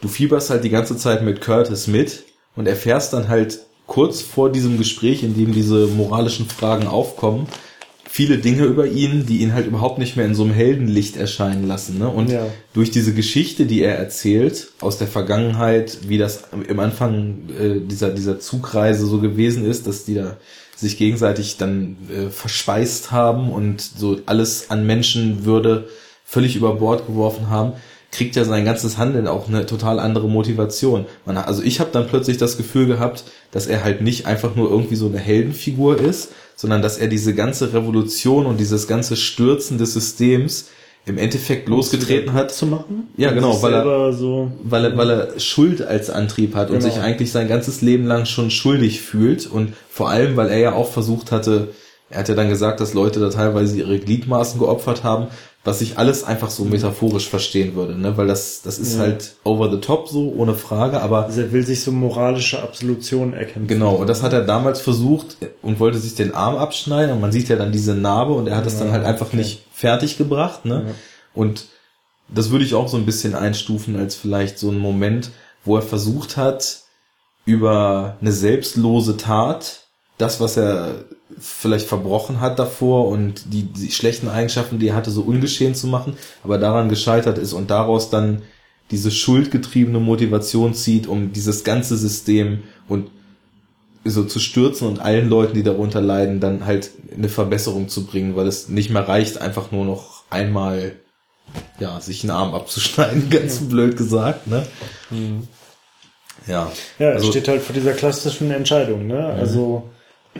du fieberst halt die ganze Zeit mit Curtis mit und erfährst dann halt kurz vor diesem Gespräch, in dem diese moralischen Fragen aufkommen, viele Dinge über ihn, die ihn halt überhaupt nicht mehr in so einem Heldenlicht erscheinen lassen. Ne? Und Ja. durch diese Geschichte, die er erzählt aus der Vergangenheit, wie das im Anfang äh, dieser, dieser Zugreise so gewesen ist, dass die da sich gegenseitig dann äh, verspeist haben und so alles an Menschenwürde völlig über Bord geworfen haben, kriegt ja sein ganzes Handeln auch eine total andere Motivation. Man, also ich habe dann plötzlich das Gefühl gehabt, dass er halt nicht einfach nur irgendwie so eine Heldenfigur ist, sondern dass er diese ganze Revolution und dieses ganze Stürzen des Systems im Endeffekt losgetreten hat, zu machen. Ja, Und genau, weil er- so weil er, weil er Schuld als Antrieb hat und Genau. sich eigentlich sein ganzes Leben lang schon schuldig fühlt und vor allem, weil er ja auch versucht hatte, er hat ja dann gesagt, dass Leute da teilweise ihre Gliedmaßen geopfert haben, was ich alles einfach so metaphorisch verstehen würde, ne? Weil das, das ist Ja. halt over the top so, ohne Frage, aber Also er will sich so moralische Absolution erkämpfen. Genau, und das hat er damals versucht und wollte sich den Arm abschneiden und man sieht ja dann diese Narbe und er hat es dann Ja, halt einfach okay. nicht fertig gebracht, ne? Ja. Und das würde ich auch so ein bisschen einstufen als vielleicht so ein Moment, wo er versucht hat, über eine selbstlose Tat, das, was er vielleicht verbrochen hat davor und die, die schlechten Eigenschaften, die er hatte, so ungeschehen zu machen, aber daran gescheitert ist und daraus dann diese schuldgetriebene Motivation zieht, um dieses ganze System und so zu stürzen und allen Leuten, die darunter leiden, dann halt eine Verbesserung zu bringen, weil es nicht mehr reicht, einfach nur noch einmal ja, sich einen Arm abzuschneiden, ganz blöd gesagt, ne? Ja. Ja, er also, steht halt vor dieser klassischen Entscheidung, ne? Also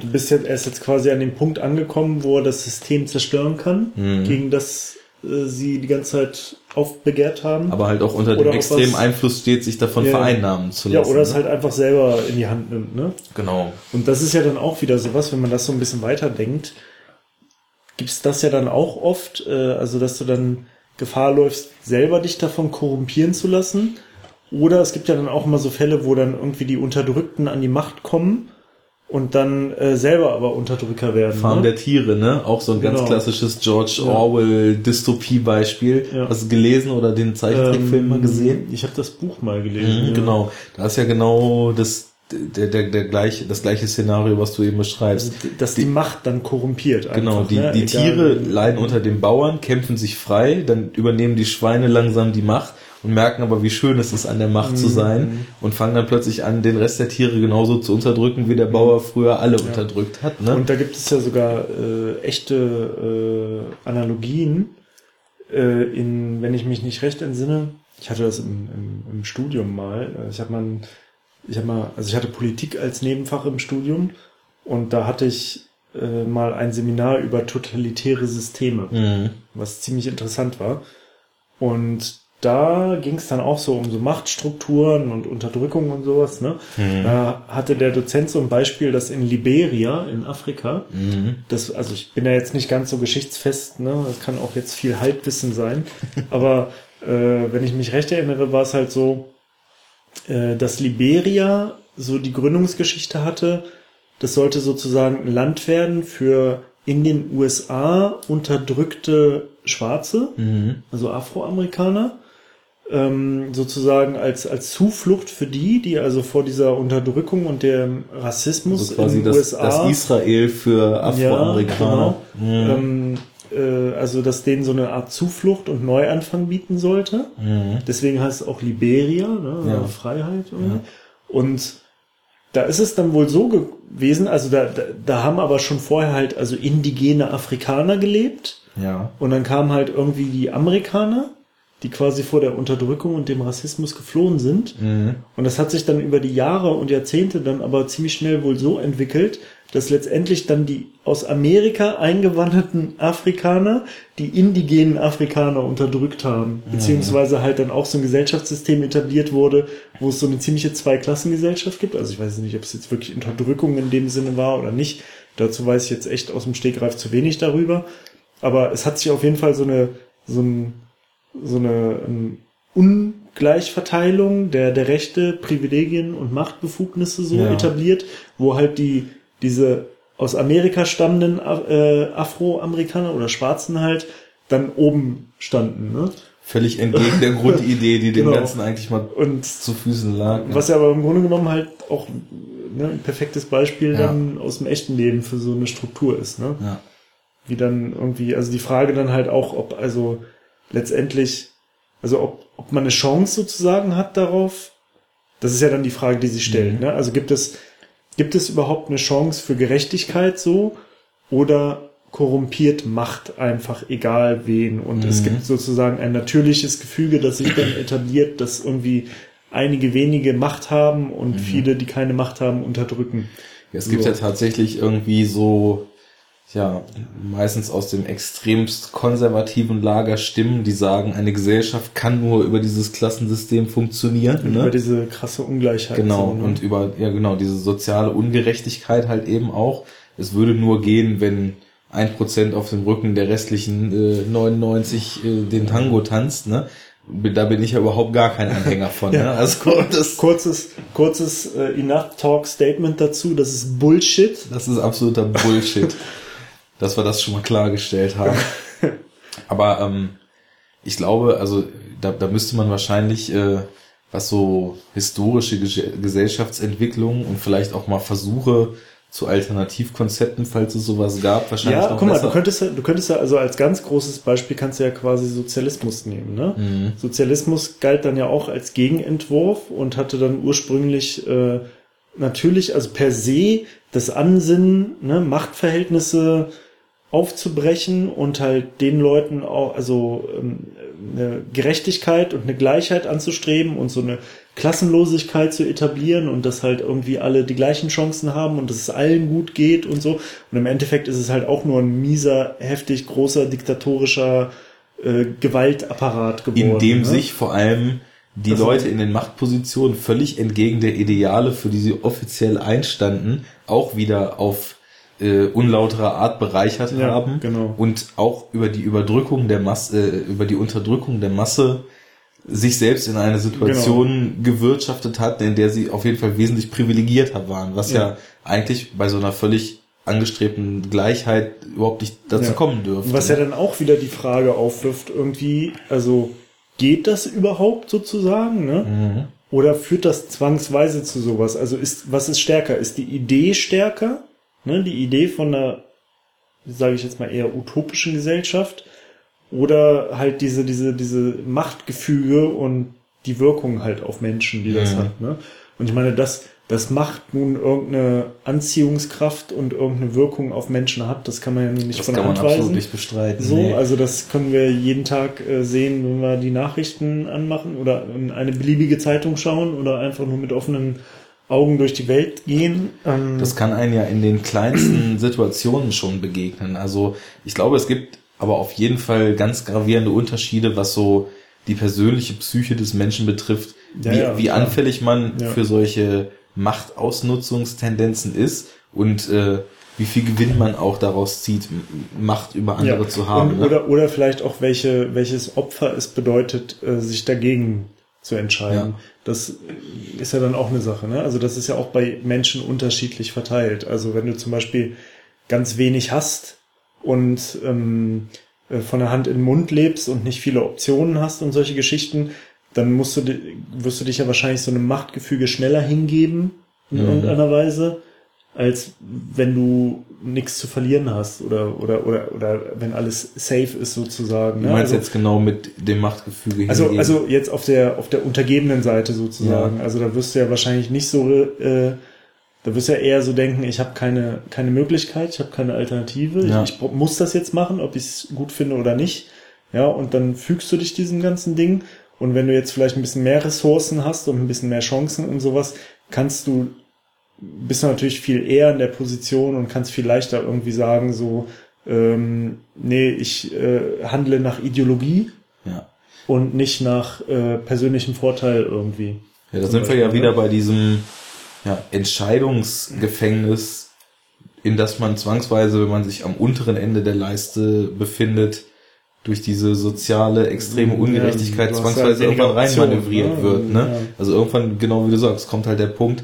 du bist jetzt, er ist jetzt quasi an dem Punkt angekommen, wo er das System zerstören kann, Mhm. gegen das äh, sie die ganze Zeit aufbegehrt haben. aber halt auch unter dem Oder extremen was- Einfluss steht, sich davon Ja. vereinnahmen zu ja, lassen. oder es ne? halt einfach selber in die Hand nimmt, ne? Genau. Und das ist ja dann auch wieder sowas, wenn man das so ein bisschen weiterdenkt, gibt's das ja dann auch oft, äh, also dass du dann Gefahr läufst, selber dich davon korrumpieren zu lassen. Oder es gibt ja dann auch immer so Fälle, wo dann irgendwie die Unterdrückten an die Macht kommen und dann äh, selber aber Unterdrücker werden. Farm ne? der Tiere, ne? Auch so ein ganz Genau. klassisches George Ja. Orwell Dystopie-Beispiel. Ja. Hast du gelesen oder den Zeichentrickfilm mal gesehen? Ich habe das Buch mal gelesen. Mhm, ja. Genau. Da ist ja genau das, der, der, der gleiche, das gleiche Szenario, was du eben beschreibst. Also, dass die, Macht dann korrumpiert. Einfach, Genau, die, ne? die Egal- Tiere leiden unter den Bauern, kämpfen sich frei, dann übernehmen die Schweine langsam die Macht und merken aber, wie schön es ist, an der Macht Mhm. zu sein und fangen dann plötzlich an, den Rest der Tiere genauso zu unterdrücken, wie der Bauer früher alle unterdrückt hat. Ne? Und da gibt es ja sogar äh, echte äh, Analogien äh, in, wenn ich mich nicht recht entsinne, ich hatte das im, im, im Studium mal. Äh, Ich habe mal, ein- ich habe mal, also ich hatte Politik als Nebenfach im Studium und da hatte ich äh, mal ein Seminar über totalitäre Systeme, Mhm. was ziemlich interessant war. Und da ging es dann auch so um so Machtstrukturen und Unterdrückung und sowas. Ne? Mhm. Da hatte der Dozent so ein Beispiel, dass in Liberia, in Afrika, Mhm. das, also ich bin ja jetzt nicht ganz so geschichtsfest, ne? Das kann auch jetzt viel Halbwissen sein. Aber äh, wenn ich mich recht erinnere, war es halt so, äh, dass Liberia so die Gründungsgeschichte hatte. Das sollte sozusagen ein Land werden für in den USA unterdrückte Schwarze, Mhm. also Afroamerikaner, ähm, sozusagen als, als Zuflucht für die, die also vor dieser Unterdrückung und dem Rassismus Also quasi in den das, USA das Israel für Afroamerikaner. ja, genau. ähm, äh, also dass denen so eine Art Zuflucht und Neuanfang bieten sollte. Mhm. Deswegen heißt es auch Liberia, ne? Ja. Freiheit. Und da ist es dann wohl so gewesen, also da, da, da haben aber schon vorher halt also indigene Afrikaner gelebt. Ja. Und dann kamen halt irgendwie die Amerikaner, die quasi vor der Unterdrückung und dem Rassismus geflohen sind. Mhm. Und das hat sich dann über die Jahre und Jahrzehnte dann aber ziemlich schnell wohl so entwickelt, dass letztendlich dann die aus Amerika eingewanderten Afrikaner die indigenen Afrikaner unterdrückt haben. Beziehungsweise halt dann auch so ein Gesellschaftssystem etabliert wurde, wo es so eine ziemliche Zweiklassengesellschaft gibt. Also ich weiß nicht, ob es jetzt wirklich Unterdrückung in dem Sinne war oder nicht. Dazu weiß ich jetzt echt aus dem Stegreif zu wenig darüber. Aber es hat sich auf jeden Fall so eine, so ein, so eine ähm, Ungleichverteilung der, der Rechte, Privilegien und Machtbefugnisse so Ja. etabliert, wo halt die, diese aus Amerika stammenden äh, Afroamerikaner oder Schwarzen halt dann oben standen. Ne? Völlig entgegen der Grundidee, die dem Genau. Ganzen eigentlich mal Und zu Füßen lag. ne? was ja aber im Grunde genommen halt auch ne, ein perfektes Beispiel Ja. dann aus dem echten Leben für so eine Struktur ist. Ne? Ja. wie dann irgendwie, also die Frage dann halt auch, ob also letztendlich, also ob, ob man eine Chance sozusagen hat darauf, das ist ja dann die Frage, die sich stellt, ne? Also gibt es, gibt es überhaupt eine Chance für Gerechtigkeit so oder korrumpiert Macht einfach egal wen und es gibt sozusagen ein natürliches Gefüge, das sich dann etabliert, dass irgendwie einige wenige Macht haben und viele, die keine Macht haben, unterdrücken. Es gibt So. ja tatsächlich irgendwie so, ja, meistens aus dem extremst konservativen Lager Stimmen, die sagen, eine Gesellschaft kann nur über dieses Klassensystem funktionieren. Über Ne? diese krasse Ungleichheit. Genau, so, ne? und über, ja genau, diese soziale Ungerechtigkeit halt eben auch, es würde nur gehen, wenn ein Prozent auf dem Rücken der restlichen äh, 99 äh, den Tango tanzt, ne? Da bin ich ja überhaupt gar kein Anhänger von. Ja. Ne? Also das, Kurzes, kurzes äh, Enough Talk Statement dazu, das ist Bullshit. das ist absoluter Bullshit, dass wir das schon mal klargestellt haben. Aber ähm, ich glaube, also da, da müsste man wahrscheinlich, äh, was so historische Ges- Gesellschaftsentwicklung und vielleicht auch mal Versuche zu Alternativkonzepten, falls es sowas gab, wahrscheinlich Ja, noch guck mal, besser. du könntest ja, du könntest ja, also als ganz großes Beispiel kannst du ja quasi Sozialismus nehmen, ne? Mhm. Sozialismus galt dann ja auch als Gegenentwurf und hatte dann ursprünglich äh, natürlich, also per se das Ansinnen, ne, Machtverhältnisse aufzubrechen und halt den Leuten auch, also ähm, eine Gerechtigkeit und eine Gleichheit anzustreben und so eine Klassenlosigkeit zu etablieren und dass halt irgendwie alle die gleichen Chancen haben und dass es allen gut geht und so. Und im Endeffekt ist es halt auch nur ein mieser, heftig großer, diktatorischer äh, Gewaltapparat geworden. in dem ne? sich vor allem die Also- Leute in den Machtpositionen völlig entgegen der Ideale, für die sie offiziell einstanden, auch wieder auf äh, unlautere Art bereichert Ja, haben genau. und auch über die Überdrückung der Masse, äh, über die Unterdrückung der Masse sich selbst in eine Situation Genau. gewirtschaftet hatten, in der sie auf jeden Fall wesentlich privilegierter waren, was ja, Ja. eigentlich bei so einer völlig angestrebten Gleichheit überhaupt nicht dazu Ja. kommen dürfte. Was ja dann auch wieder die Frage aufwirft, irgendwie, also geht das überhaupt sozusagen, ne? Mhm. Oder führt das zwangsweise zu sowas? Also ist, was ist stärker? Ist die Idee stärker? Ne? Die Idee von einer, sage ich jetzt mal eher utopischen Gesellschaft? Oder halt diese, diese, diese Machtgefüge und die Wirkung halt auf Menschen, die das Mhm. hat, ne? Und ich meine, das, das macht nun irgendeine Anziehungskraft und irgendeine Wirkung auf Menschen hat, das kann man ja nicht das von der Hand absolut weisen. nicht bestreiten. So, nee. also das können wir jeden Tag äh, sehen, wenn wir die Nachrichten anmachen oder in eine beliebige Zeitung schauen oder einfach nur mit offenen Augen durch die Welt gehen. Ähm, Das kann einen ja in den kleinsten Situationen schon begegnen. Also ich glaube, es gibt aber auf jeden Fall ganz gravierende Unterschiede, was so die persönliche Psyche des Menschen betrifft, Ja, wie, ja, wie anfällig man Ja. für solche Machtausnutzungstendenzen ist und äh, wie viel Gewinn man auch daraus zieht, Macht über andere ja. zu haben. Und, ne? oder, oder vielleicht auch welche, welches Opfer es bedeutet, äh, sich dagegen zu entscheiden. Ja. Das ist ja dann auch eine Sache. Ne? Also das ist ja auch bei Menschen unterschiedlich verteilt. Also wenn du zum Beispiel ganz wenig hast und ähm, äh, von der Hand in den Mund lebst und nicht viele Optionen hast und solche Geschichten, dann musst du, wirst du dich ja wahrscheinlich so einem Machtgefüge schneller hingeben in Mhm. irgendeiner Weise, als wenn du nichts zu verlieren hast oder oder oder oder wenn alles safe ist sozusagen. du ne? meinst also, jetzt genau mit dem Machtgefüge also, hingehen. also jetzt auf der auf der untergebenen Seite sozusagen. Also da wirst du ja wahrscheinlich nicht so, äh, da wirst du ja eher so denken, ich habe keine keine Möglichkeit, ich habe keine Alternative, Ja. ich, ich muss das jetzt machen, ob ich es gut finde oder nicht. Ja, und dann fügst du dich diesem ganzen Ding. Und wenn du jetzt vielleicht ein bisschen mehr Ressourcen hast und ein bisschen mehr Chancen und sowas, kannst du bist du natürlich viel eher in der Position und kannst viel leichter irgendwie sagen, so, ähm, nee, ich äh, handle nach Ideologie ja. und nicht nach äh, persönlichem Vorteil irgendwie. Ja, da sind wir ja Beispiel, wieder ne? bei diesem ja, Entscheidungsgefängnis, in das man zwangsweise, wenn man sich am unteren Ende der Leiste befindet, durch diese soziale extreme Ja, Ungerechtigkeit hast zwangsweise halt irgendwann reinmanövriert Optionen, wird. ne? Ne? Ja. Also irgendwann, genau wie du sagst, kommt halt der Punkt,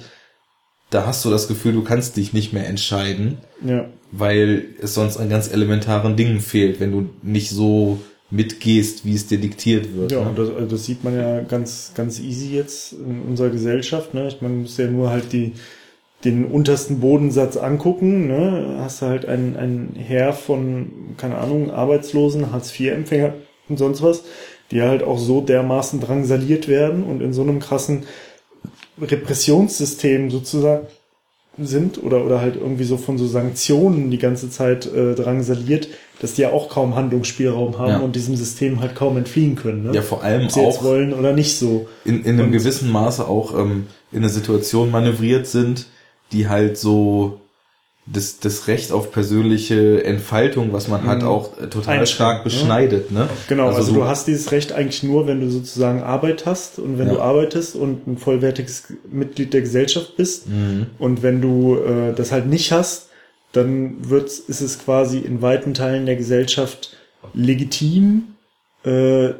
da hast du das Gefühl, du kannst dich nicht mehr entscheiden, Ja, weil es sonst an ganz elementaren Dingen fehlt, wenn du nicht so mitgehst, wie es dir diktiert wird. ja ne? und das, also das sieht man ja ganz, ganz easy jetzt in unserer Gesellschaft. Ne? Ich meine, man muss ja nur halt die, den untersten Bodensatz angucken. Ne? Hast du halt ein, ein Heer von, keine Ahnung, Arbeitslosen, Hartz-IV-Empfänger und sonst was, die halt auch so dermaßen drangsaliert werden und in so einem krassen Repressionssystem sozusagen sind oder, oder halt irgendwie so von so Sanktionen die ganze Zeit äh, drangsaliert, dass die ja auch kaum Handlungsspielraum haben Ja. und diesem System halt kaum entfliehen können. Ne? Ja, vor allem Ob sie jetzt auch wollen oder nicht so. in, in einem Und- gewissen Maße auch ähm, in eine Situation manövriert sind, die halt so das, das Recht auf persönliche Entfaltung, was man hat, Mhm. auch äh, total Einschränkt, stark ne? beschneidet. Ne? Genau, also, du, hast dieses Recht eigentlich nur, wenn du sozusagen Arbeit hast und wenn Ja. du arbeitest und ein vollwertiges Mitglied der Gesellschaft bist. Mhm. Und wenn du äh, das halt nicht hast, dann wird, ist es quasi in weiten Teilen der Gesellschaft legitim, äh,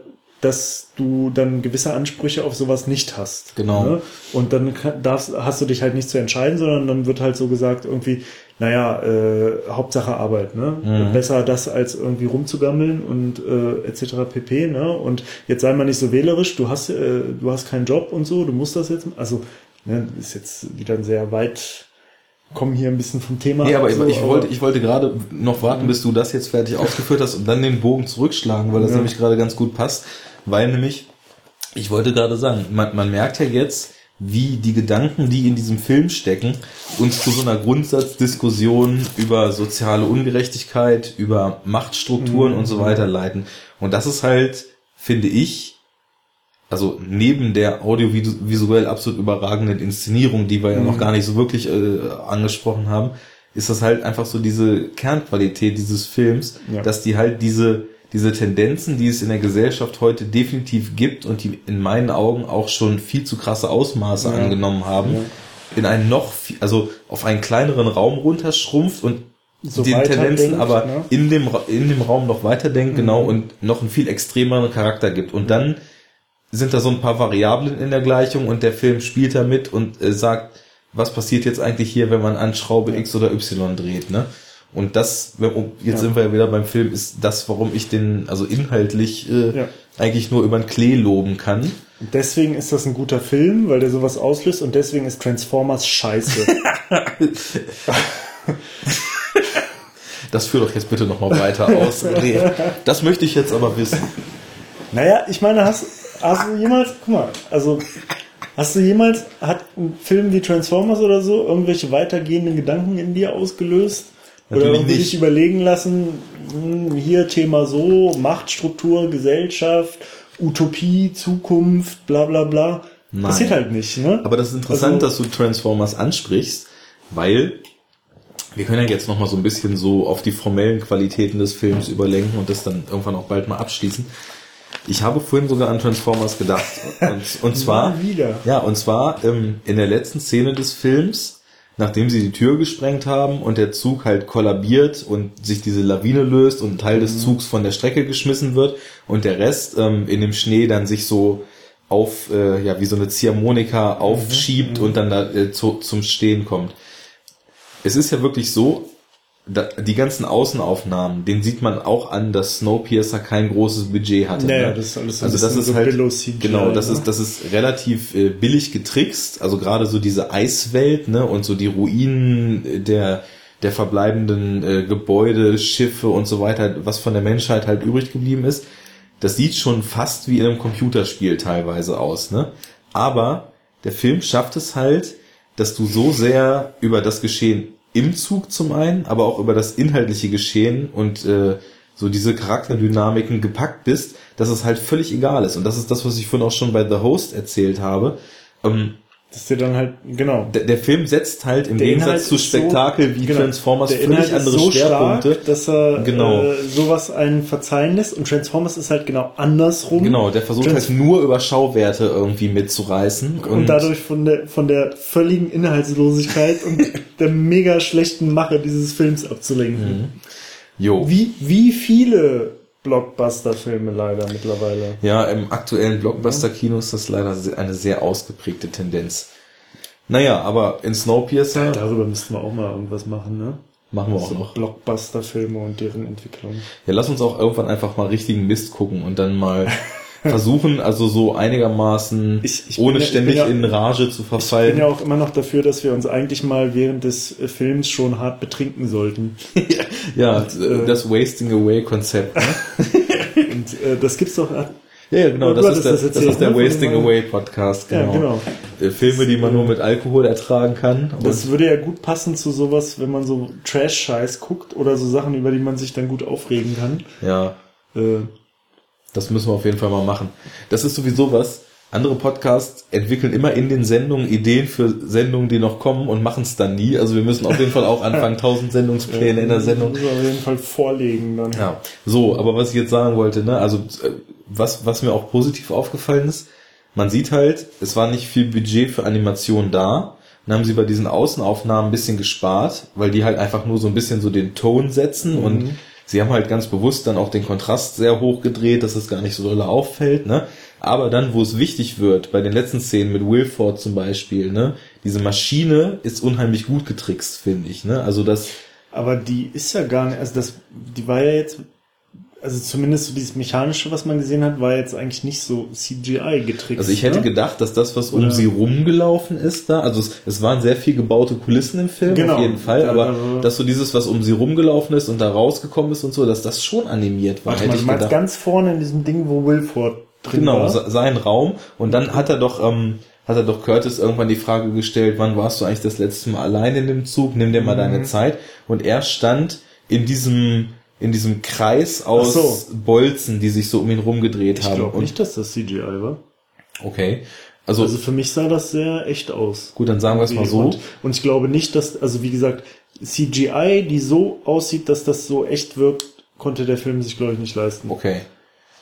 dass du dann gewisse Ansprüche auf sowas nicht hast. Genau. Ne? Und dann kann- darfst, hast du dich halt nicht zu entscheiden, sondern dann wird halt so gesagt, irgendwie, naja, äh, Hauptsache Arbeit, ne? Mhm. Besser das als irgendwie rumzugammeln und äh, etc. pp. Ne? Und jetzt sei mal nicht so wählerisch, du hast, äh, du hast keinen Job und so, du musst das jetzt. Also, ne, ist jetzt wieder sehr weit, kommen hier ein bisschen vom Thema. Nee, ab, aber ich, so, ich wollte, ich wollte gerade noch warten, bis du das jetzt fertig ausgeführt hast und dann den Bogen zurückschlagen, weil das Ja. nämlich gerade ganz gut passt. Weil nämlich, ich wollte gerade sagen, man, man merkt ja jetzt, wie die Gedanken, die in diesem Film stecken, uns zu so einer Grundsatzdiskussion über soziale Ungerechtigkeit, über Machtstrukturen Mhm. und so weiter leiten. Und das ist halt, finde ich, also neben der audiovisuell absolut überragenden Inszenierung, die wir ja Mhm. noch gar nicht so wirklich äh, angesprochen haben, ist das halt einfach so diese Kernqualität dieses Films, Ja. dass die halt diese diese Tendenzen, die es in der Gesellschaft heute definitiv gibt und die in meinen Augen auch schon viel zu krasse Ausmaße Ja. angenommen haben, Ja. in einen noch viel, also auf einen kleineren Raum runterschrumpft und So den Tendenzen aber ne? in dem in dem Raum noch weiterdenkt, genau und noch einen viel extremeren Charakter gibt und dann sind da so ein paar Variablen in der Gleichung und der Film spielt damit und äh, sagt, was passiert jetzt eigentlich hier, wenn man an Schraube X oder Y dreht, ne? Und das, jetzt Ja. sind wir ja wieder beim Film, ist das, warum ich den, also inhaltlich äh, Ja. eigentlich nur über den Klee loben kann. Und deswegen ist das ein guter Film, weil der sowas auslöst und deswegen ist Transformers scheiße. Das führt doch jetzt bitte nochmal weiter aus. Das möchte ich jetzt aber wissen. naja, ich meine, hast, hast du jemals, guck mal, also hast du jemals, hat ein Film wie Transformers oder so irgendwelche weitergehenden Gedanken in dir ausgelöst? Oder Natürlich irgendwie nicht. dich überlegen lassen, hm, hier Thema so, Machtstruktur, Gesellschaft, Utopie, Zukunft, bla bla bla. Nein. Passiert halt nicht, ne? Aber das ist interessant, Also- dass du Transformers ansprichst, weil wir können ja jetzt nochmal so ein bisschen so auf die formellen Qualitäten des Films überlenken und das dann irgendwann auch bald mal abschließen. Ich habe vorhin sogar an Transformers gedacht. Und, und zwar, ja, und zwar ähm, in der letzten Szene des Films, nachdem sie die Tür gesprengt haben und der Zug halt kollabiert und sich diese Lawine löst und ein Teil des Zugs von der Strecke geschmissen wird und der Rest ähm, in dem Schnee dann sich so auf, äh, ja, wie so eine Ziehharmonika aufschiebt und dann da äh, zu, zum Stehen kommt. Es ist ja wirklich so, da, die ganzen Außenaufnahmen, den sieht man auch an, dass Snowpiercer kein großes Budget hatte. Naja, ne? das ist alles also das ist so halt genau, das ne? ist das ist relativ äh, billig getrickst, also gerade so diese Eiswelt, ne, und so die Ruinen der der verbleibenden äh, Gebäude, Schiffe und so weiter, was von der Menschheit halt übrig geblieben ist. Das sieht schon fast wie in einem Computerspiel teilweise aus, ne? Aber der Film schafft es halt, dass du so sehr über das Geschehen im Zug zum einen, aber auch über das inhaltliche Geschehen und äh, so diese Charakterdynamiken gepackt bist, dass es halt völlig egal ist. Und das ist das, was ich vorhin auch schon bei The Host erzählt habe. Ähm, Dass dir dann halt, genau. der, der Film setzt halt im Der Gegensatz zu ist so- Spektakel wie genau, Transformers der völlig Inhalt ist andere so Schwerpunkte. Stark, dass er Genau. äh, sowas einen verzeihen lässt und Transformers ist halt genau andersrum. Genau, der versucht Trans- halt nur über Schauwerte irgendwie mitzureißen. und, dadurch von der von der völligen Inhaltslosigkeit und der mega schlechten Mache dieses Films abzulenken. jo. Wie wie viele Blockbuster-Filme leider mittlerweile. Ja, im aktuellen Blockbuster-Kino ist das leider eine sehr ausgeprägte Tendenz. Naja, aber in Snowpiercer Darüber müssten wir auch mal irgendwas machen, ne? machen wir auch So noch. Blockbuster-Filme und deren Entwicklung. Ja, lass uns auch irgendwann einfach mal richtigen Mist gucken und dann mal versuchen, also so einigermaßen Ich- ich ohne bin ich ständig ja- in Rage zu Ich verfallen. bin ja auch immer noch dafür, dass wir uns eigentlich mal während des äh, Films schon hart betrinken sollten. ja, äh, das Wasting Away Konzept. Ne? Und äh, das gibt's doch. äh, Ja, ja, genau, das ist der, das das ist der ne, Wasting dem einen- Away Podcast, genau. Ja, genau. Äh, Filme, die man nur mit Alkohol ertragen kann. Und Das würde ja gut passen zu sowas, wenn man so Trash-Scheiß guckt oder so Sachen, über die man sich dann gut aufregen kann. ja, Äh, Das müssen wir auf jeden Fall mal machen. Das ist sowieso was. Andere Podcasts entwickeln immer in den Sendungen Ideen für Sendungen, die noch kommen und machen es dann nie. Also wir müssen auf jeden Fall auch anfangen, tausend Sendungspläne in der Sendung. Müssen wir auf jeden Fall vorlegen dann. Ja, so, aber was ich jetzt sagen wollte, ne, also äh, was, was mir auch positiv aufgefallen ist, man sieht halt, es war nicht viel Budget für Animation da Dann haben sie bei diesen Außenaufnahmen ein bisschen gespart, weil die halt einfach nur so ein bisschen so den Ton setzen Mhm. und sie haben halt ganz bewusst dann auch den Kontrast sehr hoch gedreht, dass es gar nicht so doll auffällt, ne? Aber dann, wo es wichtig wird, bei den letzten Szenen mit Wilford zum Beispiel, ne? Diese Maschine ist unheimlich gut getrickst, finde ich, ne? Also das, Aber die ist ja gar nicht, also das, die war ja jetzt, also zumindest so dieses Mechanische, was man gesehen hat, war jetzt eigentlich nicht so CGI getrickst. Also ich hätte ne? gedacht, dass das, was um Oder- sie rumgelaufen ist da, also es, es waren sehr viel gebaute Kulissen im Film, Genau. auf jeden Fall, Ja, aber also- dass so dieses, was um sie rumgelaufen ist und da rausgekommen ist und so, dass das schon animiert war, Warte hätte mal, ich gedacht. ganz vorne in diesem Ding, wo Wilford drin genau, war? se- sein Raum und dann hat er doch, ähm, hat er doch Curtis irgendwann die Frage gestellt, wann warst du eigentlich das letzte Mal allein in dem Zug, nimm dir mal deine Mhm. Zeit und er stand in diesem in diesem Kreis aus so. Bolzen, die sich so um ihn rumgedreht Ich haben. glaube Und- nicht, dass das CGI war. Okay. Also, Also für mich sah das sehr echt aus. gut, dann sagen wir es mal so. Und, und ich glaube nicht, dass, also wie gesagt, CGI, die so aussieht, dass das so echt wirkt, konnte der Film sich, glaube ich, nicht leisten. Okay.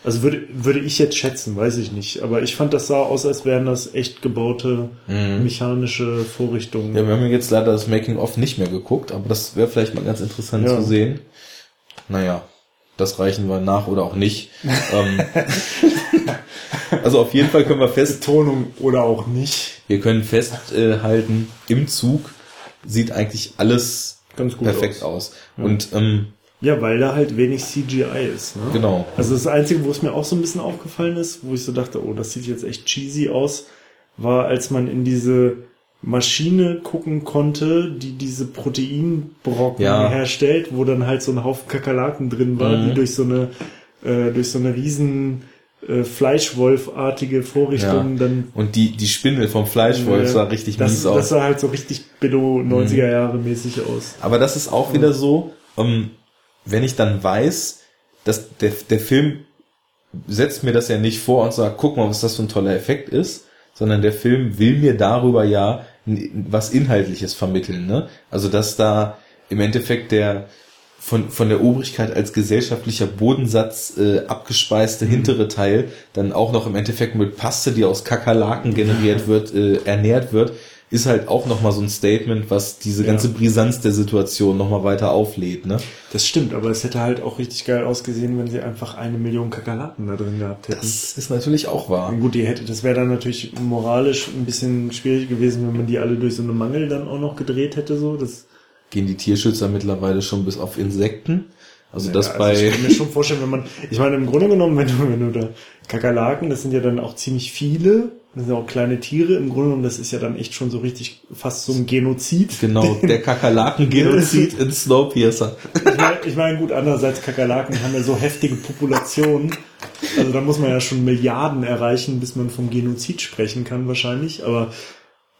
Also würde, würde ich jetzt schätzen, weiß ich nicht. Aber ich fand, das sah aus, als wären das echt gebaute mechanische Vorrichtungen. Mhm. Ja, wir haben jetzt leider das Making-of nicht mehr geguckt, aber das wäre vielleicht mal ganz interessant Ja. zu sehen. Naja, das reichen wir nach oder auch nicht. ähm, also auf jeden Fall können wir fest, Betonung oder auch nicht. wir können festhalten, im Zug sieht eigentlich alles Ganz gut perfekt aus. Und ähm, Ja, weil da halt wenig CGI ist. Ne? genau. Also das Einzige, wo es mir auch so ein bisschen aufgefallen ist, wo ich so dachte, oh, das sieht jetzt echt cheesy aus, war, als man in diese Maschine gucken konnte, die diese Proteinbrocken Ja. herstellt, wo dann halt so ein Haufen Kakerlaken drin war, Mhm. die durch so eine äh, durch so eine riesen äh, Fleischwolfartige Vorrichtung Ja. dann Und die, die Spindel vom Fleischwolf äh, sah richtig das, mies das aus. Mhm. sah halt so richtig Billo 90er Jahre mäßig aus. Aber das ist auch wieder so, ähm, wenn ich dann weiß, dass der, der Film setzt mir das ja nicht vor und sagt, guck mal, was das für ein toller Effekt ist, sondern der Film will mir darüber ja was Inhaltliches vermitteln. Ne? Also dass da im Endeffekt der von, von der Obrigkeit als gesellschaftlicher Bodensatz äh, abgespeiste hintere Teil dann auch noch im Endeffekt mit Paste, die aus Kakerlaken generiert wird, äh, ernährt wird, ist halt auch nochmal so ein Statement, was diese ganze Brisanz der Situation nochmal weiter auflädt. Ne? Das stimmt, aber es hätte halt auch richtig geil ausgesehen, wenn sie einfach eine Million Kakerlaken da drin gehabt hätten. Das ist natürlich auch wahr. Gut, die hätte, das wäre dann natürlich moralisch ein bisschen schwierig gewesen, wenn man die alle durch so eine Mangel dann auch noch gedreht hätte, so. Das, Gehen die Tierschützer mittlerweile schon bis auf Insekten? Also das Ja, bei... also ich kann mir schon vorstellen, wenn man, ich meine, im Grunde genommen, wenn du, wenn du da Kakerlaken, das sind ja dann auch ziemlich viele, das sind auch kleine Tiere, im Grunde genommen, das ist ja dann echt schon so richtig fast so ein Genozid. Genau, der Kakerlaken-Genozid in Snowpiercer. Ich meine, ich meine, gut, andererseits Kakerlaken haben ja so heftige Populationen. Also da muss man ja schon Milliarden erreichen, bis man vom Genozid sprechen kann wahrscheinlich. Aber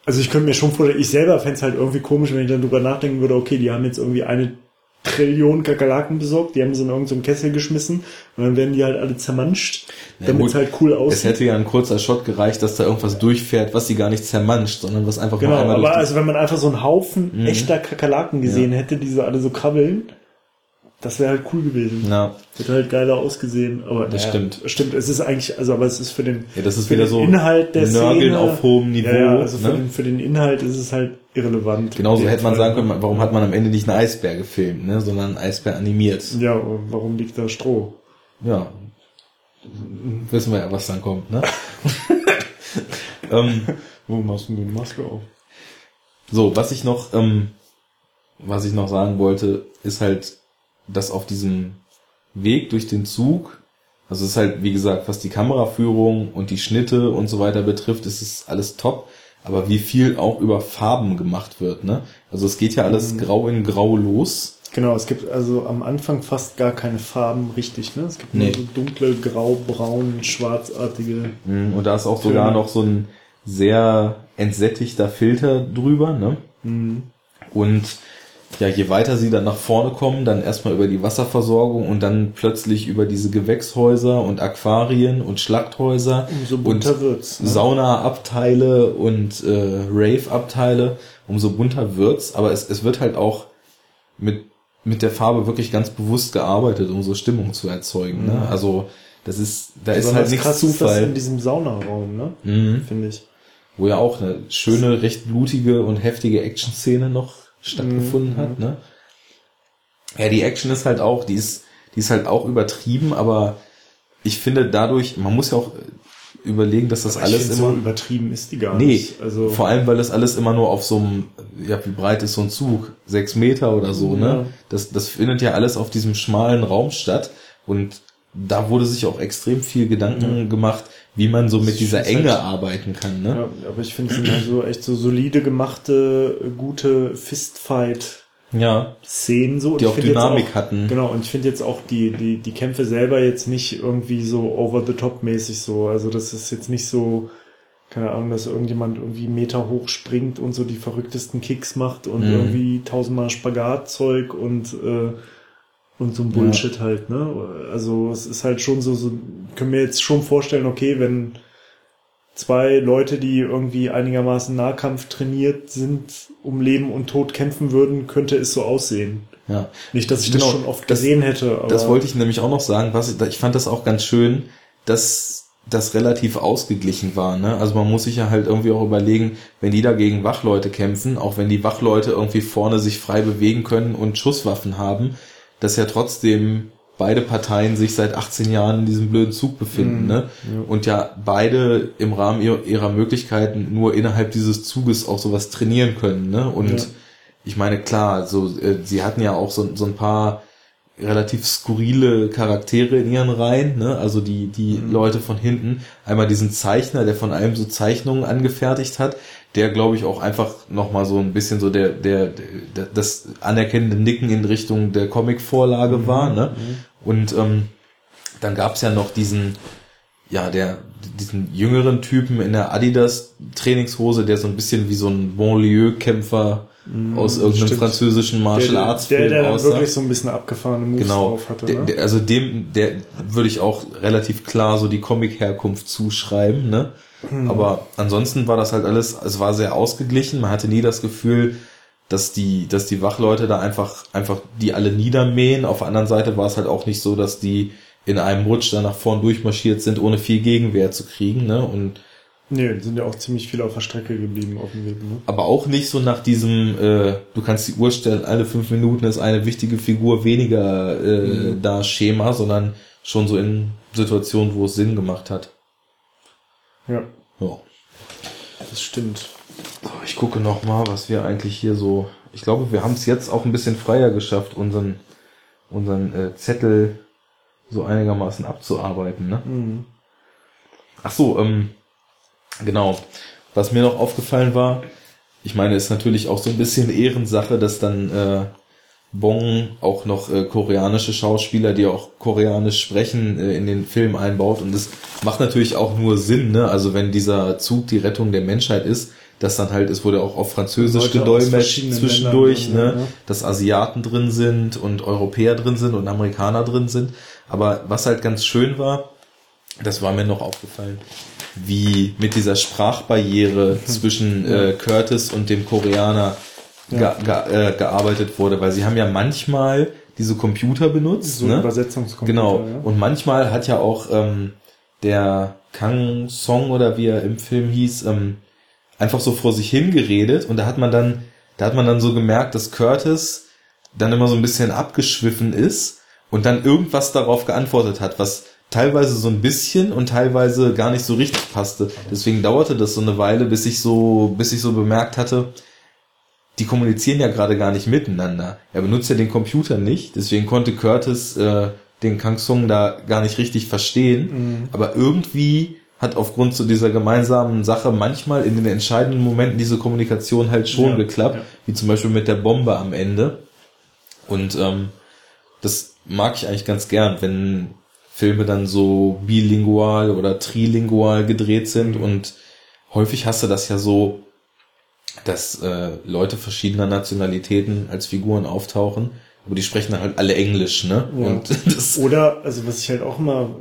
also ich könnte mir schon vorstellen, ich selber fände es halt irgendwie komisch, wenn ich dann drüber nachdenken würde, okay, die haben jetzt irgendwie eine Trillion Kakerlaken besorgt, die haben sie in irgendeinen Kessel geschmissen und dann werden die halt alle zermanscht, damit es halt cool Es aussieht. hätte ja ein kurzer Shot gereicht, dass da irgendwas durchfährt, was sie gar nicht zermanscht, sondern was einfach Genau, nur einmal aber also wenn man einfach so einen Haufen Mhm. echter Kakerlaken gesehen hätte, die so alle so krabbeln, das wäre halt cool gewesen. Na, Hätte halt geiler ausgesehen, aber Das naja, stimmt. Stimmt, es ist eigentlich, also aber es ist für den, ja, das ist wieder so Inhalt der Nörgeln Szene, auf hohem Niveau. Ja, ja, also für, ne? den, für den Inhalt ist es halt irrelevant. Genauso hätte man sagen können, warum hat man am Ende nicht einen Eisbär gefilmt, ne, sondern einen Eisbär animiert. Ja, und warum liegt da Stroh? Ja. Wissen wir ja, was dann kommt, ne? ähm, Wo machst du denn die Maske auf? So, was ich noch, ähm, was ich noch sagen wollte, ist halt, dass auf diesem Weg durch den Zug, also es ist halt, wie gesagt, was die Kameraführung und die Schnitte und so weiter betrifft, ist es alles top, aber wie viel auch über Farben gemacht wird, ne? Also es geht ja alles grau in grau los. Genau, es gibt also am Anfang fast gar keine Farben richtig, ne? Es gibt Nee. nur so dunkle, grau, braun, schwarzartige. Mhm, Und da ist auch sogar Töne. noch so ein sehr entsättigter Filter drüber, ne? Und ja, je weiter sie dann nach vorne kommen, dann erstmal über die Wasserversorgung und dann plötzlich über diese Gewächshäuser und Aquarien und Schlachthäuser Umso bunter wird's. Ne? Sauna-Abteile und äh, Rave-Abteile, umso bunter wird's, aber es, es wird halt auch mit, mit der Farbe wirklich ganz bewusst gearbeitet, um so Stimmung zu erzeugen. Ne? Also das ist, da ist halt nichts krass ist das in Zufall. diesem Saunaraum, ne? Mhm. Finde ich. wo ja auch eine schöne, recht blutige und heftige Action-Szene noch stattgefunden Mhm. hat, ne? Ja, die Action ist halt auch, die ist, die ist halt auch übertrieben, aber ich finde dadurch, man muss ja auch überlegen, dass das Aber alles immer. so übertrieben ist die gar Nee, nicht. Also, vor allem, weil das alles immer nur auf so einem, ja, wie breit ist so ein Zug? Sechs Meter oder so, Ja. ne? Das, das findet ja alles auf diesem schmalen Raum statt und da wurde sich auch extrem viel Gedanken gemacht, wie man so mit dieser find's Enge halt- arbeiten kann, ne? ja, aber ich finde es halt so echt so solide gemachte, gute Ja, Fistfight-Szenen so. Und die auch Dynamik auch, hatten. Genau, und ich finde jetzt auch die, die, die Kämpfe selber jetzt nicht irgendwie so over the top mäßig so. Also das ist jetzt nicht so, keine Ahnung, dass irgendjemand irgendwie Meter hoch springt und so die verrücktesten Kicks macht und Mhm. irgendwie tausendmal Spagatzeug und, äh, und so ein Bullshit halt, ne? Also es ist halt schon so, so, können wir jetzt schon vorstellen, okay, wenn zwei Leute, die irgendwie einigermaßen Nahkampf trainiert sind, um Leben und Tod kämpfen würden, könnte es so aussehen. Ja. Nicht, dass ich Genau, das schon oft das- gesehen hätte, aber Das wollte ich nämlich auch noch sagen. Was ich, ich fand das auch ganz schön, dass das relativ ausgeglichen war. Ne? Also man muss sich ja halt irgendwie auch überlegen, wenn die da gegen Wachleute kämpfen, auch wenn die Wachleute irgendwie vorne sich frei bewegen können und Schusswaffen haben, dass ja trotzdem beide Parteien sich seit 18 Jahren in diesem blöden Zug befinden. Mhm, Ne? ja. Und ja beide im Rahmen ihrer, ihrer Möglichkeiten nur innerhalb dieses Zuges auch sowas trainieren können. Ne? Und Ja. ich meine, klar, so äh, sie hatten ja auch so, so ein paar relativ skurrile Charaktere in ihren Reihen, ne? Also die, die Mhm. Leute von hinten. Einmal diesen Zeichner, der von allem so Zeichnungen angefertigt hat, der glaube ich auch einfach nochmal so ein bisschen so der, der, der, das anerkennende Nicken in Richtung der Comic-Vorlage Mhm. war, ne? Und ähm, dann gab's ja noch diesen, ja, der, diesen jüngeren Typen in der Adidas Trainingshose, der so ein bisschen wie so ein Bonlieu-Kämpfer aus irgendeinem Mhm, stimmt. französischen Martial der, Arts der, Film der dann aussah. wirklich so ein bisschen abgefahrene Moves Genau. drauf hatte. Der, Ne? der, also dem, der würde ich auch relativ klar so die Comic-Herkunft zuschreiben, ne? Mhm. Aber ansonsten war das halt alles, es war sehr ausgeglichen. Man hatte nie das Gefühl, dass die, dass die Wachleute da einfach, einfach die alle niedermähen. Auf der anderen Seite war es halt auch nicht so, dass die in einem Rutsch da nach vorn durchmarschiert sind, ohne viel Gegenwehr zu kriegen, ne? Und nee, sind ja auch ziemlich viel auf der Strecke geblieben auf dem Weg. Ne? aber auch nicht so nach diesem, äh, du kannst die Uhr stellen, alle fünf Minuten ist eine wichtige Figur weniger äh, da Schema, sondern schon so in Situationen, wo es Sinn gemacht hat. Ja, Ja. das stimmt. So, ich gucke noch mal, was wir eigentlich hier so. Ich glaube, wir haben es jetzt auch ein bisschen freier geschafft, unseren unseren äh, Zettel so einigermaßen abzuarbeiten. Ne? Mhm. Ach so, ähm, genau. Was mir noch aufgefallen war, ich meine, ist natürlich auch so ein bisschen Ehrensache, dass dann äh, Bong auch noch äh, koreanische Schauspieler, die auch koreanisch sprechen, äh, in den Film einbaut. Und das macht natürlich auch nur Sinn, ne? Also wenn dieser Zug die Rettung der Menschheit ist, dass dann halt, es wurde auch auf Französisch gedolmetscht zwischendurch, Ländern, ne? ja. Dass Asiaten drin sind und Europäer drin sind und Amerikaner drin sind. Aber was halt ganz schön war, das war mir noch aufgefallen, wie mit dieser Sprachbarriere zwischen äh, Curtis und dem Koreaner ge ge äh, gearbeitet wurde, weil sie haben ja manchmal diese Computer benutzt, So ne? Übersetzungscomputer. Genau. Ja. Und manchmal hat ja auch ähm, der Kang Song oder wie er im Film hieß, ähm, einfach so vor sich hingeredet und da hat man dann, da hat man dann so gemerkt, dass Curtis dann immer so ein bisschen abgeschwiffen ist und dann irgendwas darauf geantwortet hat, was teilweise so ein bisschen und teilweise gar nicht so richtig passte. Deswegen dauerte das so eine Weile, bis ich so, bis ich so bemerkt hatte, die kommunizieren ja gerade gar nicht miteinander. Er benutzt ja den Computer nicht, deswegen konnte Curtis äh, den Kang Song da gar nicht richtig verstehen. Mhm. Aber irgendwie hat aufgrund zu dieser gemeinsamen Sache manchmal in den entscheidenden Momenten diese Kommunikation halt schon Ja, geklappt, ja. wie zum Beispiel mit der Bombe am Ende. Und ähm, das mag ich eigentlich ganz gern, wenn Filme dann so bilingual oder trilingual gedreht sind und häufig hast du das ja so, dass äh, Leute verschiedener Nationalitäten als Figuren auftauchen, aber die sprechen dann halt alle Englisch, ne? Ja. Und das, Oder, also was ich halt auch immer,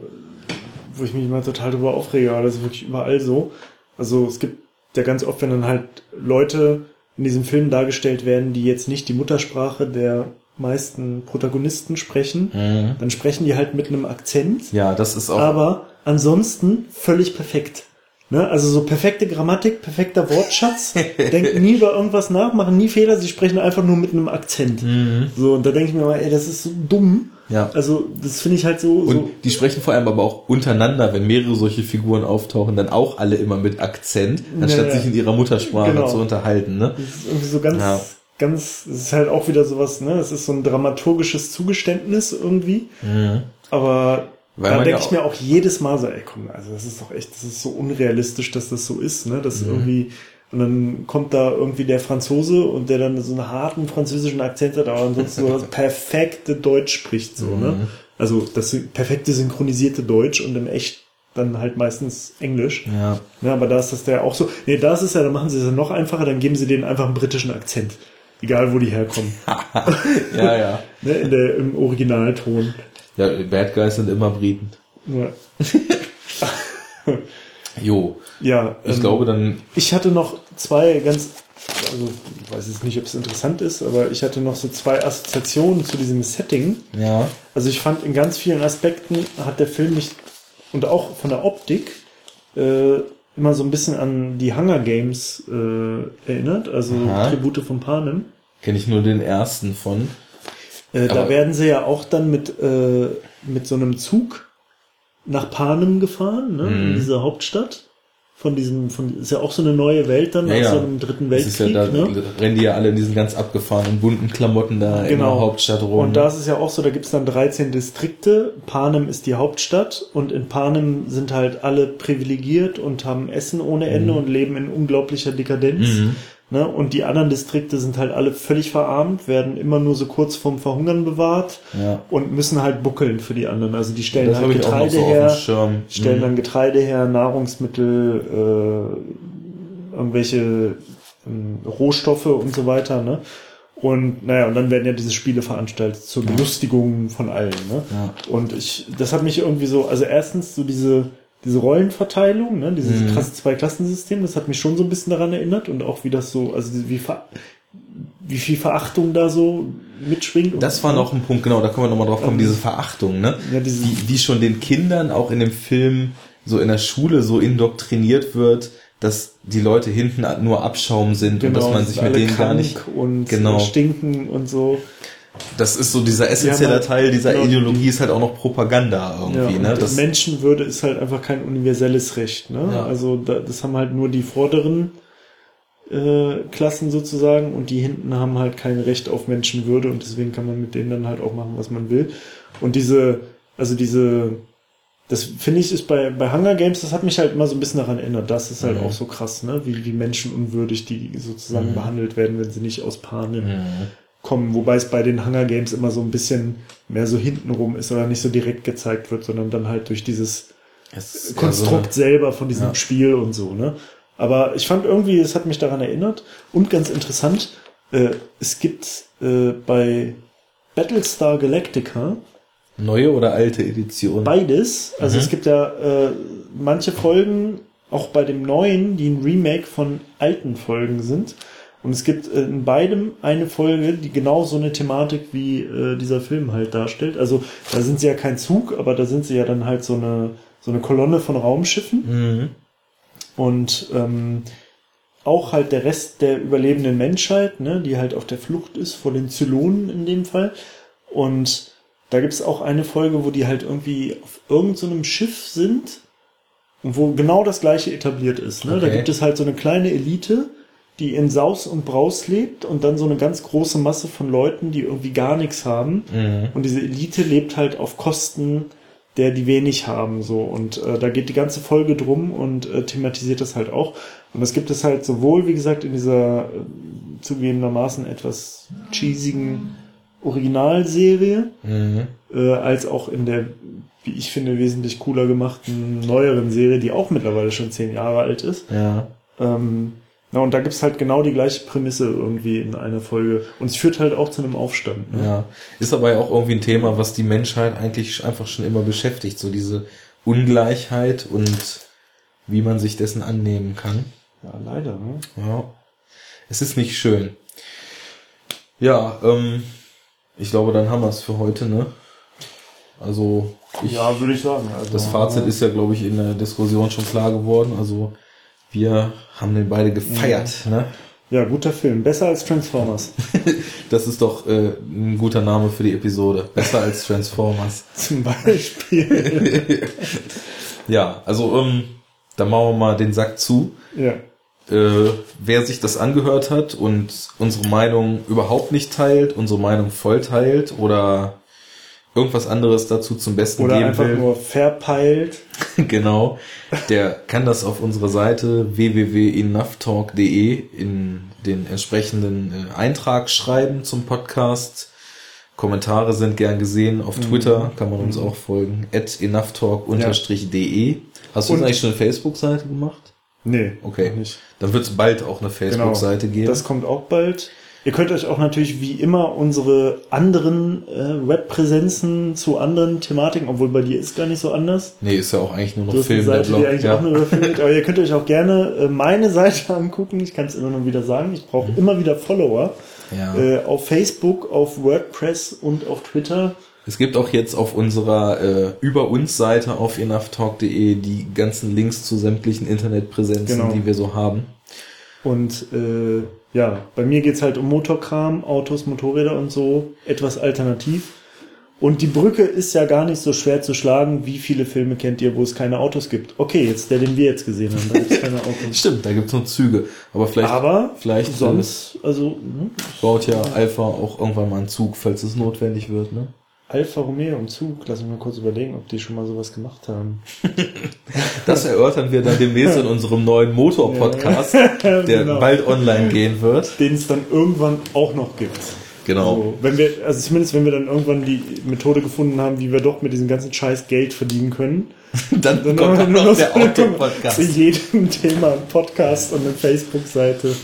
wo ich mich immer total drüber aufrege, aber das ist wirklich überall so. Also es gibt ja ganz oft, wenn dann halt Leute in diesem Film dargestellt werden, die jetzt nicht die Muttersprache der meisten Protagonisten sprechen, Mhm. dann sprechen die halt mit einem Akzent, ja, das ist auch aber ansonsten völlig perfekt. Ne? Also so perfekte Grammatik, perfekter Wortschatz, denken nie über irgendwas nach, machen nie Fehler, sie sprechen einfach nur mit einem Akzent. So, und da denke ich mir mal, ey, das ist so dumm. Ja. Also, das finde ich halt so, Und so die sprechen vor allem aber auch untereinander, wenn mehrere solche Figuren auftauchen, dann auch alle immer mit Akzent, anstatt Ja, ja. sich in ihrer Muttersprache Genau. zu unterhalten. Ne? Das ist irgendwie so ganz, Ja. Ganz, es ist halt auch wieder sowas, ne? Es ist so ein dramaturgisches Zugeständnis irgendwie. Aber Weil da denke ja ich mir auch jedes Mal so, ey, komm, also das ist doch echt, das ist so unrealistisch, dass das so ist, ne? Das irgendwie, und dann kommt da irgendwie der Franzose und der dann so einen harten französischen Akzent hat, aber ansonsten so das perfekte Deutsch spricht, so, ne? Also das perfekte synchronisierte Deutsch und im echt dann halt meistens Englisch. Ja. Ja, aber da ist das ja auch so. Nee, da ist es ja, dann machen sie es ja noch einfacher, dann geben sie denen einfach einen britischen Akzent. Egal, wo die herkommen. Ja, ja. ne, in der, Im Originalton. Ja, Bad Guys sind immer Briten. Ja, Jo. ja Ich ähm, glaube dann, Ich hatte noch zwei ganz, also ich weiß jetzt nicht, ob es interessant ist, aber ich hatte noch so zwei Assoziationen zu diesem Setting. ja. Also ich fand in ganz vielen Aspekten hat der Film mich und auch von der Optik äh, immer so ein bisschen an die Hunger Games äh, erinnert, also Aha. Tribute von Panem. Kenne ich nur den ersten von. Äh, da werden sie ja auch dann mit, äh, mit so einem Zug nach Panem gefahren, ne, in Mhm. dieser Hauptstadt. Von diesem, von, ist ja auch so eine neue Welt dann Ja, ja. so einem dritten Weltkrieg. ja da, ne? rennen die ja alle in diesen ganz abgefahrenen bunten Klamotten da in der Genau. Hauptstadt rum. Und da ist es ja auch so, da gibt's dann 13 Distrikte. Panem ist die Hauptstadt und in Panem sind halt alle privilegiert und haben Essen ohne Ende und leben in unglaublicher Dekadenz. Mhm. Ne? Und die anderen Distrikte sind halt alle völlig verarmt, werden immer nur so kurz vorm Verhungern bewahrt Ja. und müssen halt buckeln für die anderen. Also die stellen das halt Getreide so her, stellen Mhm. dann Getreide her, Nahrungsmittel, äh, irgendwelche ähm, Rohstoffe und so weiter, ne? Und naja, und dann werden ja diese Spiele veranstaltet zur Belustigung von allen, ne? Ja. Und ich, das hat mich irgendwie so, also erstens so diese, diese Rollenverteilung, ne, dieses Mhm. krasse Zweiklassensystem, das hat mich schon so ein bisschen daran erinnert und auch wie das so, also wie, ver, wie viel Verachtung da so mitschwingt. Das war noch ein Punkt, genau, da können wir nochmal drauf kommen, diese Verachtung, ne? Ja, diese- wie, wie schon den Kindern auch in dem Film so in der Schule so indoktriniert wird, dass die Leute hinten nur Abschaum sind und dass man sich mit Genau, denen gar nicht. und Genau. stinken und so. Das ist so dieser essentielle halt- Teil dieser genau. Ideologie ist halt auch noch Propaganda irgendwie, Ja, ne? Das, Menschenwürde ist halt einfach kein universelles Recht. Ne? Ja. Also da, das haben halt nur die vorderen äh, Klassen sozusagen und die hinten haben halt kein Recht auf Menschenwürde und deswegen kann man mit denen dann halt auch machen, was man will. Und diese, also diese, das finde ich ist bei, bei Hunger Games, das hat mich halt immer so ein bisschen daran erinnert. Das ist halt Mhm. auch so krass, ne? wie, wie menschenunwürdig die sozusagen Mhm. behandelt werden, wenn sie nicht aus Panem Mhm. Kommen, wobei es bei den Hunger Games immer so ein bisschen mehr so hintenrum ist oder nicht so direkt gezeigt wird, sondern dann halt durch dieses Es Konstrukt selber von diesem Ja. Spiel und so, ne? Aber ich fand irgendwie, es hat mich daran erinnert und ganz interessant, äh, es gibt äh, bei Battlestar Galactica neue oder alte Edition? beides, also Mhm. es gibt ja äh, manche Folgen, auch bei dem neuen, die ein Remake von alten Folgen sind. Und es gibt äh, in beidem eine Folge, die genau so eine Thematik wie äh, dieser Film halt darstellt. Also da sind sie ja kein Zug, aber da sind sie ja dann halt so eine, so eine Kolonne von Raumschiffen. Mhm. Und ähm, auch halt der Rest der überlebenden Menschheit, ne, die halt auf der Flucht ist vor den Zylonen in dem Fall. Und da gibt's auch eine Folge, wo die halt irgendwie auf irgendeinem so einem Schiff sind und wo genau das gleiche etabliert ist. Ne? Da Okay. gibt es halt so eine kleine Elite, die in Saus und Braus lebt und dann so eine ganz große Masse von Leuten, die irgendwie gar nichts haben. Mhm. Und diese Elite lebt halt auf Kosten der, die wenig haben, so. Und äh, da geht die ganze Folge drum und äh, thematisiert das halt auch. Und das gibt es halt sowohl, wie gesagt, in dieser äh, zugegebenermaßen etwas cheesigen Originalserie, Mhm. äh, als auch in der, wie ich finde, wesentlich cooler gemachten neueren Serie, die auch mittlerweile schon zehn Jahre alt ist. Ja. Ähm, na, und da gibt's halt genau die gleiche Prämisse irgendwie in einer Folge. Und es führt halt auch zu einem Aufstand. Ne? Ja, ist aber ja auch irgendwie ein Thema, was die Menschheit eigentlich einfach schon immer beschäftigt, so diese Ungleichheit und wie man sich dessen annehmen kann. ja leider. Ne? Ja, es ist nicht schön. Ja, ähm, ich glaube, dann haben wir es für heute, ne? Also ich, Ja, würde ich sagen. Also, das Fazit ist ja, glaube ich, in der Diskussion schon klar geworden. Also wir haben den beide gefeiert. Ne? Ja, guter Film. Besser als Transformers. Das ist doch äh, ein guter Name für die Episode. Besser als Transformers. Zum Beispiel. Ja, also ähm, da machen wir mal den Sack zu. ja. Äh, wer sich das angehört hat und unsere Meinung überhaupt nicht teilt, unsere Meinung voll teilt oder irgendwas anderes dazu zum Besten Oder geben einfach will, nur verpeilt. genau, der kann das auf unserer Seite www.enoughtalk.de in den entsprechenden äh, Eintrag schreiben zum Podcast. Kommentare sind gern gesehen. Auf Twitter kann man uns auch folgen. At enoughtalk-de. Hast du Und- jetzt eigentlich schon eine Facebook-Seite gemacht? Nee, Okay. nicht. Dann wird es bald auch eine Facebook-Seite geben. Das kommt auch bald. Ihr könnt euch auch natürlich wie immer unsere anderen äh, Webpräsenzen zu anderen Thematiken, obwohl bei dir ist gar nicht so anders. nee, ist ja auch eigentlich nur noch eine Film, der Seite, die Blog. eigentlich Ja. auch nur überfilmt. Aber ihr könnt euch auch gerne äh, meine Seite angucken. Ich kann es immer nur wieder sagen. Ich brauche immer wieder Follower. Mhm. Ja. Äh, auf Facebook, auf WordPress und auf Twitter. Es gibt auch jetzt auf unserer äh, Über uns Seite auf enoughtalk.de die ganzen Links zu sämtlichen Internetpräsenzen, Genau. die wir so haben. Und äh, ja, bei mir geht's halt um Motorkram, Autos, Motorräder und so, etwas alternativ. Und die Brücke ist ja gar nicht so schwer zu schlagen. Wie viele Filme kennt ihr, wo es keine Autos gibt? Okay, jetzt der, den wir jetzt gesehen haben, da gibt es keine Autos. Stimmt, da gibt's nur Züge. Aber vielleicht, Aber vielleicht sonst, also hm, baut ja Alpha auch irgendwann mal einen Zug, falls es notwendig wird. Ne? Alfa Romeo im Zug, lass mich mal kurz überlegen, ob die schon mal sowas gemacht haben. Das erörtern wir dann demnächst in unserem neuen Motor-Podcast, der Genau. bald online gehen wird. Den es dann irgendwann auch noch gibt. Genau. So, wenn wir, also zumindest wenn wir dann irgendwann die Methode gefunden haben, wie wir doch mit diesem ganzen Scheiß Geld verdienen können. Dann, Dann kommt dann noch der Auto-Podcast. Zu jedem Thema einen Podcast und eine Facebook-Seite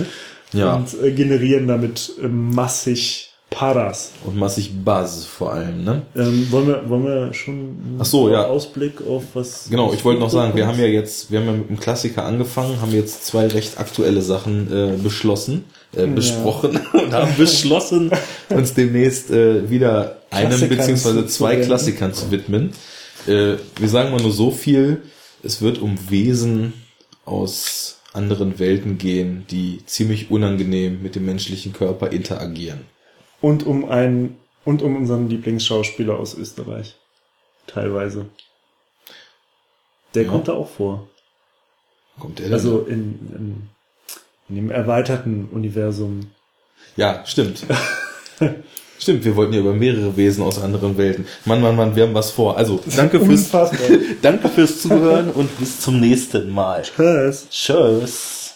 Ja. und äh, generieren damit äh, massig Paras. Und massig Buzz vor allem, ne? Ähm, wollen, wir, wollen wir schon einen Ach so, ja. Ausblick auf was. Genau, ich wollte noch sagen, wir haben ja jetzt, wir haben ja mit dem Klassiker angefangen, haben jetzt zwei recht aktuelle Sachen äh, beschlossen, äh, besprochen und haben beschlossen, uns demnächst äh, wieder einem beziehungsweise zwei zu. Klassikern zu widmen. Äh, wir sagen mal nur so viel, es wird um Wesen aus anderen Welten gehen, die ziemlich unangenehm mit dem menschlichen Körper interagieren. Und um einen und um unseren Lieblingsschauspieler aus Österreich. Teilweise. Der Ja. kommt da auch vor. Kommt der? Also in, in, in dem erweiterten Universum. Ja, stimmt. stimmt, wir wollten ja über mehrere Wesen aus anderen Welten. Mann, Mann, Mann, wir haben was vor. Also, danke fürs, danke fürs Zuhören und bis zum nächsten Mal. Tschüss. Tschüss.